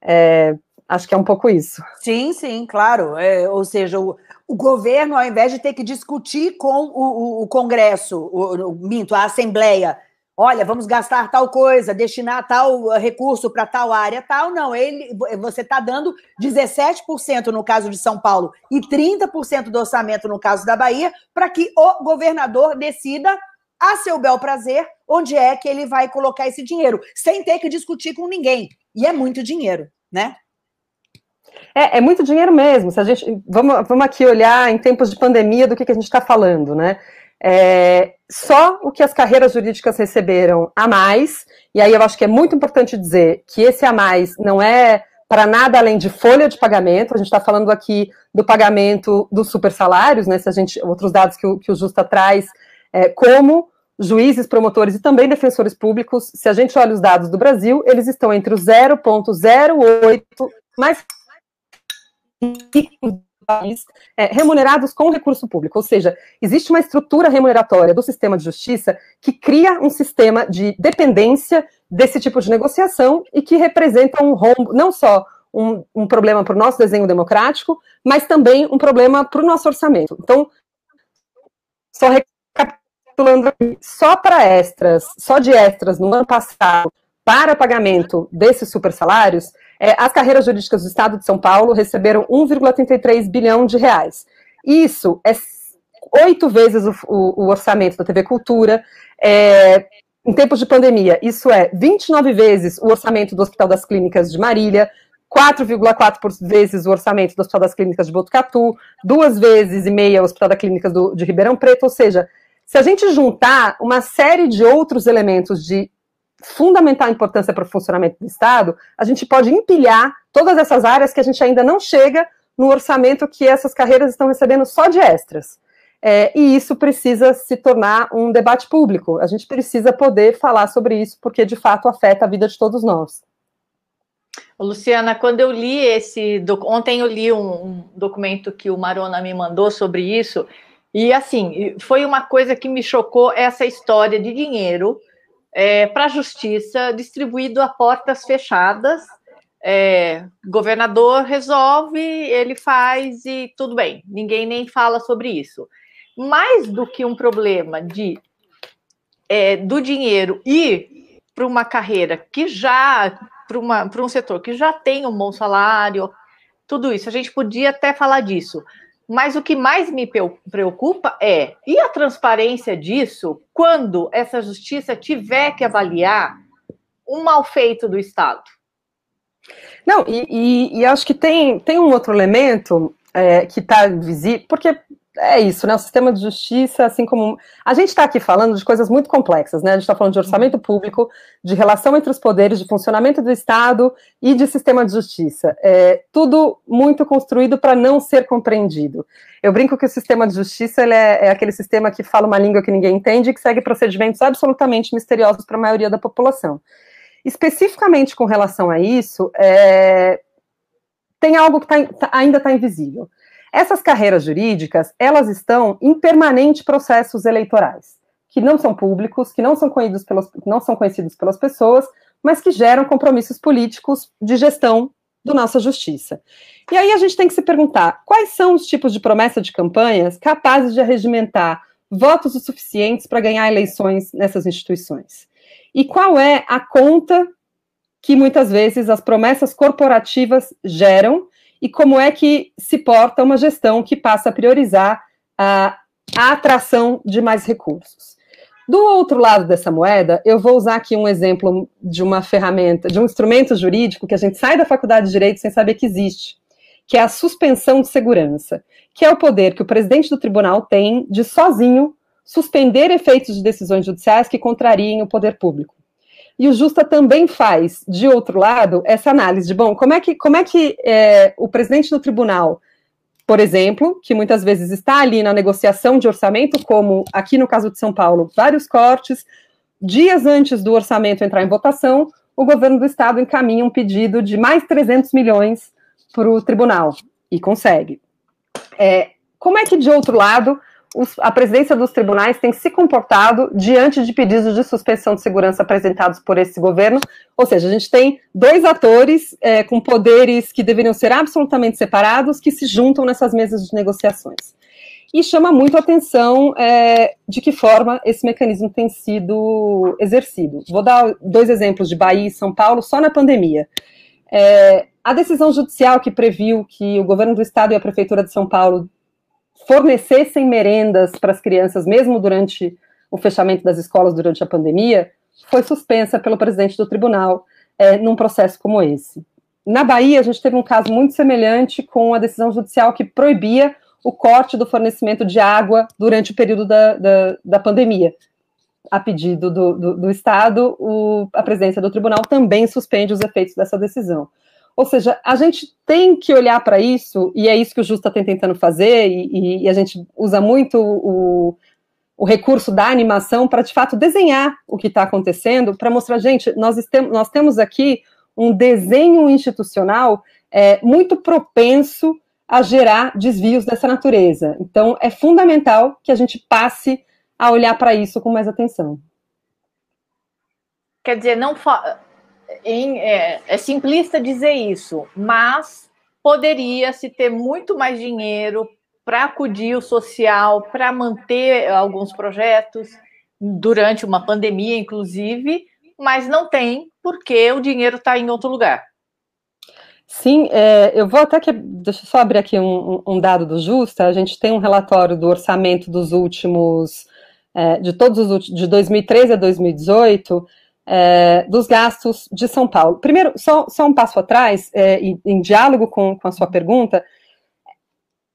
É, acho que é um pouco isso. Sim, sim, claro. É, ou seja, o, o, governo, ao invés de ter que discutir com o, o, o Congresso, o, minto, a Assembleia, olha, vamos gastar tal coisa, destinar tal eh, recurso para tal área, tal, não, ele, você está dando 17% no caso de São Paulo e 30% do orçamento no caso da Bahia, para que o governador decida a seu bel prazer onde é que ele vai colocar esse dinheiro, sem ter que discutir com ninguém. E é muito dinheiro, né? É, é muito dinheiro mesmo. Se a gente vamos, vamos aqui olhar em tempos de pandemia do que, que a gente está falando, né? É, só o que as carreiras jurídicas receberam a mais, e aí eu acho que é muito importante dizer que esse a mais não é para nada além de folha de pagamento, a gente está falando aqui do pagamento dos super salários, né? Se a gente, outros dados que o, que o Justa traz, é, como juízes, promotores e também defensores públicos, se a gente olha os dados do Brasil, eles estão entre o 0,08 mais país é, remunerados com recurso público. Ou seja, existe uma estrutura remuneratória do sistema de justiça que cria um sistema de dependência desse tipo de negociação e que representa um rombo, não só um, um problema para o nosso desenho democrático, mas também um problema para o nosso orçamento. Então, só recapitulando só para extras, só de extras no ano passado, para pagamento desses super salários, é, as carreiras jurídicas do Estado de São Paulo receberam 1,33 bilhão de reais. Isso é oito vezes o, o, o, orçamento da TV Cultura. É, em tempos de pandemia, isso é 29 vezes o orçamento do Hospital das Clínicas de Marília, 4,4 vezes o orçamento do Hospital das Clínicas de Botucatu, duas vezes e meia o Hospital das Clínicas do, de Ribeirão Preto, ou seja, se a gente juntar uma série de outros elementos de fundamental importância para o funcionamento do Estado, a gente pode empilhar todas essas áreas que a gente ainda não chega no orçamento que essas carreiras estão recebendo só de extras. É, e isso precisa se tornar um debate público. A gente precisa poder falar sobre isso, porque de fato afeta a vida de todos nós. Luciana, quando eu li esse. Ontem eu li um, um documento que o Marona me mandou sobre isso, e assim, foi uma coisa que me chocou essa história de dinheiro é, para a justiça distribuído a portas fechadas. É, governador resolve, ele faz e tudo bem, ninguém nem fala sobre isso. Mais do que um problema de é, do dinheiro ir para uma carreira que já para um setor que já tem um bom salário, tudo isso, a gente podia até falar disso. Mas o que mais me preocupa é e a transparência disso quando essa justiça tiver que avaliar um mal feito do Estado. Não, e, e, e acho que tem, tem um outro elemento é, que está visível, porque é isso, né? O sistema de justiça, assim como. A gente está aqui falando de coisas muito complexas, né? A gente está falando de orçamento público, de relação entre os poderes, de funcionamento do Estado e de sistema de justiça. É tudo muito construído para não ser compreendido. Eu brinco que o sistema de justiça é, é, aquele sistema que fala uma língua que ninguém entende e que segue procedimentos absolutamente misteriosos para a maioria da população. Especificamente com relação a isso, é, tem algo que tá, tá, ainda está invisível essas carreiras jurídicas, elas estão em permanente processos eleitorais, que não são públicos, que não são conhecidos pelas, não são conhecidos pelas pessoas, mas que geram compromissos políticos de gestão da nossa justiça. E aí a gente tem que se perguntar quais são os tipos de promessa de campanhas capazes de arregimentar votos o suficientes para ganhar eleições nessas instituições. E qual é a conta que muitas vezes as promessas corporativas geram e como é que se porta uma gestão que passa a priorizar a, a atração de mais recursos. Do outro lado dessa moeda, eu vou usar aqui um exemplo de uma ferramenta, de um instrumento jurídico que a gente sai da faculdade de direito sem saber que existe, que é a suspensão de segurança, que é o poder que o presidente do tribunal tem de sozinho suspender efeitos de decisões judiciais que contrariem o poder público. E o Justa também faz, de outro lado, essa análise de, bom, como é que, como é que é, o presidente do tribunal, por exemplo, que muitas vezes está ali na negociação de orçamento, como aqui no caso de São Paulo, vários cortes, dias antes do orçamento entrar em votação, o governo do estado encaminha um pedido de mais 300 milhões para o tribunal e consegue. É, como é que, de outro lado, os, a presidência dos tribunais tem se comportado diante de pedidos de suspensão de segurança apresentados por esse governo? Ou seja, a gente tem dois atores é, com poderes que deveriam ser absolutamente separados que se juntam nessas mesas de negociações. E chama muito a atenção é, de que forma esse mecanismo tem sido exercido. Vou dar dois exemplos de Bahia e São Paulo só na pandemia. É, a decisão judicial que previu que o governo do estado e a prefeitura de São Paulo fornecessem merendas para as crianças, mesmo durante o fechamento das escolas durante a pandemia, foi suspensa pelo presidente do tribunal é, num processo como esse. Na Bahia, a gente teve um caso muito semelhante com a decisão judicial que proibia o corte do fornecimento de água durante o período da, da, da pandemia. A pedido do, do, do Estado, o, a presidência do tribunal também suspende os efeitos dessa decisão. Ou seja, a gente tem que olhar para isso, e é isso que o Justa está tentando fazer, e, e, a gente usa muito o, o recurso da animação para, de fato, desenhar o que está acontecendo, para mostrar, gente, nós, nós temos aqui um desenho institucional é, muito propenso a gerar desvios dessa natureza. Então, é fundamental que a gente passe a olhar para isso com mais atenção. Quer dizer, não em, é, é simplista dizer isso, mas poderia se ter muito mais dinheiro para acudir o social, para manter alguns projetos durante uma pandemia, inclusive, mas não tem porque o dinheiro está em outro lugar. Sim, é, eu vou até que. Deixa eu só abrir aqui um, um, dado do Justa. A gente tem um relatório do orçamento dos últimos. É, de todos os de 2013 a 2018 é, dos gastos de São Paulo. Primeiro, só, só um passo atrás, é, em, em, diálogo com, com a sua pergunta,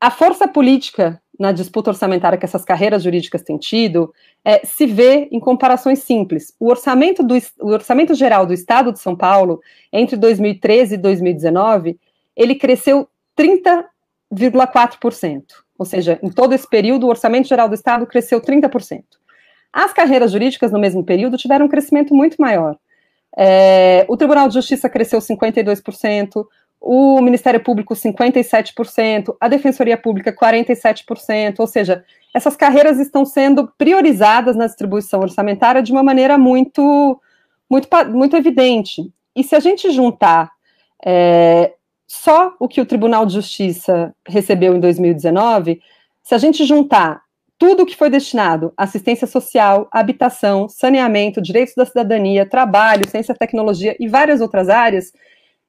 a força política na disputa orçamentária que essas carreiras jurídicas têm tido é, se vê em comparações simples. O orçamento, do, o orçamento geral do Estado de São Paulo, entre 2013 e 2019, ele cresceu 30,4%. Ou seja, em todo esse período, o orçamento geral do Estado cresceu 30%. As carreiras jurídicas, no mesmo período, tiveram um crescimento muito maior. É, o Tribunal de Justiça cresceu 52%, o Ministério Público 57%, a Defensoria Pública 47%, ou seja, essas carreiras estão sendo priorizadas na distribuição orçamentária de uma maneira muito, muito, muito evidente. E se a gente juntar é, só o que o Tribunal de Justiça recebeu em 2019, se a gente juntar tudo que foi destinado assistência social, habitação, saneamento, direitos da cidadania, trabalho, ciência, tecnologia e várias outras áreas,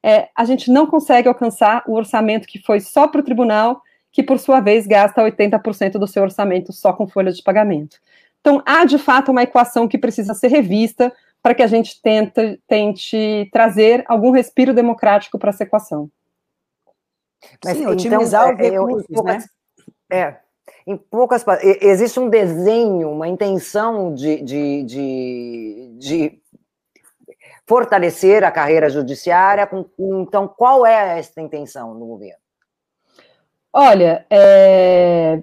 é, a gente não consegue alcançar o orçamento que foi só para o tribunal, que por sua vez gasta 80% do seu orçamento só com folhas de pagamento. Então, há de fato uma equação que precisa ser revista para que a gente tenta, tente trazer algum respiro democrático para essa equação. Mas, Sim, então, otimizar então, o recursos, eu, eu, né? É, em poucas existe um desenho, uma intenção de, de, de, de fortalecer a carreira judiciária. Então, qual é essa intenção do governo? Olha, é,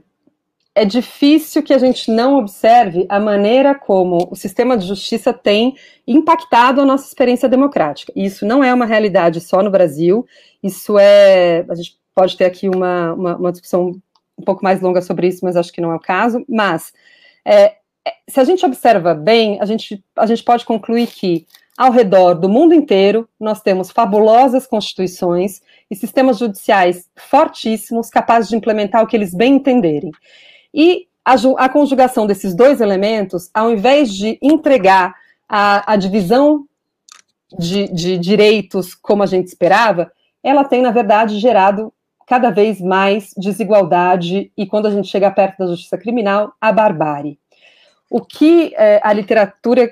é difícil que a gente não observe a maneira como o sistema de justiça tem impactado a nossa experiência democrática. Isso não é uma realidade só no Brasil, isso é. A gente pode ter aqui uma, uma, uma discussão um pouco mais longa sobre isso, mas acho que não é o caso. Mas é, é, se a gente observa bem, a gente, a gente pode concluir que ao redor do mundo inteiro nós temos fabulosas constituições e sistemas judiciais fortíssimos, capazes de implementar o que eles bem entenderem. E a, a conjugação desses dois elementos, ao invés de entregar a, a divisão de, de direitos como a gente esperava, ela tem, na verdade, gerado cada vez mais desigualdade e, quando a gente chega perto da justiça criminal, a barbárie. O que é, a literatura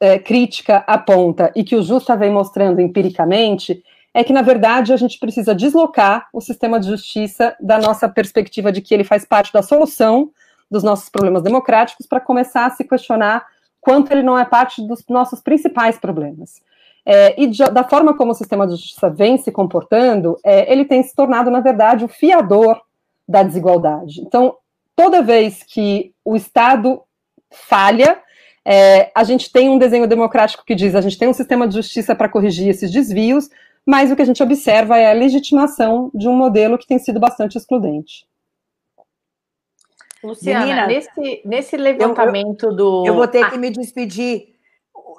é, crítica aponta e que o Justa vem mostrando empiricamente é que, na verdade, a gente precisa deslocar o sistema de justiça da nossa perspectiva de que ele faz parte da solução dos nossos problemas democráticos para começar a se questionar quanto ele não é parte dos nossos principais problemas. É, e de, da forma como o sistema de justiça vem se comportando, é, ele tem se tornado, na verdade, o fiador da desigualdade. Então, toda vez que o Estado falha, É, a gente tem um desenho democrático que diz a gente tem um sistema de justiça para corrigir esses desvios, mas o que a gente observa é a legitimação de um modelo que tem sido bastante excludente. Luciana, Menina, nesse, nesse levantamento eu, eu, do. Eu vou ter ah. que me despedir.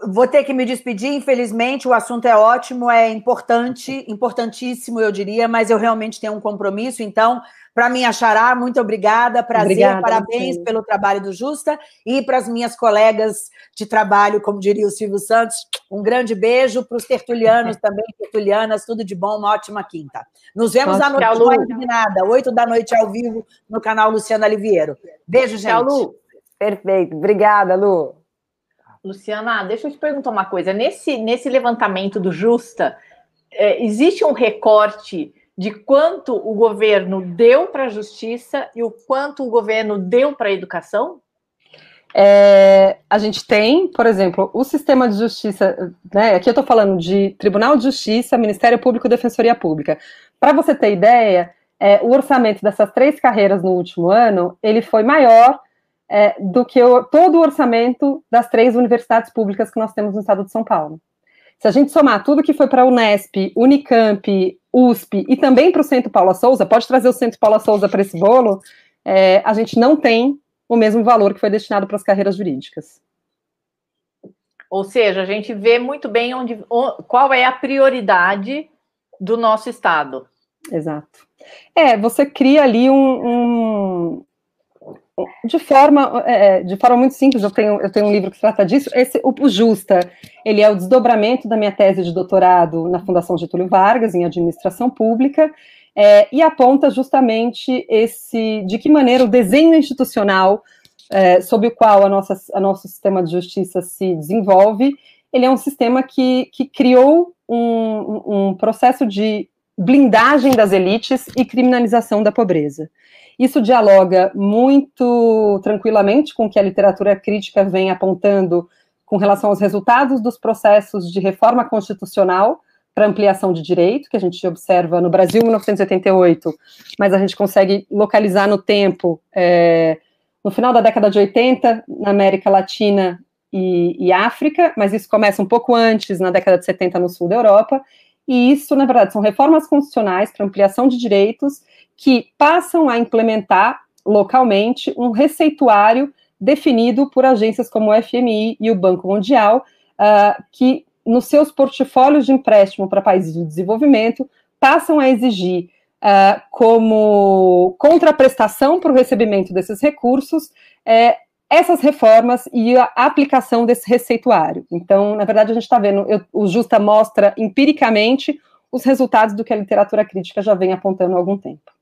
Vou ter que me despedir, infelizmente, o assunto é ótimo, é importante, importantíssimo, eu diria, mas eu realmente tenho um compromisso, então para minha xará, muito obrigada, prazer, obrigada, parabéns pelo trabalho do Justa e para as minhas colegas de trabalho, como diria o Silvio Santos, um grande beijo para os tertulianos também, tertulianas, tudo de bom, uma ótima quinta. Nos vemos à noite Tchau, Indignada, oito da noite ao vivo no canal Luciana Liviero. Beijo, gente. Tchau, Lu. Perfeito, obrigada, Lu. Luciana, deixa eu te perguntar uma coisa. Nesse, nesse levantamento do Justa, é, existe um recorte de quanto o governo deu para a justiça e o quanto o governo deu para a educação? É, a gente tem, por exemplo, o sistema de justiça, né, aqui eu estou falando de Tribunal de Justiça, Ministério Público e Defensoria Pública. Para você ter ideia, é, o orçamento dessas três carreiras no último ano, ele foi maior é, do que o, todo o orçamento das três universidades públicas que nós temos no estado de São Paulo. Se a gente somar tudo que foi para a Unesp, Unicamp, USP e também para o Centro Paula Souza, pode trazer o Centro Paula Souza para esse bolo, é, a gente não tem o mesmo valor que foi destinado para as carreiras jurídicas. Ou seja, a gente vê muito bem onde, qual é a prioridade do nosso Estado. Exato. É, você cria ali um, um de forma, é, de forma muito simples, eu tenho, eu tenho um livro que trata disso. Esse, o, o Justa, ele é o desdobramento da minha tese de doutorado na Fundação Getúlio Vargas, em administração pública, é, e aponta justamente esse, de que maneira o desenho institucional é, sob o qual a nossa, a nosso sistema de justiça se desenvolve, ele é um sistema que, que criou um, um processo de blindagem das elites e criminalização da pobreza. Isso dialoga muito tranquilamente com o que a literatura crítica vem apontando com relação aos resultados dos processos de reforma constitucional para ampliação de direito, que a gente observa no Brasil em 1988, mas a gente consegue localizar no tempo, é, no final da década de 80, na América Latina e, e África, mas isso começa um pouco antes, na década de 70, no sul da Europa, e isso, na verdade, são reformas constitucionais para ampliação de direitos que passam a implementar localmente um receituário definido por agências como o FMI e o Banco Mundial, uh, que nos seus portfólios de empréstimo para países de desenvolvimento passam a exigir uh, como contraprestação para o recebimento desses recursos é, essas reformas e a aplicação desse receituário. Então, na verdade, a gente está vendo, eu, o Justa mostra empiricamente os resultados do que a literatura crítica já vem apontando há algum tempo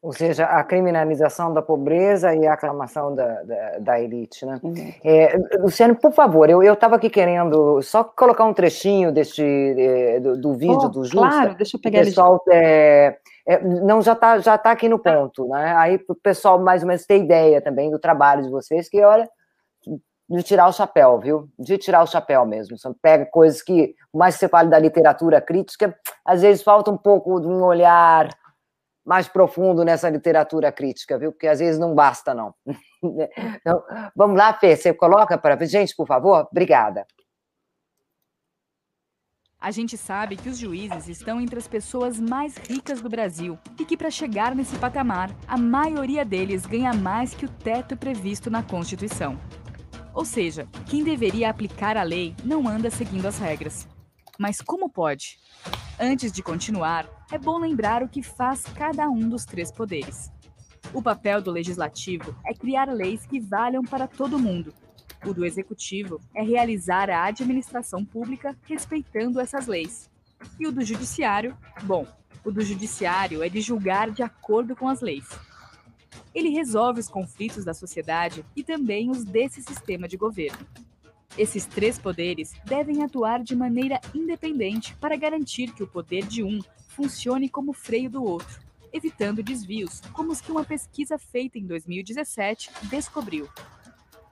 ou seja, a criminalização da pobreza e a aclamação da, da, da elite, né? Uhum. É, Luciano, por favor, eu estava aqui querendo só colocar um trechinho deste, é, do, do, vídeo oh, do Justa. Claro, deixa eu pegar o pessoal, é, é, não, já está já tá aqui no tá. ponto, né? Aí o pessoal mais ou menos ter ideia também do trabalho de vocês, que olha, de tirar o chapéu, viu? De tirar o chapéu mesmo. Você pega coisas que, mais que você fale da literatura crítica, às vezes falta um pouco de um olhar mais profundo nessa literatura crítica, viu? Porque às vezes não basta, não. Então, vamos lá, Fê, você coloca para a gente, por favor? Obrigada. A gente sabe que os juízes estão entre as pessoas mais ricas do Brasil e que, para chegar nesse patamar, a maioria deles ganha mais que o teto previsto na Constituição. Ou seja, quem deveria aplicar a lei não anda seguindo as regras. Mas como pode? Antes de continuar, é bom lembrar o que faz cada um dos três poderes. O papel do legislativo é criar leis que valham para todo mundo. O do executivo é realizar a administração pública respeitando essas leis. E o do judiciário, bom, o do judiciário é de julgar de acordo com as leis. Ele resolve os conflitos da sociedade e também os desse sistema de governo. Esses três poderes devem atuar de maneira independente para garantir que o poder de um funcione como freio do outro, evitando desvios, como os que uma pesquisa feita em 2017 descobriu.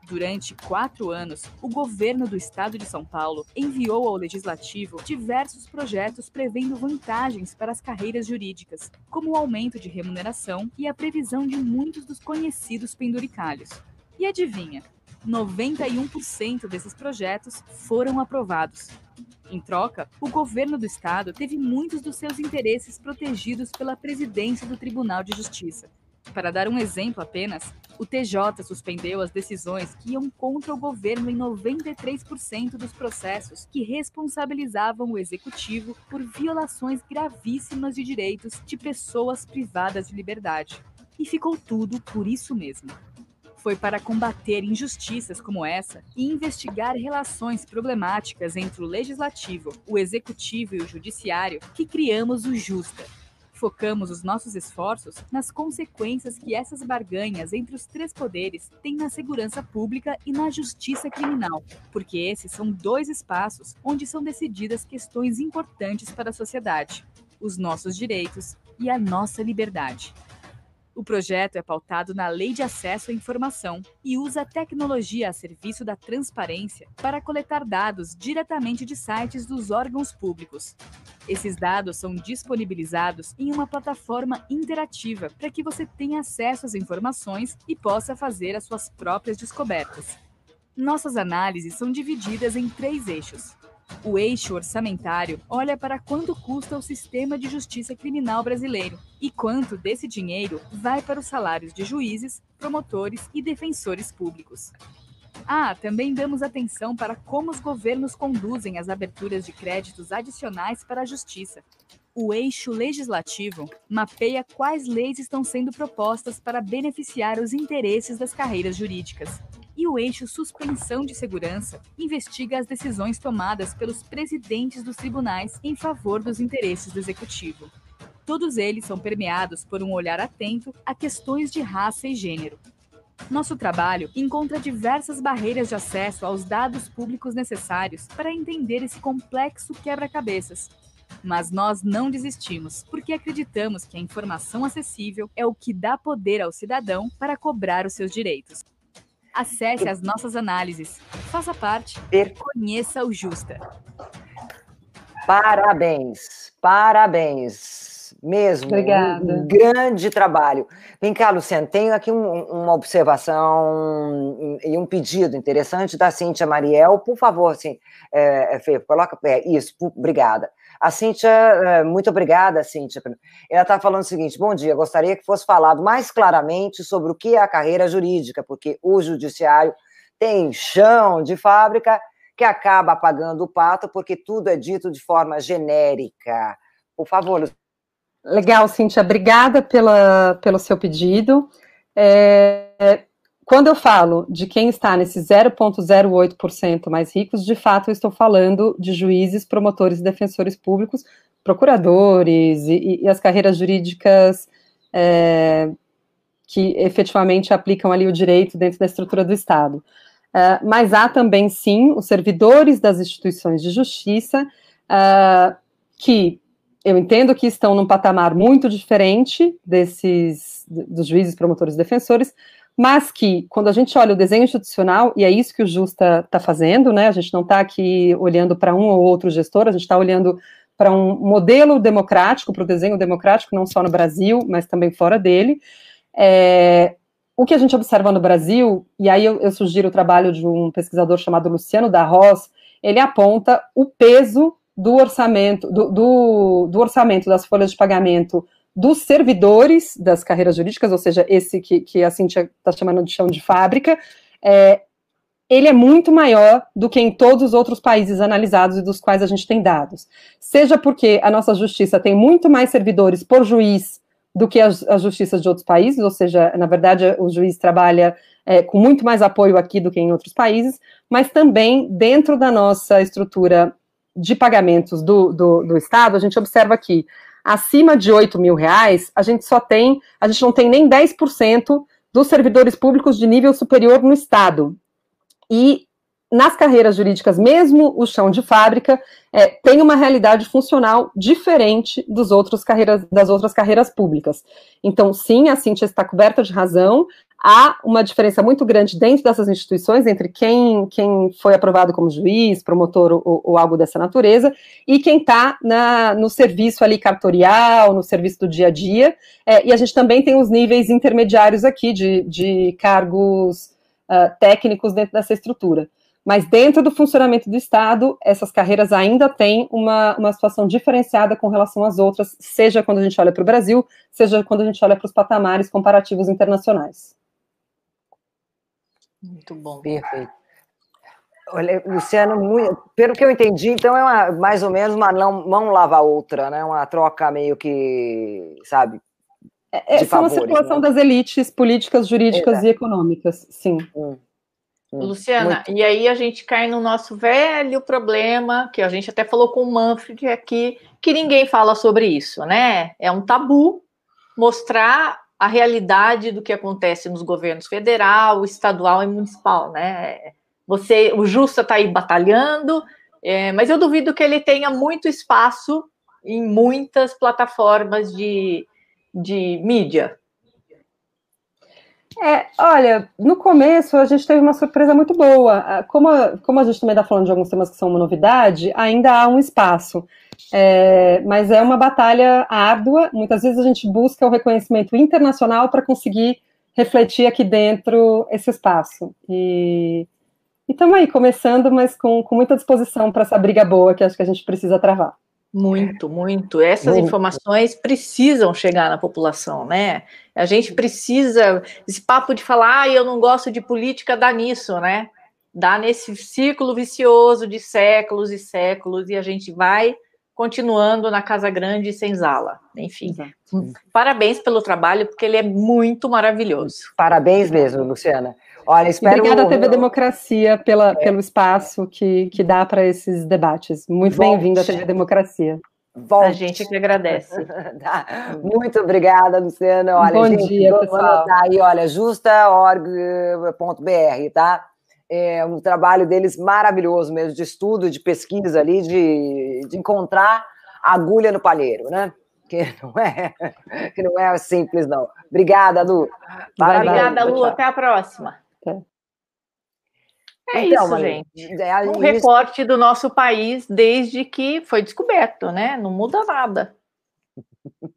Durante quatro anos, o governo do estado de São Paulo enviou ao legislativo diversos projetos prevendo vantagens para as carreiras jurídicas, como o aumento de remuneração e a previsão de muitos dos conhecidos penduricalhos. E adivinha? 91% desses projetos foram aprovados. Em troca, o governo do estado teve muitos dos seus interesses protegidos pela presidência do Tribunal de Justiça. Para dar um exemplo apenas, o TJ suspendeu as decisões que iam contra o governo em 93% dos processos que responsabilizavam o executivo por violações gravíssimas de direitos de pessoas privadas de liberdade. E ficou tudo por isso mesmo foi para combater injustiças como essa e investigar relações problemáticas entre o legislativo, o executivo e o judiciário que criamos o Justa. Focamos os nossos esforços nas consequências que essas barganhas entre os três poderes têm na segurança pública e na justiça criminal, porque esses são dois espaços onde são decididas questões importantes para a sociedade: os nossos direitos e a nossa liberdade. O projeto é pautado na Lei de Acesso à Informação e usa tecnologia a serviço da transparência para coletar dados diretamente de sites dos órgãos públicos. Esses dados são disponibilizados em uma plataforma interativa para que você tenha acesso às informações e possa fazer as suas próprias descobertas. Nossas análises são divididas em três eixos: o eixo orçamentário olha para quanto custa o sistema de justiça criminal brasileiro e quanto desse dinheiro vai para os salários de juízes, promotores e defensores públicos. Ah, também damos atenção para como os governos conduzem as aberturas de créditos adicionais para a justiça. O eixo legislativo mapeia quais leis estão sendo propostas para beneficiar os interesses das carreiras jurídicas e o eixo suspensão de segurança investiga as decisões tomadas pelos presidentes dos tribunais em favor dos interesses do executivo. Todos eles são permeados por um olhar atento a questões de raça e gênero. Nosso trabalho encontra diversas barreiras de acesso aos dados públicos necessários para entender esse complexo quebra-cabeças. Mas nós não desistimos, porque acreditamos que a informação acessível é o que dá poder ao cidadão para cobrar os seus direitos. Acesse as nossas análises. Faça parte. Conheça o Justa. Parabéns, parabéns. Mesmo. Obrigada. Um grande trabalho. Vem cá, Luciano, tenho aqui um, uma observação e um pedido interessante da Cíntia Mariel. Por favor, assim, é, Fê, coloca. É, isso, obrigada. A Cíntia, é, muito obrigada, Cíntia. Ela está falando o seguinte: bom dia, gostaria que fosse falado mais claramente sobre o que é a carreira jurídica, porque o judiciário tem chão de fábrica que acaba apagando o pato, porque tudo é dito de forma genérica. Por favor. Legal, Cíntia, obrigada pela, pelo seu pedido. É, quando eu falo de quem está nesses 0,08% mais ricos, de fato eu estou falando de juízes, promotores e defensores públicos, procuradores e, e as carreiras jurídicas é, que efetivamente aplicam ali o direito dentro da estrutura do Estado. É, mas há também, sim, os servidores das instituições de justiça é, que eu entendo que estão num patamar muito diferente desses dos juízes, promotores e defensores, mas que, quando a gente olha o desenho institucional, e é isso que o Justa está fazendo, né? A gente não está aqui olhando para um ou outro gestor, a gente está olhando para um modelo democrático, para o desenho democrático, não só no Brasil, mas também fora dele. É, o que a gente observa no Brasil, e aí eu, eu, sugiro o trabalho de um pesquisador chamado Luciano da Ross, ele aponta o peso do orçamento, do, do, do orçamento das folhas de pagamento dos servidores das carreiras jurídicas, ou seja, esse que, que a Cintia está chamando de chão de fábrica, é, ele é muito maior do que em todos os outros países analisados e dos quais a gente tem dados. Seja porque a nossa justiça tem muito mais servidores por juiz do que as, as justiças de outros países, ou seja, na verdade, o juiz trabalha é, com muito mais apoio aqui do que em outros países, mas também dentro da nossa estrutura de pagamentos do, do, do Estado, a gente observa que acima de 8 mil reais, a gente só tem, a gente não tem nem 10% dos servidores públicos de nível superior no Estado. E nas carreiras jurídicas, mesmo o chão de fábrica, é, tem uma realidade funcional diferente dos outros carreiras, das outras carreiras públicas. Então, sim, a Cintia está coberta de razão há uma diferença muito grande dentro dessas instituições entre quem, quem foi aprovado como juiz, promotor ou, ou algo dessa natureza, e quem está no serviço ali cartorial, no serviço do dia a dia. É, e a gente também tem os níveis intermediários aqui de, de cargos uh, técnicos dentro dessa estrutura. Mas dentro do funcionamento do Estado, essas carreiras ainda têm uma, uma situação diferenciada com relação às outras, seja quando a gente olha para o Brasil, seja quando a gente olha para os patamares comparativos internacionais. Muito bom. Perfeito. Olha, Luciano, muito, pelo que eu entendi, então é uma, mais ou menos uma não, mão lava a outra, né? Uma troca meio que, sabe? É, é são favores, a circulação né? das elites políticas, jurídicas Exato. e econômicas, sim. Hum. Luciana, Muito. e aí a gente cai no nosso velho problema, que a gente até falou com o Manfred aqui, que ninguém fala sobre isso, né? É um tabu mostrar a realidade do que acontece nos governos federal, estadual e municipal, né? Você, o Justa está aí batalhando, é, mas eu duvido que ele tenha muito espaço em muitas plataformas de, de mídia, é, olha, no começo a gente teve uma surpresa muito boa. Como a, como a gente também está falando de alguns temas que são uma novidade, ainda há um espaço. É, mas é uma batalha árdua. Muitas vezes a gente busca o reconhecimento internacional para conseguir refletir aqui dentro esse espaço. E estamos aí, começando, mas com, com muita disposição para essa briga boa que acho que a gente precisa travar. Muito, muito. Essas muito. informações precisam chegar na população, né? A gente precisa. Esse papo de falar, ah, eu não gosto de política, dá nisso, né? Dá nesse círculo vicioso de séculos e séculos, e a gente vai continuando na Casa Grande sem zala. Enfim, Exato. parabéns pelo trabalho, porque ele é muito maravilhoso. Parabéns mesmo, Luciana. Olha, espero... Obrigada, TV Democracia, pela, é. pelo espaço que, que dá para esses debates. Muito bem-vindo à TV Democracia. Volte. A gente que agradece. tá. Muito obrigada, Luciana. Olha, Bom gente, dia, pessoal. Tá aí, olha, justa.org.br, tá? É um trabalho deles maravilhoso mesmo, de estudo, de pesquisa ali, de, de encontrar agulha no palheiro, né? Que não é, que não é simples, não. Obrigada, Lu. Parabéns. Obrigada, Lu. Até a próxima. É então, isso, gente. É um recorte do nosso país desde que foi descoberto, né? Não muda nada.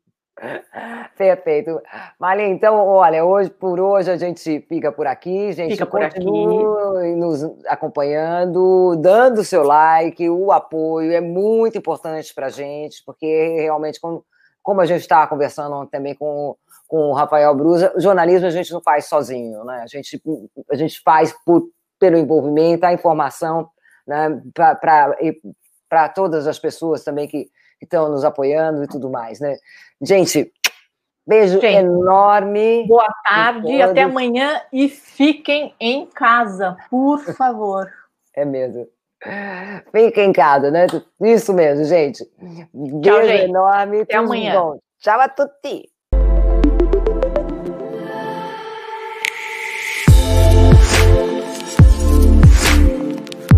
Perfeito. Maria, então, olha, hoje por hoje a gente fica por aqui, gente. Fica por aqui. nos acompanhando, dando o seu like, o apoio é muito importante para a gente, porque realmente, como, como a gente estava conversando também com, com o Rafael Brusa, jornalismo a gente não faz sozinho, né? A gente, a gente faz por pelo envolvimento, a informação né, para todas as pessoas também que estão nos apoiando e tudo mais. Né? Gente, beijo Gente, enorme. Boa tarde, até amanhã e fiquem em casa, por favor. É mesmo. Fiquem em casa, né? Isso mesmo, gente. Beijo Tchau, gente. enorme. Até amanhã. Bom. Tchau a tutti.